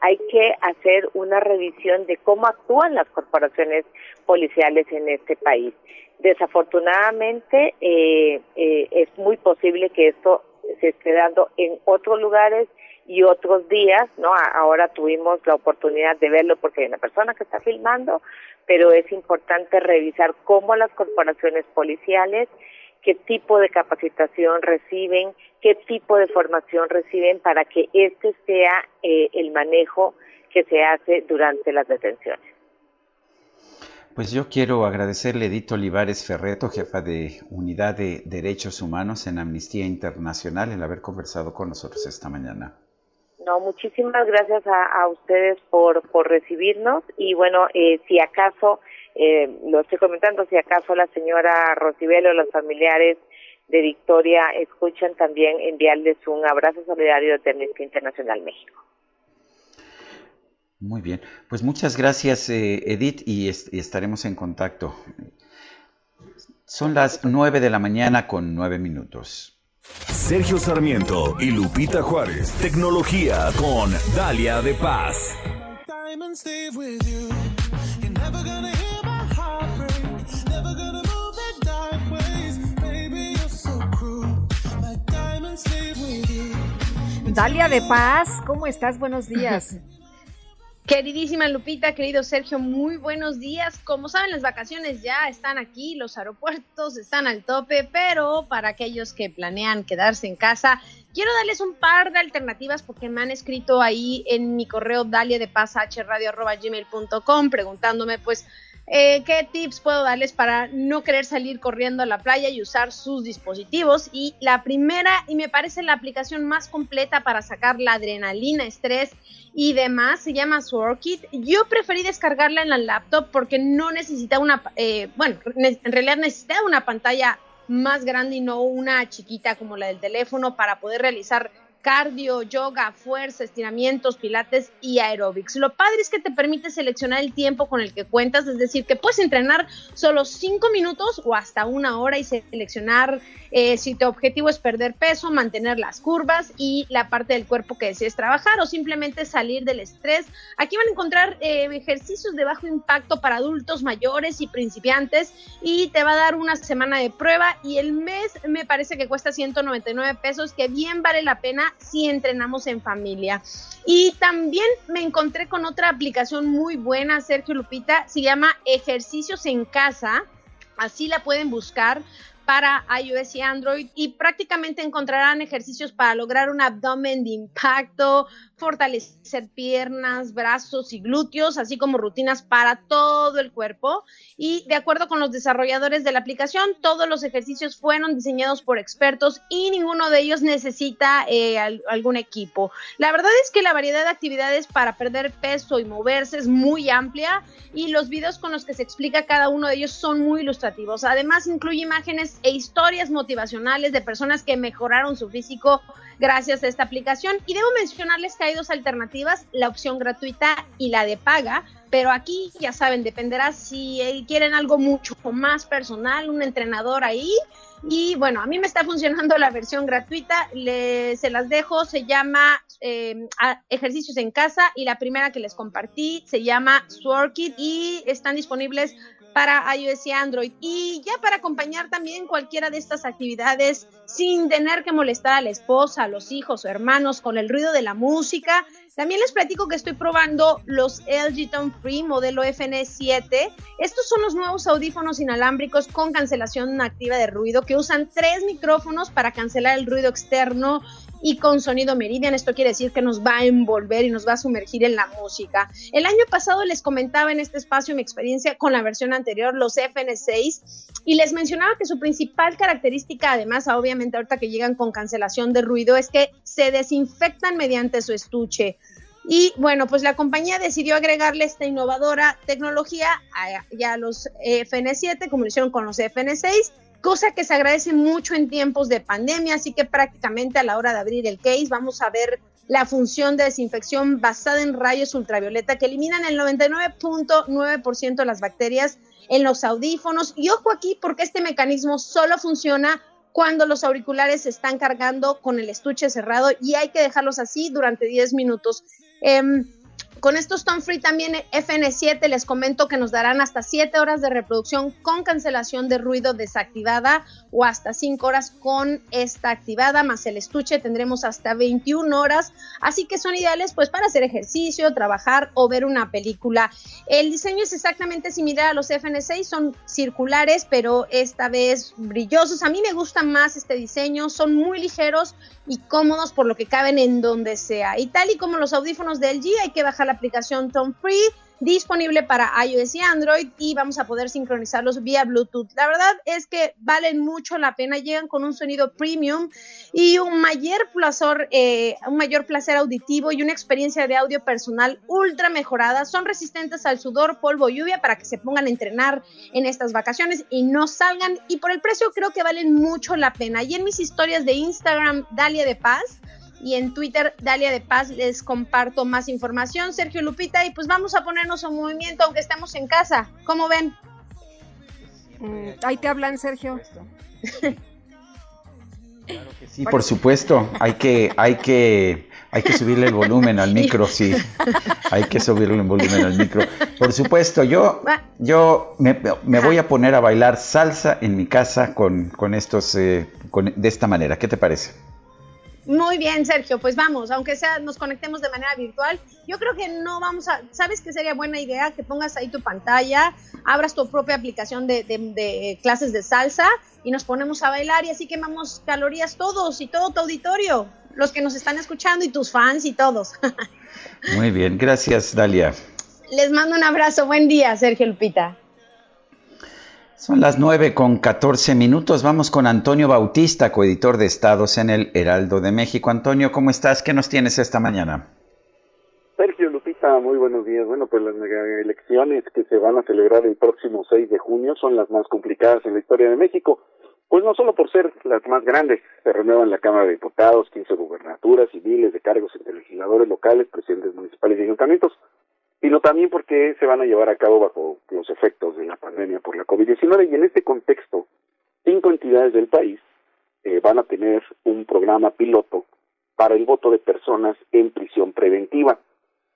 hay que hacer una revisión de cómo actúan las corporaciones policiales en este país. Desafortunadamente, eh, eh, es muy posible que esto se esté dando en otros lugares y otros días, ¿no? Ahora tuvimos la oportunidad de verlo porque hay una persona que está filmando, pero es importante revisar cómo las corporaciones policiales, qué tipo de capacitación reciben, qué tipo de formación reciben para que este sea eh, el manejo que se hace durante las detenciones. Pues yo quiero agradecerle a Olivares Ferreto, jefa de Unidad de Derechos Humanos en Amnistía Internacional, el haber conversado con nosotros esta mañana. No, muchísimas gracias a, a ustedes por, por recibirnos y bueno, eh, si acaso, eh, lo estoy comentando, si acaso la señora Rosibelo, los familiares de Victoria escuchan también enviarles un abrazo solidario de Amnistía Internacional México. Muy bien, pues muchas gracias eh, Edith y, est y, estaremos en contacto. Son las nueve de la mañana con nueve minutos. Sergio Sarmiento y Lupita Juárez, tecnología con Dalia de Paz. Dalia de Paz, ¿cómo estás? Buenos días. Queridísima Lupita, querido Sergio, muy buenos días. Como saben, las vacaciones ya están aquí, los aeropuertos están al tope, pero para aquellos que planean quedarse en casa, quiero darles un par de alternativas porque me han escrito ahí en mi correo dalia de preguntándome pues eh, qué tips puedo darles para no querer salir corriendo a la playa y usar sus dispositivos. Y la primera, y me parece la aplicación más completa para sacar la adrenalina, estrés y demás, se llama Swordkit. Yo preferí descargarla en la laptop porque no necesita una, eh, bueno, en realidad necesita una pantalla más grande y no una chiquita como la del teléfono para poder realizar cardio, yoga, fuerza, estiramientos, pilates y aeróbics. Lo padre es que te permite seleccionar el tiempo con el que cuentas, es decir, que puedes entrenar solo 5 minutos o hasta una hora y seleccionar eh, si tu objetivo es perder peso, mantener las curvas y la parte del cuerpo que desees trabajar o simplemente salir del estrés. Aquí van a encontrar eh, ejercicios de bajo impacto para adultos mayores y principiantes y te va a dar una semana de prueba y el mes me parece que cuesta 199 pesos, que bien vale la pena si entrenamos en familia. Y también me encontré con otra aplicación muy buena, Sergio Lupita, se llama Ejercicios en Casa. Así la pueden buscar para iOS y Android y prácticamente encontrarán ejercicios para lograr un abdomen de impacto, fortalecer piernas, brazos y glúteos, así como rutinas para todo el cuerpo. Y de acuerdo con los desarrolladores de la aplicación, todos los ejercicios fueron diseñados por expertos y ninguno de ellos necesita eh, algún equipo. La verdad es que la variedad de actividades para perder peso y moverse es muy amplia y los videos con los que se explica cada uno de ellos son muy ilustrativos. Además, incluye imágenes e historias motivacionales de personas que mejoraron su físico gracias a esta aplicación. Y debo mencionarles que hay dos alternativas, la opción gratuita y la de paga. Pero aquí, ya saben, dependerá si eh, quieren algo mucho más personal, un entrenador ahí. Y bueno, a mí me está funcionando la versión gratuita, se las dejo, se llama eh, Ejercicios en Casa y la primera que les compartí se llama Sworkit y están disponibles para iOS y Android. Y ya para acompañar también cualquiera de estas actividades sin tener que molestar a la esposa, a los hijos o hermanos con el ruido de la música. También les platico que estoy probando los LG Tone Free modelo FN7. Estos son los nuevos audífonos inalámbricos con cancelación activa de ruido que usan tres micrófonos para cancelar el ruido externo y con sonido Meridian. Esto quiere decir que nos va a envolver y nos va a sumergir en la música. El año pasado les comentaba en este espacio mi experiencia con la versión anterior, los FN6, y les mencionaba que su principal característica, además, obviamente ahorita que llegan con cancelación de ruido, es que se desinfectan mediante su estuche. Y bueno, pues la compañía decidió agregarle esta innovadora tecnología a, ya a los FN7, como lo hicieron con los FN6 cosa que se agradece mucho en tiempos de pandemia, así que prácticamente a la hora de abrir el case vamos a ver la función de desinfección basada en rayos ultravioleta que eliminan el 99.9% de las bacterias en los audífonos. Y ojo aquí porque este mecanismo solo funciona cuando los auriculares se están cargando con el estuche cerrado y hay que dejarlos así durante 10 minutos. Em, con estos Tone Free también FN7 les comento que nos darán hasta 7 horas de reproducción con cancelación de ruido desactivada o hasta 5 horas con esta activada, más el estuche tendremos hasta 21 horas, así que son ideales pues para hacer ejercicio, trabajar o ver una película. El diseño es exactamente similar a los FN6, son circulares pero esta vez brillosos. A mí me gusta más este diseño, son muy ligeros y cómodos por lo que caben en donde sea. Y tal y como los audífonos de LG hay que bajar la aplicación Tone Free disponible para iOS y Android y vamos a poder sincronizarlos vía Bluetooth. La verdad es que valen mucho la pena, llegan con un sonido premium y un mayor placer, eh, un mayor placer auditivo y una experiencia de audio personal ultra mejorada. Son resistentes al sudor, polvo, lluvia para que se pongan a entrenar en estas vacaciones y no salgan. Y por el precio creo que valen mucho la pena. Y en mis historias de Instagram, Dalia de Paz, y en Twitter, Dalia de Paz, les comparto más información. Sergio Lupita, y pues vamos a ponernos en movimiento aunque estemos en casa. ¿Cómo ven? Mm, ahí te hablan, Sergio. Sí, por supuesto. Hay que, hay que, hay que subirle el volumen al micro, sí. Hay que subirle el volumen al micro. Por supuesto, yo, yo me, me voy a poner a bailar salsa en mi casa con, con estos, eh, con, de esta manera. ¿Qué te parece? Muy bien, Sergio, pues vamos, aunque sea nos conectemos de manera virtual, yo creo que no vamos a, ¿sabes qué sería buena idea? Que pongas ahí tu pantalla, abras tu propia aplicación de, de, de clases de salsa y nos ponemos a bailar y así quemamos calorías todos y todo tu auditorio, los que nos están escuchando y tus fans y todos. Muy bien, gracias Dalia. Les mando un abrazo, buen día, Sergio Lupita. Son las nueve con 14 minutos. Vamos con Antonio Bautista, coeditor de Estados en el Heraldo de México. Antonio, ¿cómo estás? ¿Qué nos tienes esta mañana? Sergio Lupita, muy buenos días. Bueno, pues las elecciones que se van a celebrar el próximo 6 de junio son las más complicadas en la historia de México. Pues no solo por ser las más grandes, se renuevan la Cámara de Diputados, 15 gubernaturas y miles de cargos entre legisladores locales, presidentes municipales y ayuntamientos, sino también porque se van a llevar a cabo bajo los efectos de la pandemia por la COVID-19 y en este contexto, cinco entidades del país eh, van a tener un programa piloto para el voto de personas en prisión preventiva.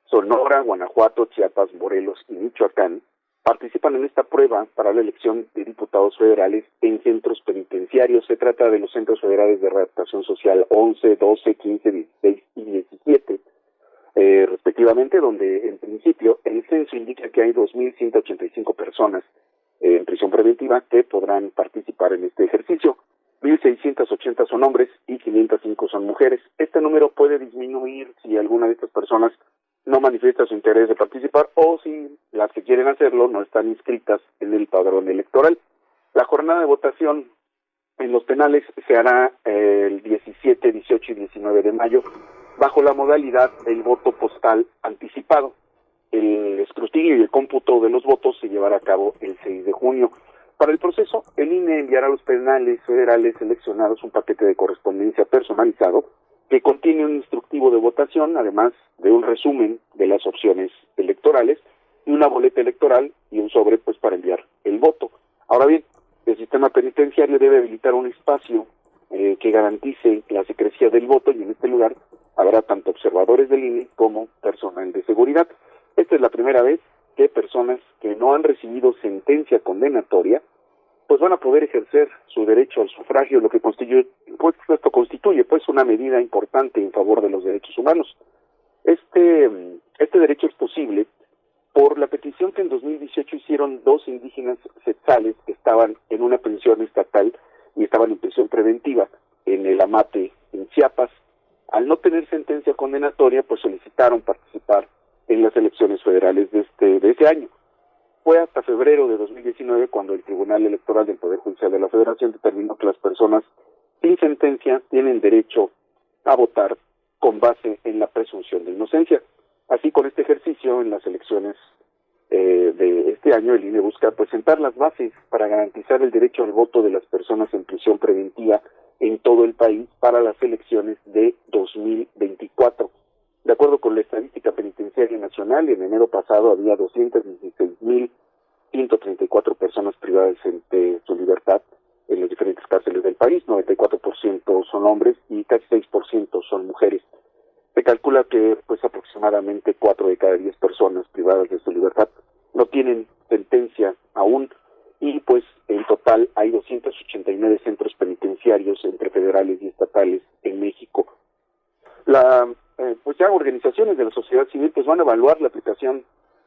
Sonora, Guanajuato, Chiapas, Morelos y Michoacán participan en esta prueba para la elección de diputados federales en centros penitenciarios. Se trata de los centros federales de readaptación social 11, 12, 15, 16 y 17 eh, respectivamente, donde en principio el censo indica que hay 2.185 personas eh, en prisión preventiva que podrán participar en este ejercicio. 1.680 son hombres y 505 son mujeres. Este número puede disminuir si alguna de estas personas no manifiesta su interés de participar o si las que quieren hacerlo no están inscritas en el padrón electoral. La jornada de votación en los penales se hará eh, el 17, 18 y 19 de mayo bajo la modalidad del voto postal anticipado. El escrutinio y el cómputo de los votos se llevará a cabo el 6 de junio. Para el proceso, el INE enviará a los penales federales seleccionados un paquete de correspondencia personalizado que contiene un instructivo de votación, además de un resumen de las opciones electorales y una boleta electoral y un sobre pues para enviar el voto. Ahora bien, el sistema penitenciario debe habilitar un espacio eh, que garantice la secrecía del voto y en este lugar habrá tanto observadores del INE como personal de seguridad. Esta es la primera vez que personas que no han recibido sentencia condenatoria pues van a poder ejercer su derecho al sufragio, lo que constituye, pues esto constituye pues una medida importante en favor de los derechos humanos. Este, este derecho es posible por la petición que en 2018 hicieron dos indígenas setzales que estaban en una prisión estatal y estaban en prisión preventiva en el Amate, en Chiapas. Al no tener sentencia condenatoria, pues solicitaron participar en las elecciones federales de este, de este año. Fue hasta febrero de 2019 cuando el Tribunal Electoral del Poder Judicial de la Federación determinó que las personas sin sentencia tienen derecho a votar con base en la presunción de inocencia. Así, con este ejercicio en las elecciones eh, de este año, el INE busca presentar las bases para garantizar el derecho al voto de las personas en prisión preventiva en todo el país para las elecciones de 2024. De acuerdo con la Estadística Penitenciaria Nacional, en enero pasado había 216.134 personas privadas de su libertad en las diferentes cárceles del país, 94% son hombres y casi 6% son mujeres. Se calcula que pues aproximadamente 4 de cada 10 personas privadas de su libertad no tienen sentencia aún y pues en total hay 289 centros penitenciarios entre federales y estatales en México. La eh, pues ya organizaciones de la sociedad civil pues van a evaluar la aplicación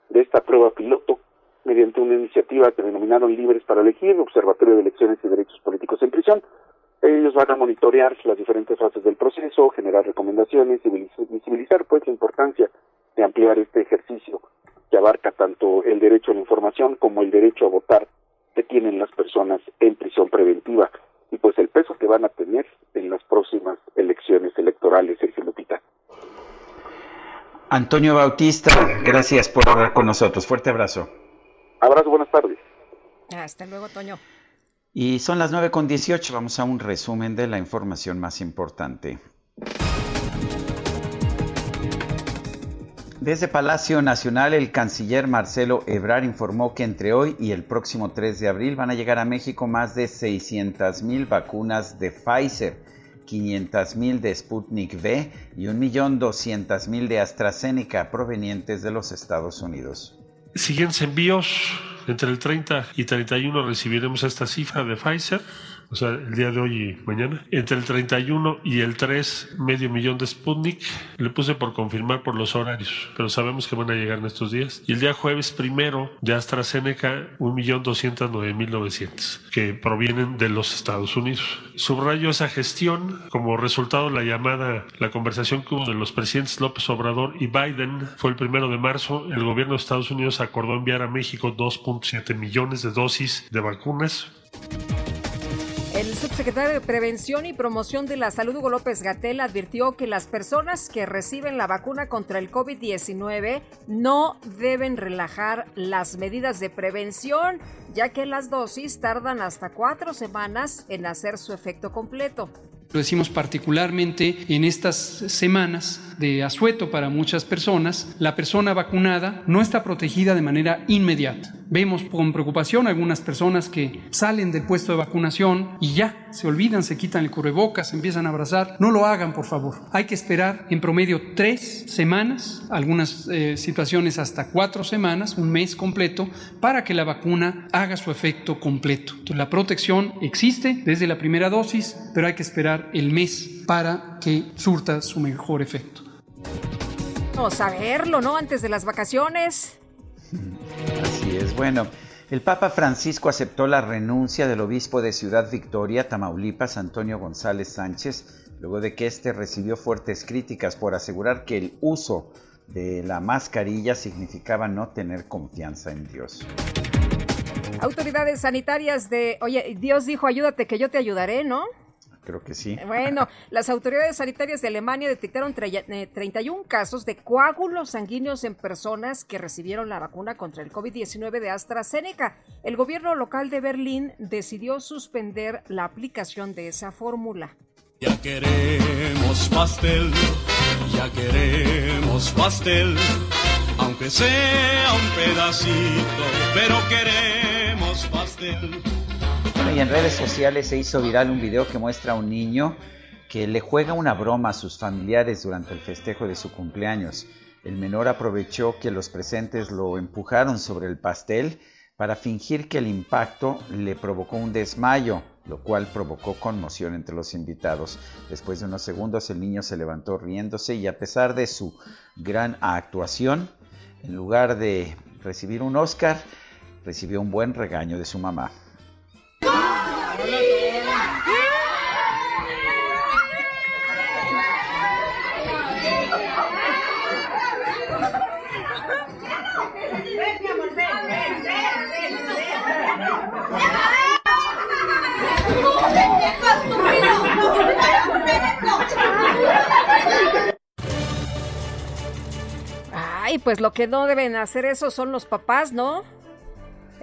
de esta prueba piloto mediante una iniciativa que denominaron Libres para Elegir, Observatorio de Elecciones y Derechos Políticos en Prisión. Ellos van a monitorear las diferentes fases del proceso, generar recomendaciones y visibilizar pues la importancia de ampliar este ejercicio que abarca tanto el derecho a la información como el derecho a votar que tienen las personas en prisión preventiva y pues el peso que van a tener en las próximas elecciones electorales, Sergio Lupita. Antonio Bautista, gracias por hablar con nosotros. Fuerte abrazo. Abrazo, buenas tardes. Hasta luego, Toño. Y son las 9 con 18. Vamos a un resumen de la información más importante. Desde Palacio Nacional, el canciller Marcelo Ebrard informó que entre hoy y el próximo 3 de abril van a llegar a México más de 600 mil vacunas de Pfizer, 500 mil de Sputnik V y 1.200.000 de AstraZeneca provenientes de los Estados Unidos. Siguientes envíos, entre el 30 y 31 recibiremos esta cifra de Pfizer o sea, el día de hoy y mañana. Entre el 31 y el 3, medio millón de Sputnik. Le puse por confirmar por los horarios, pero sabemos que van a llegar en estos días. Y el día jueves primero de AstraZeneca, 1.209.900, que provienen de los Estados Unidos. Subrayo esa gestión como resultado de la llamada, la conversación que hubo de los presidentes López Obrador y Biden fue el primero de marzo. El gobierno de Estados Unidos acordó enviar a México 2.7 millones de dosis de vacunas. El subsecretario de Prevención y Promoción de la Salud, Hugo López Gatel, advirtió que las personas que reciben la vacuna contra el COVID-19 no deben relajar las medidas de prevención, ya que las dosis tardan hasta cuatro semanas en hacer su efecto completo. Lo decimos particularmente en estas semanas de asueto para muchas personas, la persona vacunada no está protegida de manera inmediata. Vemos con preocupación algunas personas que salen del puesto de vacunación y ya se olvidan, se quitan el cubrebocas, se empiezan a abrazar. No lo hagan, por favor. Hay que esperar en promedio tres semanas, algunas eh, situaciones hasta cuatro semanas, un mes completo, para que la vacuna haga su efecto completo. Entonces, la protección existe desde la primera dosis, pero hay que esperar el mes para que surta su mejor efecto. Vamos a verlo, ¿no? Antes de las vacaciones. Así es. Bueno, el Papa Francisco aceptó la renuncia del obispo de Ciudad Victoria, Tamaulipas, Antonio González Sánchez, luego de que éste recibió fuertes críticas por asegurar que el uso de la mascarilla significaba no tener confianza en Dios. Autoridades sanitarias de, oye, Dios dijo, ayúdate que yo te ayudaré, ¿no? Creo que sí. Bueno, las autoridades sanitarias de Alemania detectaron 31 casos de coágulos sanguíneos en personas que recibieron la vacuna contra el COVID-19 de AstraZeneca. El gobierno local de Berlín decidió suspender la aplicación de esa fórmula. Ya queremos pastel, ya queremos pastel, aunque sea un pedacito, pero queremos pastel. Y en redes sociales se hizo viral un video que muestra a un niño que le juega una broma a sus familiares durante el festejo de su cumpleaños. El menor aprovechó que los presentes lo empujaron sobre el pastel para fingir que el impacto le provocó un desmayo, lo cual provocó conmoción entre los invitados. Después de unos segundos el niño se levantó riéndose y a pesar de su gran actuación, en lugar de recibir un Oscar, recibió un buen regaño de su mamá. Ay, pues lo que no deben hacer eso son los papás, ¿no?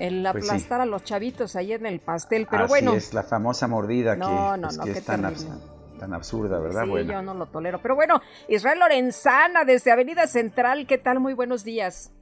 El Pues sí. aplastar a los chavitos ahí en el pastel, pero Así bueno. es, la famosa mordida que, No, no, pues, no, que es tan, terrible. abs- tan absurda, ¿verdad? Sí, bueno. yo no lo tolero. Pero bueno, Israel Lorenzana desde Avenida Central, ¿qué tal? Muy buenos días.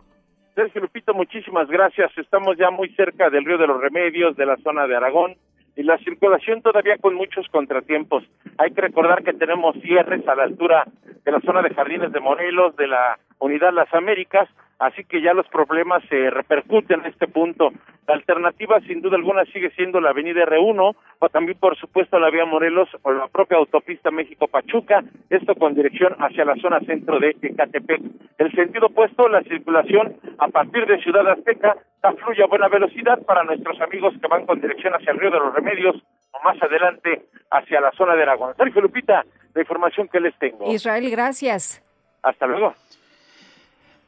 Sergio Lupito, muchísimas gracias. Estamos ya muy cerca del Río de los Remedios, de la zona de Aragón, y la circulación todavía con muchos contratiempos. Hay que recordar que tenemos cierres a la altura de la zona de Jardines de Morelos, de la Unidad Las Américas, así que ya los problemas se repercuten en este punto. La alternativa, sin duda alguna, sigue siendo la avenida R1, o también, por supuesto, la vía Morelos o la propia autopista México-Pachuca, esto con dirección hacia la zona centro de Ecatepec. El sentido opuesto, la circulación a partir de Ciudad Azteca, da fluye a buena velocidad para nuestros amigos que van con dirección hacia el Río de los Remedios, o más adelante hacia la zona de Aragón. Sergio Lupita, la información que les tengo. Israel, gracias. Hasta luego.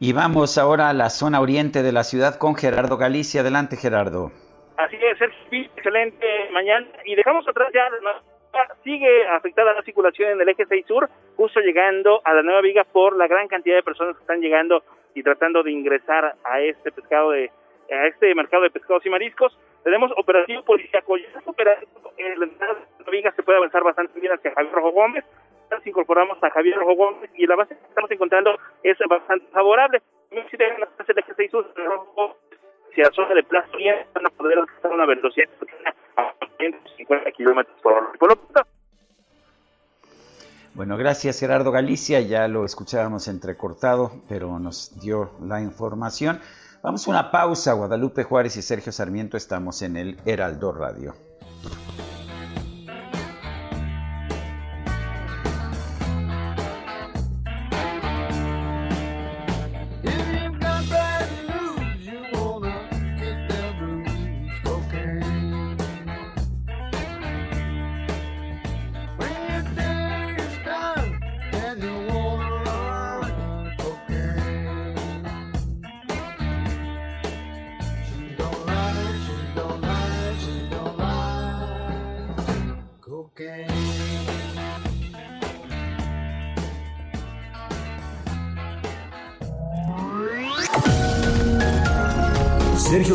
Y vamos ahora a la zona oriente de la ciudad con Gerardo Galicia. Adelante, Gerardo. Así es, Sergio, excelente mañana. Y dejamos atrás ya, sigue afectada la circulación en el eje 6 sur, justo llegando a la Nueva Viga por la gran cantidad de personas que están llegando y tratando de ingresar a este pescado de a este mercado de pescados y mariscos. Tenemos operativo policíaco, ya operativo en la Nueva Viga se puede avanzar bastante bien hacia Javier Rojo Gómez. Incorporamos a Javier Rojo y la base que estamos encontrando es bastante favorable. Si dejan atrás el eje 6 sur, el Rojo Gómez, si la zona de Unida van a una velocidad a 150 kilómetros por hora. Bueno, gracias Gerardo Galicia, ya lo escuchábamos entrecortado, pero nos dio la información. Vamos a una pausa, Guadalupe Juárez y Sergio Sarmiento estamos en el Heraldo Radio.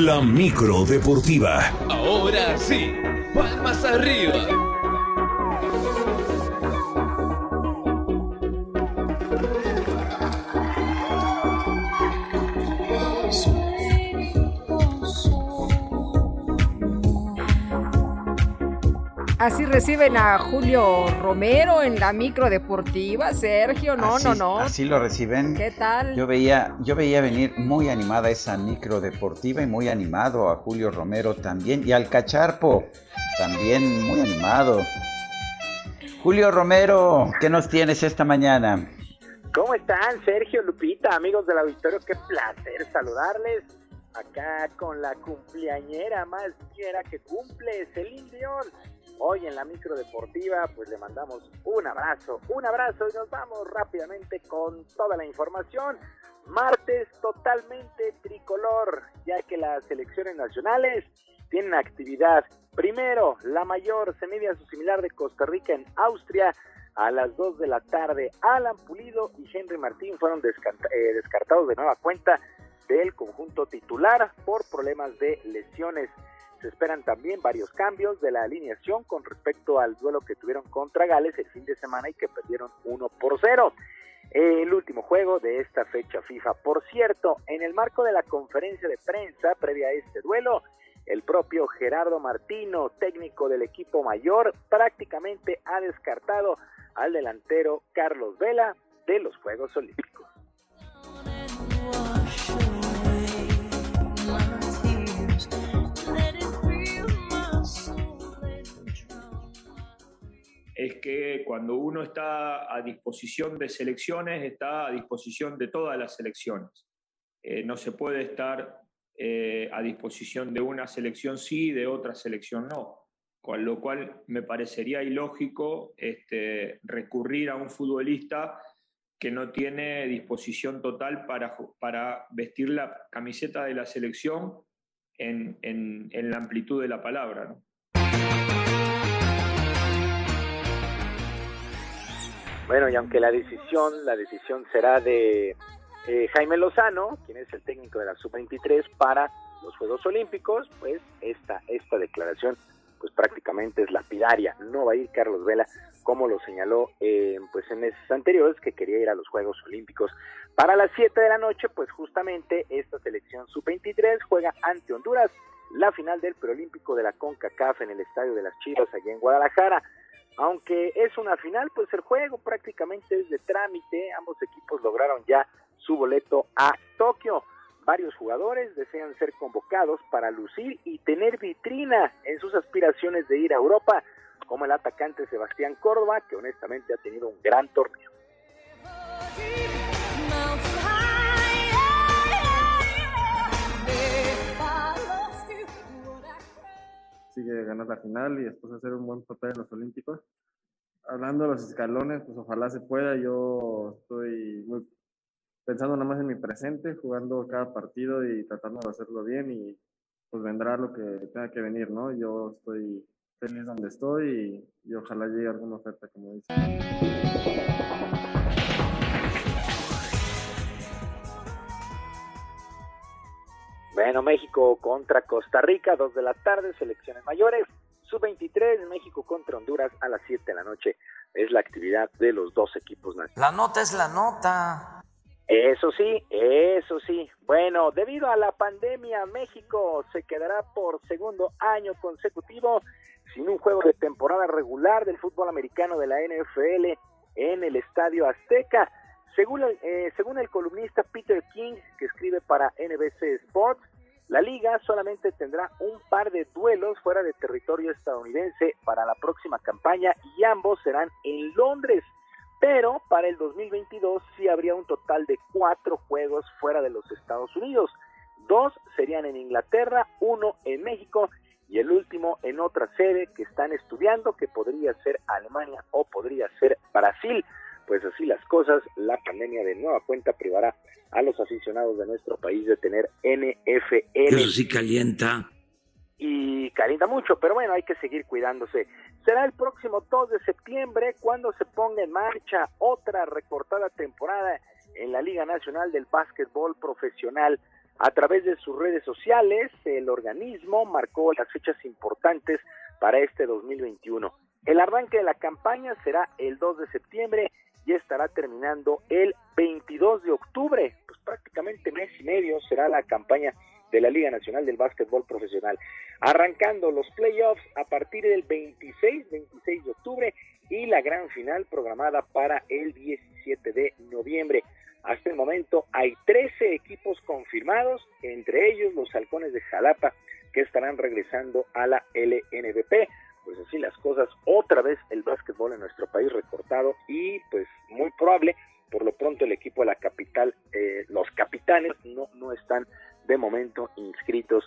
La micro deportiva. Ahora sí, palmas arriba. Así reciben a Julio Romero en la micro deportiva, Sergio, no, así, no, no. Así lo reciben. ¿Qué tal? Yo veía, yo veía venir muy animada esa micro deportiva y muy animado a Julio Romero también y al Cacharpo también muy animado. Julio Romero, ¿qué nos tienes esta mañana? ¿Cómo están, Sergio, Lupita, amigos del auditorio? Qué placer saludarles acá con la cumpleañera más fiera que cumple, Celine Dion. Hoy en la micro deportiva, pues le mandamos un abrazo, un abrazo y nos vamos rápidamente con toda la información. Martes totalmente tricolor, ya que las selecciones nacionales tienen actividad. Primero, la mayor se a su similar de Costa Rica en Austria a las 2 de la tarde. Alan Pulido y Henry Martín fueron eh, descartados de nueva cuenta del conjunto titular por problemas de lesiones. Se esperan también varios cambios de la alineación con respecto al duelo que tuvieron contra Gales el fin de semana y que perdieron 1 por 0. El último juego de esta fecha FIFA. Por cierto, en el marco de la conferencia de prensa previa a este duelo, el propio Gerardo Martino, técnico del equipo mayor, prácticamente ha descartado al delantero Carlos Vela de los Juegos Olímpicos. Es que cuando uno está a disposición de selecciones, está a disposición de todas las selecciones. Eh, no se puede estar eh, a disposición de una selección sí y de otra selección no. Con lo cual me parecería ilógico este, recurrir a un futbolista que no tiene disposición total para, para vestir la camiseta de la selección en, en, la amplitud de la palabra. Bueno, y aunque la decisión, la decisión será de eh, Jaime Lozano, quien es el técnico de la sub-23 para los Juegos Olímpicos, pues esta, esta declaración pues prácticamente es lapidaria. No va a ir Carlos Vela, como lo señaló eh, pues en meses anteriores, que quería ir a los Juegos Olímpicos. Para las 7 de la noche, pues justamente esta selección sub-23 juega ante Honduras la final del preolímpico de la CONCACAF en el Estadio de las Chivas allá en Guadalajara. Aunque es una final, pues el juego prácticamente es de trámite. Ambos equipos lograron ya su boleto a Tokio. Varios jugadores desean ser convocados para lucir y tener vitrina en sus aspiraciones de ir a Europa, como el atacante Sebastián Córdoba, que honestamente ha tenido un gran torneo. Sigue ganar la final y después hacer un buen papel en los Olímpicos. Hablando de los escalones, pues ojalá se pueda. Yo estoy muy pensando nada más en mi presente, jugando cada partido y tratando de hacerlo bien y pues vendrá lo que tenga que venir, ¿no? Yo estoy feliz donde estoy y, y ojalá llegue alguna oferta, como dice. Bueno, México contra Costa Rica, dos de la tarde, selecciones mayores. Sub-23, México contra Honduras a las 7 de la noche. Es la actividad de los dos equipos nacionales. La nota es la nota. Eso sí, eso sí. Bueno, debido a la pandemia, México se quedará por segundo año consecutivo sin un juego de temporada regular del fútbol americano de la NFL en el Estadio Azteca. Según el, eh, según el columnista Peter King, que escribe para NBC Sports, la liga solamente tendrá un par de duelos fuera de territorio estadounidense para la próxima campaña y ambos serán en Londres. Pero para el 2022 sí habría un total de cuatro juegos fuera de los Estados Unidos. Dos serían en Inglaterra, uno en México y el último en otra sede que están estudiando, que podría ser Alemania o podría ser Brasil pues así las cosas, la pandemia de nueva cuenta privará a los aficionados de nuestro país de tener NFL. Eso sí calienta. Y calienta mucho, pero bueno, hay que seguir cuidándose. Será el próximo 2 de septiembre cuando se ponga en marcha otra recortada temporada en la Liga Nacional del Básquetbol Profesional. A través de sus redes sociales, el organismo marcó las fechas importantes para este 2021. El arranque de la campaña será el 2 de septiembre y estará terminando el 22 de octubre. Pues prácticamente mes y medio será la campaña de la Liga Nacional del Básquetbol Profesional. Arrancando los playoffs a partir del 26, final programada para el 17 de noviembre. Hasta el momento hay 13 equipos confirmados, entre ellos los Halcones de Jalapa, que estarán regresando a la LNBP. Pues así las cosas, otra vez el básquetbol en nuestro país recortado y pues muy probable, por lo pronto el equipo de la capital, eh, los capitanes no, no están de momento inscritos.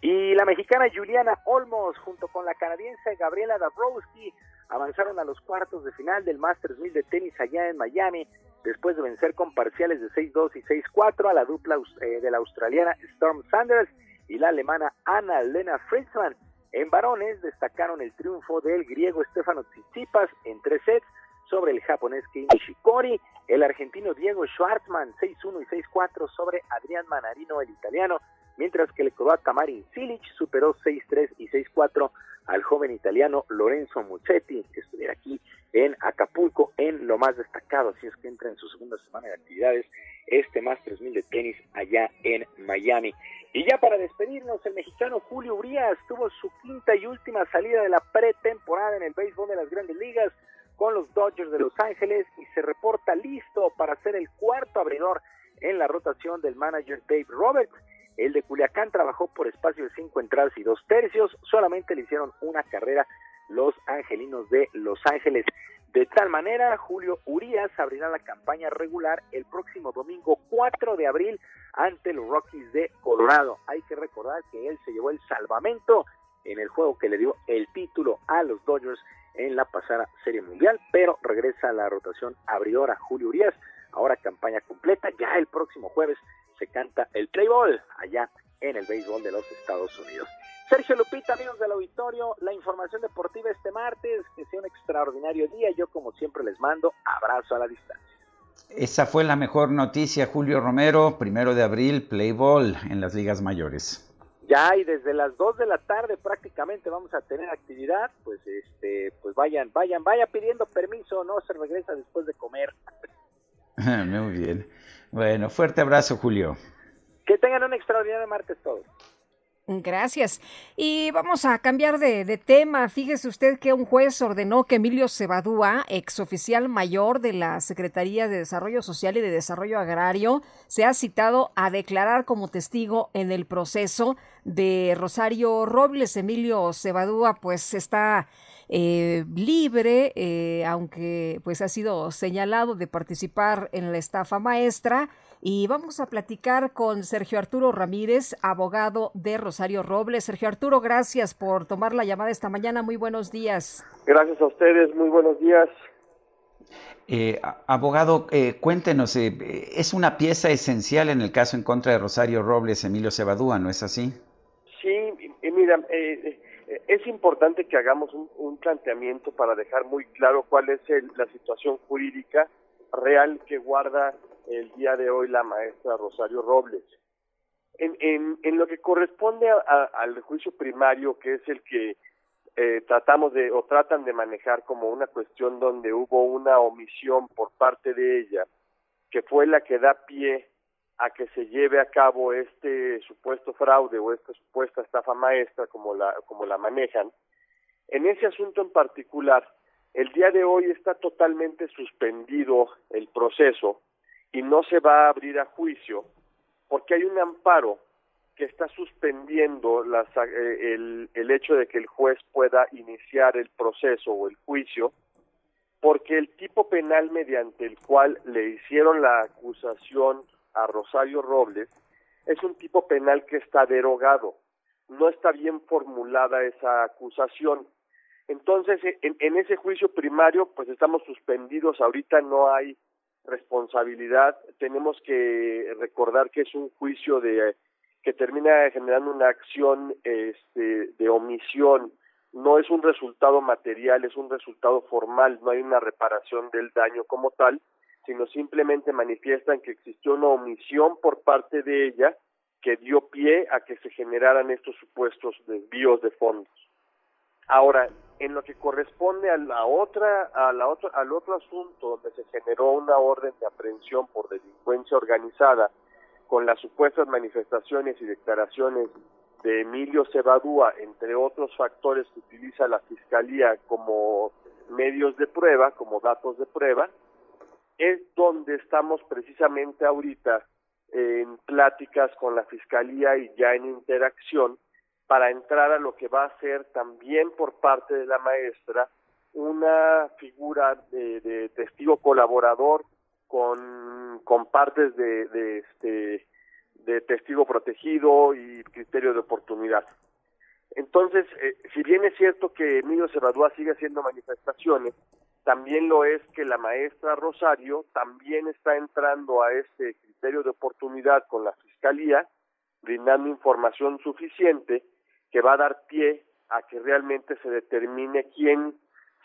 Y la mexicana Juliana Olmos junto con la canadiense Gabriela Dabrowski avanzaron a los cuartos de final del Masters 1000 de tenis allá en Miami después de vencer con parciales de 6-2 y 6-4 a la dupla eh, de la australiana Storm Sanders y la alemana Anna Lena Fritzman. En varones destacaron el triunfo del griego Stefano Tsitsipas en tres sets sobre el japonés Kei Nishikori, el argentino Diego Schwartzman 6-1 y 6-4 sobre Adrián Manarino, el italiano, mientras que el croata Marin Cilic superó 6-3 y 6-4 al joven italiano Lorenzo Muccetti, que estuviera aquí en Acapulco en lo más destacado, así es que entra en su segunda semana de actividades este Masters 1000 de tenis allá en Miami. Y ya para despedirnos, el mexicano Julio Urias tuvo su quinta y última salida de la pretemporada en el béisbol de las grandes ligas con los Dodgers de Los Ángeles y se reporta listo para ser el cuarto abridor en la rotación del manager Dave Roberts. El de Culiacán trabajó por espacio de cinco entradas y dos tercios, solamente le hicieron una carrera los angelinos de Los Ángeles. De tal manera, Julio Urias abrirá la campaña regular el próximo domingo 4 de abril ante los Rockies de Colorado. Hay que recordar que él se llevó el salvamento en el juego que le dio el título a los Dodgers en la pasada Serie Mundial, pero regresa a la rotación abridora Julio Urias, ahora campaña completa, ya el próximo jueves se canta el play ball allá en el béisbol de los Estados Unidos. Sergio Lupita, amigos del auditorio, la información deportiva este martes, que sea un extraordinario día, yo como siempre les mando abrazo a la distancia. Esa fue la mejor noticia, Julio Romero, primero de abril, play ball en las ligas mayores. Ya y desde las 2 de la tarde prácticamente vamos a tener actividad, pues este, pues vayan, vayan, vaya pidiendo permiso, no se regresa después de comer. Muy bien. Bueno, fuerte abrazo, Julio. Que tengan un extraordinario martes todos. Gracias. Y vamos a cambiar de, tema. Fíjese usted que un juez ordenó que Emilio Cebadúa, exoficial mayor de la Secretaría de Desarrollo Social y de Desarrollo Agrario, sea citado a declarar como testigo en el proceso de Rosario Robles. Emilio Cebadúa, pues está eh, libre, eh, aunque pues ha sido señalado de participar en la estafa maestra y vamos a platicar con Sergio Arturo Ramírez, abogado de Rosario Robles. Sergio Arturo, gracias por tomar la llamada esta mañana. Muy buenos días. Gracias a ustedes, muy buenos días. Eh, abogado, eh, cuéntenos, eh, es una pieza esencial en el caso en contra de Rosario Robles, Emilio Cebadúa, ¿no es así? Sí, mira, es importante que hagamos un, planteamiento para dejar muy claro cuál es la situación jurídica real que guarda el día de hoy la maestra Rosario Robles. En, en, en lo que corresponde al juicio primario, que es el que eh, tratamos de o tratan de manejar como una cuestión donde hubo una omisión por parte de ella, que fue la que da pie a que se lleve a cabo este supuesto fraude o esta supuesta estafa maestra como la como la manejan. En ese asunto en particular, el día de hoy está totalmente suspendido el proceso y no se va a abrir a juicio porque hay un amparo que está suspendiendo las, eh, el, el hecho de que el juez pueda iniciar el proceso o el juicio porque el tipo penal mediante el cual le hicieron la acusación a Rosario Robles es un tipo penal que está derogado. No está bien formulada esa acusación. Entonces, en, en ese juicio primario, pues estamos suspendidos. Ahorita no hay responsabilidad. Tenemos que recordar que es un juicio de que termina generando una acción este, de omisión. No es un resultado material, es un resultado formal. No hay una reparación del daño como tal, sino simplemente manifiestan que existió una omisión por parte de ella que dio pie a que se generaran estos supuestos desvíos de fondos. Ahora, en lo que corresponde a la otra, a la otra, al otro asunto donde se generó una orden de aprehensión por delincuencia organizada, con las supuestas manifestaciones y declaraciones de Emilio Cebadúa, entre otros factores que utiliza la Fiscalía como medios de prueba, como datos de prueba, es donde estamos precisamente ahorita en pláticas con la Fiscalía y ya en interacción para entrar a lo que va a ser también por parte de la maestra una figura de, de testigo colaborador con, con partes de, de, este, de testigo protegido y criterio de oportunidad. Entonces, eh, si bien es cierto que Emilio Cerradúa sigue haciendo manifestaciones, también lo es que la maestra Rosario también está entrando a este criterio de oportunidad con la Fiscalía, brindando información suficiente que va a dar pie a que realmente se determine quién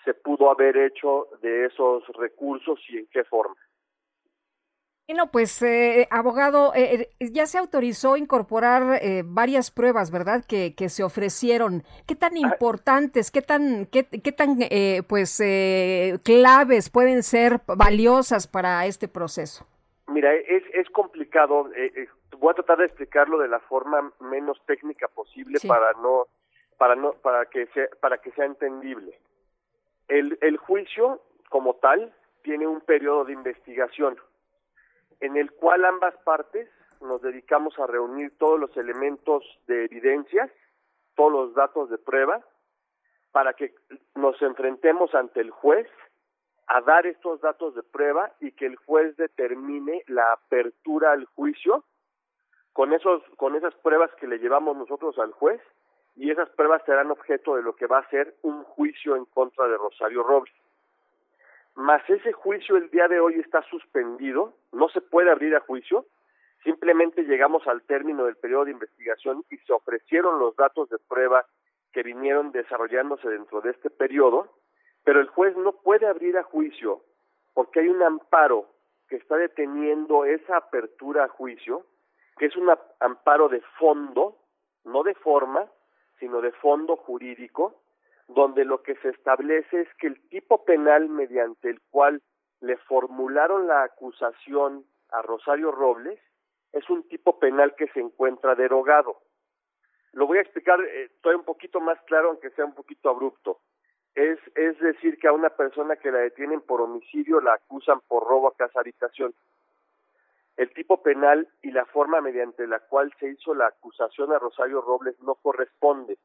se pudo haber hecho de esos recursos y en qué forma. Bueno, pues, eh, abogado, eh, eh, ya se autorizó incorporar eh, varias pruebas, ¿verdad? Que, que se ofrecieron. ¿Qué tan importantes, qué tan, qué, qué tan, eh, pues, eh, claves pueden ser valiosas para este proceso? Mira, es, es complicado. eh, eh, voy a tratar de explicarlo de la forma menos técnica posible Sí. para no, para no, para que sea, para que sea entendible. El, el juicio, como tal, tiene un periodo de investigación en el cual ambas partes nos dedicamos a reunir todos los elementos de evidencias, todos los datos de prueba, para que nos enfrentemos ante el juez a dar estos datos de prueba y que el juez determine la apertura al juicio con esos con esas pruebas que le llevamos nosotros al juez y esas pruebas serán objeto de lo que va a ser un juicio en contra de Rosario Robles. Mas ese juicio el día de hoy está suspendido, no se puede abrir a juicio, simplemente llegamos al término del periodo de investigación y se ofrecieron los datos de prueba que vinieron desarrollándose dentro de este periodo, pero el juez no puede abrir a juicio porque hay un amparo que está deteniendo esa apertura a juicio, que es un amparo de fondo, no de forma, sino de fondo jurídico, donde lo que se establece es que el tipo penal mediante el cual le formularon la acusación a Rosario Robles es un tipo penal que se encuentra derogado. Lo voy a explicar eh, todavía un poquito más claro, aunque sea un poquito abrupto. Es, es decir, que a una persona que la detienen por homicidio la acusan por robo a casa habitación. El tipo penal y la forma mediante la cual se hizo la acusación a Rosario Robles no corresponde.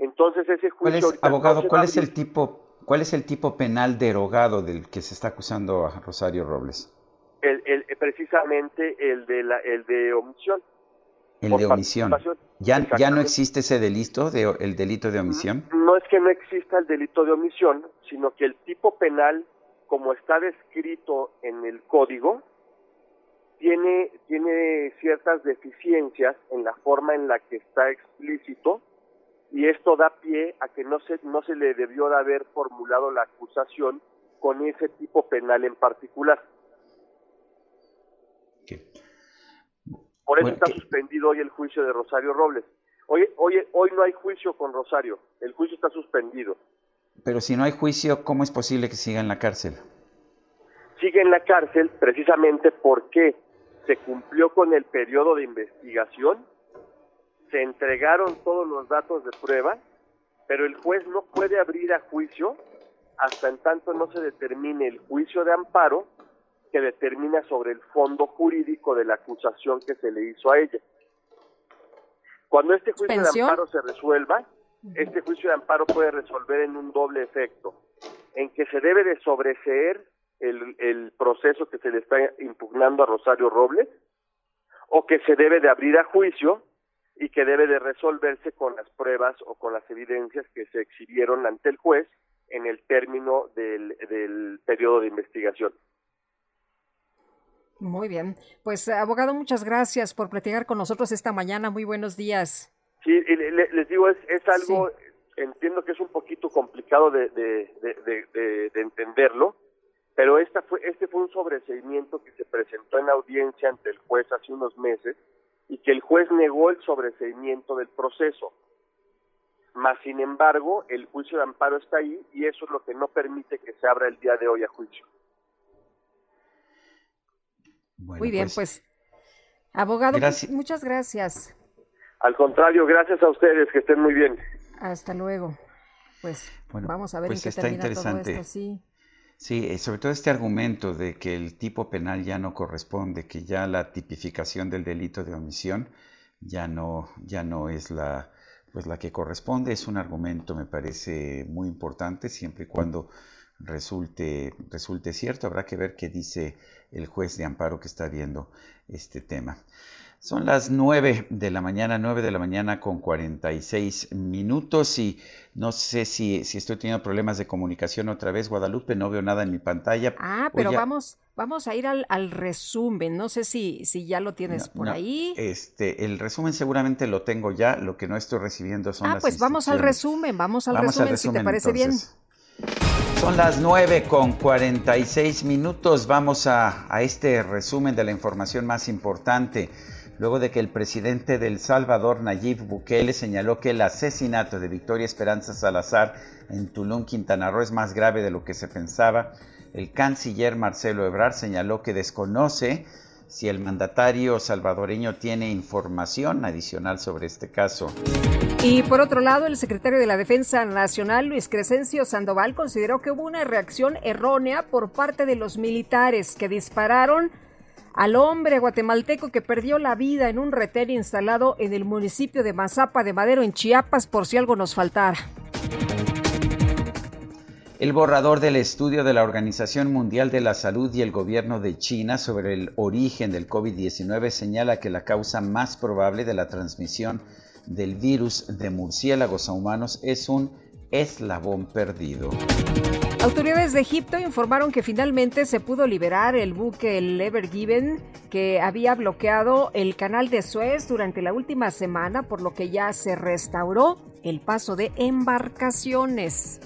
Entonces ese ¿Cuál juicio es, ahorita no abogado, cuál es el tipo, cuál es el tipo penal derogado del que se está acusando a Rosario Robles? el, el, precisamente el de la, el de omisión. El de omisión. ¿Ya, ya no existe ese delito, de, el delito de omisión? No es que no exista el delito de omisión, sino que el tipo penal, como está descrito en el código, tiene, tiene ciertas deficiencias en la forma en la que está explícito y esto da pie a que no se, no se le debió de haber formulado la acusación con ese tipo penal en particular. Por eso Bueno, está suspendido hoy el juicio de Rosario Robles. Hoy, hoy, hoy no hay juicio con Rosario, el juicio está suspendido. Pero si no hay juicio, ¿cómo es posible que siga en la cárcel? Sigue en la cárcel precisamente porque se cumplió con el periodo de investigación, se entregaron todos los datos de prueba, pero el juez no puede abrir a juicio hasta en tanto no se determine el juicio de amparo que determina sobre el fondo jurídico de la acusación que se le hizo a ella. Cuando este juicio de amparo se resuelva, este juicio de amparo puede resolver en un doble efecto, en que se debe de sobreseer el, el proceso que se le está impugnando a Rosario Robles, o que se debe de abrir a juicio y que debe de resolverse con las pruebas o con las evidencias que se exhibieron ante el juez en el término del, del periodo de investigación. Muy bien. Pues, abogado, muchas gracias por platicar con nosotros esta mañana. Muy buenos días. Sí, y le- le- les digo, es, es algo, entiendo que es un poquito complicado de, de- de- de entenderlo, pero esta fue, este fue un sobreseimiento que se presentó en audiencia ante el juez hace unos meses y que el juez negó el sobreseimiento del proceso. Mas, sin embargo, el juicio de amparo está ahí y eso es lo que no permite que se abra el día de hoy a juicio. Muy bien, pues, abogado, Gracias. muchas gracias. Al contrario, gracias a ustedes, que estén muy bien. Hasta luego. Pues Bueno, vamos a ver pues en qué está termina todo interesante. esto, sí. Sí, eh, sobre todo este argumento de que el tipo penal ya no corresponde, que ya la tipificación del delito de omisión ya no, ya no es la, pues la que corresponde, es un argumento, me parece muy importante, siempre y cuando resulte, resulte cierto. Habrá que ver qué dice el juez de amparo que está viendo este tema. Son las 9 de la mañana, 9 de la mañana con 46 minutos y no sé si, si estoy teniendo problemas de comunicación otra vez, Guadalupe, no veo nada en mi pantalla. Ah, pero ya- vamos, vamos a ir al, al resumen. No sé si, si ya lo tienes por no, ahí. Este, el resumen seguramente lo tengo ya, lo que no estoy recibiendo son Ah, las pues vamos al resumen, vamos al Vamos al resumen, si te parece entonces. Son las 9 con 46 minutos. Vamos a, a este resumen de la información más importante. Luego de que el presidente del Salvador, Nayib Bukele, señaló que el asesinato de Victoria Esperanza Salazar en Tulum, Quintana Roo, es más grave de lo que se pensaba, el canciller Marcelo Ebrard señaló que desconoce si el mandatario salvadoreño tiene información adicional sobre este caso. Y por otro lado, el secretario de la Defensa Nacional, Luis Crescencio Sandoval, consideró que hubo una reacción errónea por parte de los militares que dispararon al hombre guatemalteco que perdió la vida en un retén instalado en el municipio de Mazapa de Madero, en Chiapas, por si algo nos faltara. El borrador del estudio de la Organización Mundial de la Salud y el gobierno de China sobre el origen del COVID-19 señala que la causa más probable de la transmisión del virus de murciélagos a humanos es un eslabón perdido. Autoridades de Egipto informaron que finalmente se pudo liberar el buque el Ever Given que había bloqueado el canal de Suez durante la última semana, por lo que ya se restauró el paso de embarcaciones.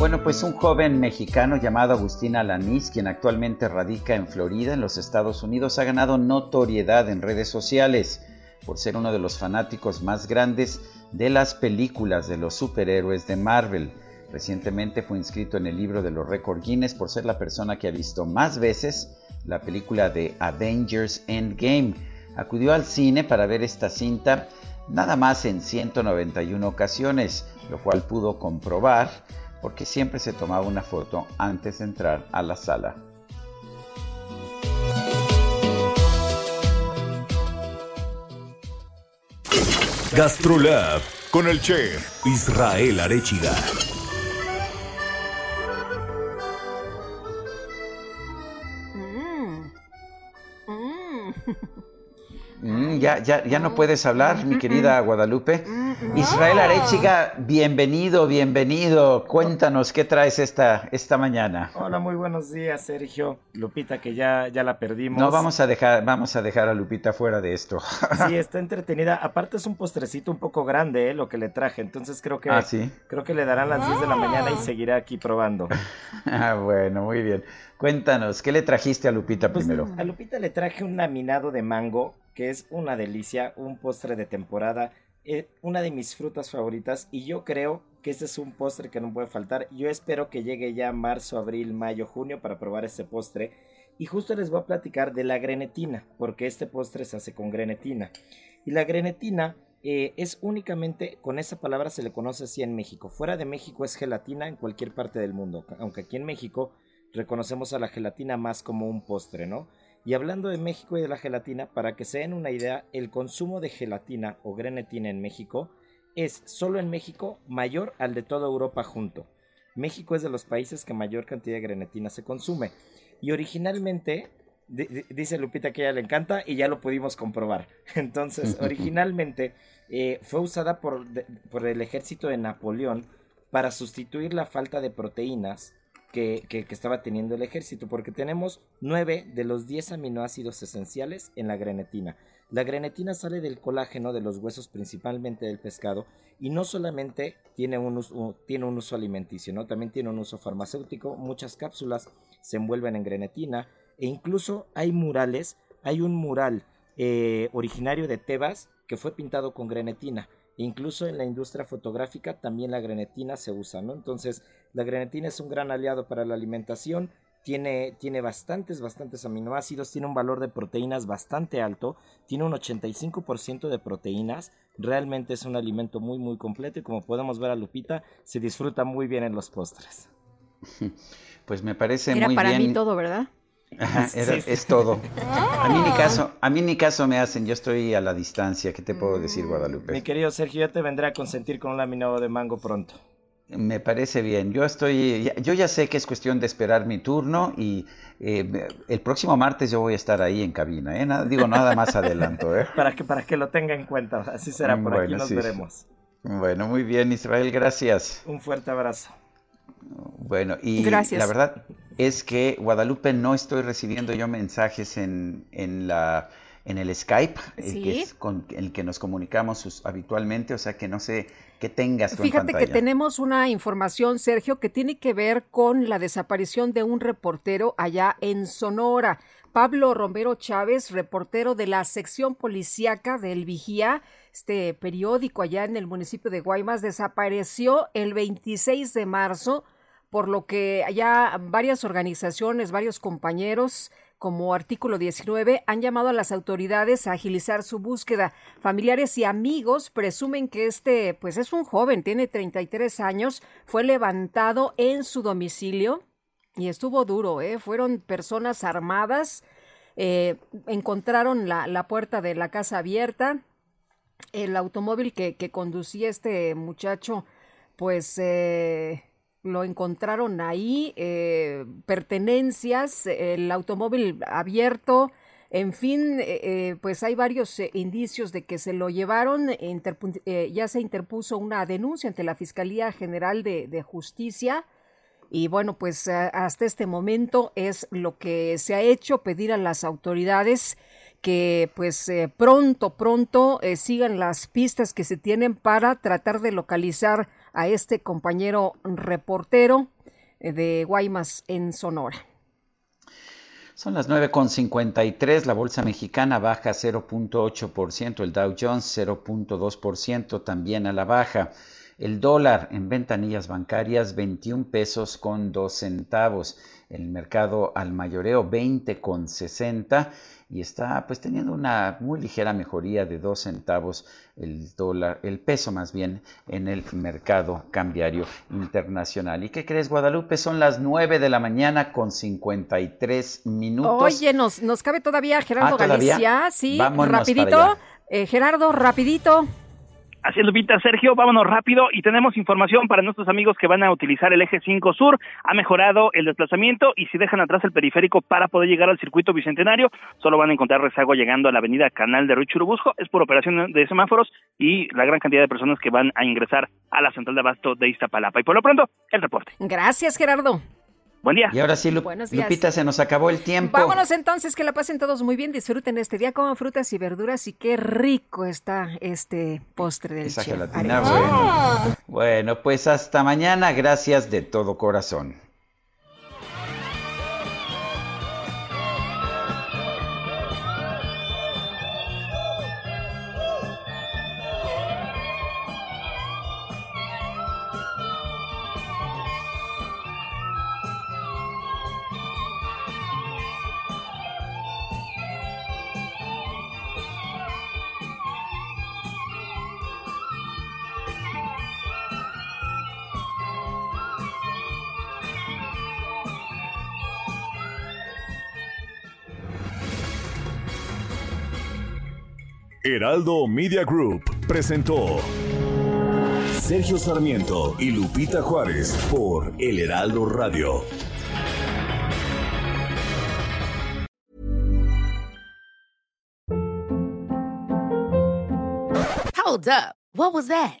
Bueno, pues un joven mexicano llamado Agustín Alanís, quien actualmente radica en Florida, en los Estados Unidos, ha ganado notoriedad en redes sociales por ser uno de los fanáticos más grandes de las películas de los superhéroes de Marvel. Recientemente fue inscrito en el libro de los récords Guinness por ser la persona que ha visto más veces la película de Avengers Endgame. Acudió al cine para ver esta cinta nada más en 191 ocasiones, lo cual pudo comprobar porque siempre se tomaba una foto antes de entrar a la sala. Gastrolab con el chef Israel Arechiga. Mm. Mm. Mm, ya, ya, ya no puedes hablar, mi querida Guadalupe. Israel Arechiga, bienvenido, bienvenido. Cuéntanos qué traes esta, esta mañana. Hola, muy buenos días, Sergio. Lupita, que ya, ya la perdimos. No vamos a dejar, vamos a dejar a Lupita fuera de esto. Sí, está entretenida. Aparte es un postrecito un poco grande, ¿eh? lo que le traje. Entonces creo que Ah, ¿sí? creo que le darán las 10 de la mañana y seguirá aquí probando. Ah, bueno, muy bien. Cuéntanos, ¿qué le trajiste a Lupita Pues, primero? a Lupita le traje un laminado de mango, es una delicia, un postre de temporada, eh, una de mis frutas favoritas y yo creo que este es un postre que no puede faltar. Yo espero que llegue ya marzo, abril, mayo, junio para probar este postre. Y justo les voy a platicar de la grenetina, porque este postre se hace con grenetina. Y la grenetina eh, es únicamente, con esa palabra se le conoce así en México. Fuera de México es gelatina en cualquier parte del mundo, aunque aquí en México reconocemos a la gelatina más como un postre, ¿no? Y hablando de México y de la gelatina, para que se den una idea, el consumo de gelatina o grenetina en México es solo en México mayor al de toda Europa junto. México es de los países que mayor cantidad de grenetina se consume. Y originalmente, di- di- dice Lupita que a ella le encanta y ya lo pudimos comprobar. Entonces, originalmente eh, fue usada por, de- por el ejército de Napoleón para sustituir la falta de proteínas que, estaba teniendo el ejército, porque tenemos 9 de los 10 aminoácidos esenciales en la grenetina. La grenetina sale del colágeno de los huesos, principalmente del pescado, y no solamente tiene un uso, tiene un uso alimenticio, ¿no? también tiene un uso farmacéutico. Muchas cápsulas se envuelven en grenetina, e incluso hay murales. Hay un mural eh, originario de Tebas que fue pintado con grenetina. Incluso en la industria fotográfica también la grenetina se usa, ¿no? Entonces, la grenetina es un gran aliado para la alimentación. Tiene, tiene bastantes, bastantes aminoácidos, tiene un valor de proteínas bastante alto, tiene un 85% de proteínas, realmente es un alimento muy, muy completo y como podemos ver a Lupita, se disfruta muy bien en los postres. Pues me parece Era muy para bien. mí todo, ¿verdad? Ajá, era- Sí, sí. es todo. A mí ni caso, a mí ni caso me hacen, yo estoy a la distancia, ¿qué te puedo decir, Guadalupe? Mi querido Sergio, ya te vendré a consentir con un laminado de mango pronto. Me parece bien. Yo estoy, ya- yo ya sé que es cuestión de esperar mi turno y eh, el próximo martes yo voy a estar ahí en cabina, ¿eh? Nada- digo nada más adelanto, ¿eh? Para que, para que lo tenga en cuenta, así será, por aquí Bueno, nos sí. veremos. Bueno, muy bien, Israel, gracias. Un fuerte abrazo. Bueno, y Gracias. la verdad es que Guadalupe no estoy recibiendo yo mensajes en, en la en el Skype, el que es con el que nos comunicamos habitualmente, o sea que no sé qué tengas tú en Fíjate que tenemos una información, Sergio, que tiene que ver con la desaparición de un reportero allá en Sonora. Pablo Romero Chávez, reportero de la sección policíaca del Vigía, este periódico allá en el municipio de Guaymas, desapareció el 26 de marzo, por lo que ya varias organizaciones, varios compañeros como artículo 19 han llamado a las autoridades a agilizar su búsqueda. Familiares y amigos presumen que este, pues es un joven, tiene 33 años, fue levantado en su domicilio y estuvo duro, ¿eh? Fueron personas armadas, eh, encontraron la, la puerta de la casa abierta, el automóvil que, que conducía este muchacho, pues eh, lo encontraron ahí, eh, pertenencias, el automóvil abierto, en fin, eh, eh, pues hay varios eh, indicios de que se lo llevaron, eh, ya se interpuso una denuncia ante la Fiscalía General de, Justicia. Y bueno, pues hasta este momento es lo que se ha hecho, pedir a las autoridades que pues pronto, pronto sigan las pistas que se tienen para tratar de localizar a este compañero reportero eh, de Guaymas en Sonora. Son las 9.53, la bolsa mexicana baja 0.8%, el Dow Jones 0.2% también a la baja. El dólar en ventanillas bancarias 21 pesos con 2 centavos. El mercado al mayoreo 20 con 60 y está pues teniendo una muy ligera mejoría de 2 centavos el dólar, el peso más bien en el mercado cambiario internacional. ¿Y qué crees Guadalupe? Son las 9 de la mañana con 53 minutos. Oye, nos, nos cabe todavía Gerardo Ah, ¿todavía? Galicia, sí, Vámonos rapidito. Eh, Gerardo, rapidito. Así es, Lupita, Sergio, vámonos rápido y tenemos información para nuestros amigos que van a utilizar el eje 5 Sur. Ha mejorado el desplazamiento y si dejan atrás el periférico para poder llegar al circuito bicentenario, solo van a encontrar rezago llegando a la avenida Canal de Ruy Churubusco. Es por operación de semáforos y la gran cantidad de personas que van a ingresar a la central de abasto de Iztapalapa. Y por lo pronto, el reporte. Gracias, Gerardo. Buen día. Y ahora sí, Lu- Buenos días. Lupita, se nos acabó el tiempo. Vámonos entonces, que la pasen todos muy bien, disfruten este día, coman frutas y verduras y qué rico está este postre del Esa chef. gelatina, bueno. Bueno, pues hasta mañana, gracias de todo corazón. Heraldo Media Group presentó Sergio Sarmiento y Lupita Juárez por El Heraldo Radio. Hold up. What was that?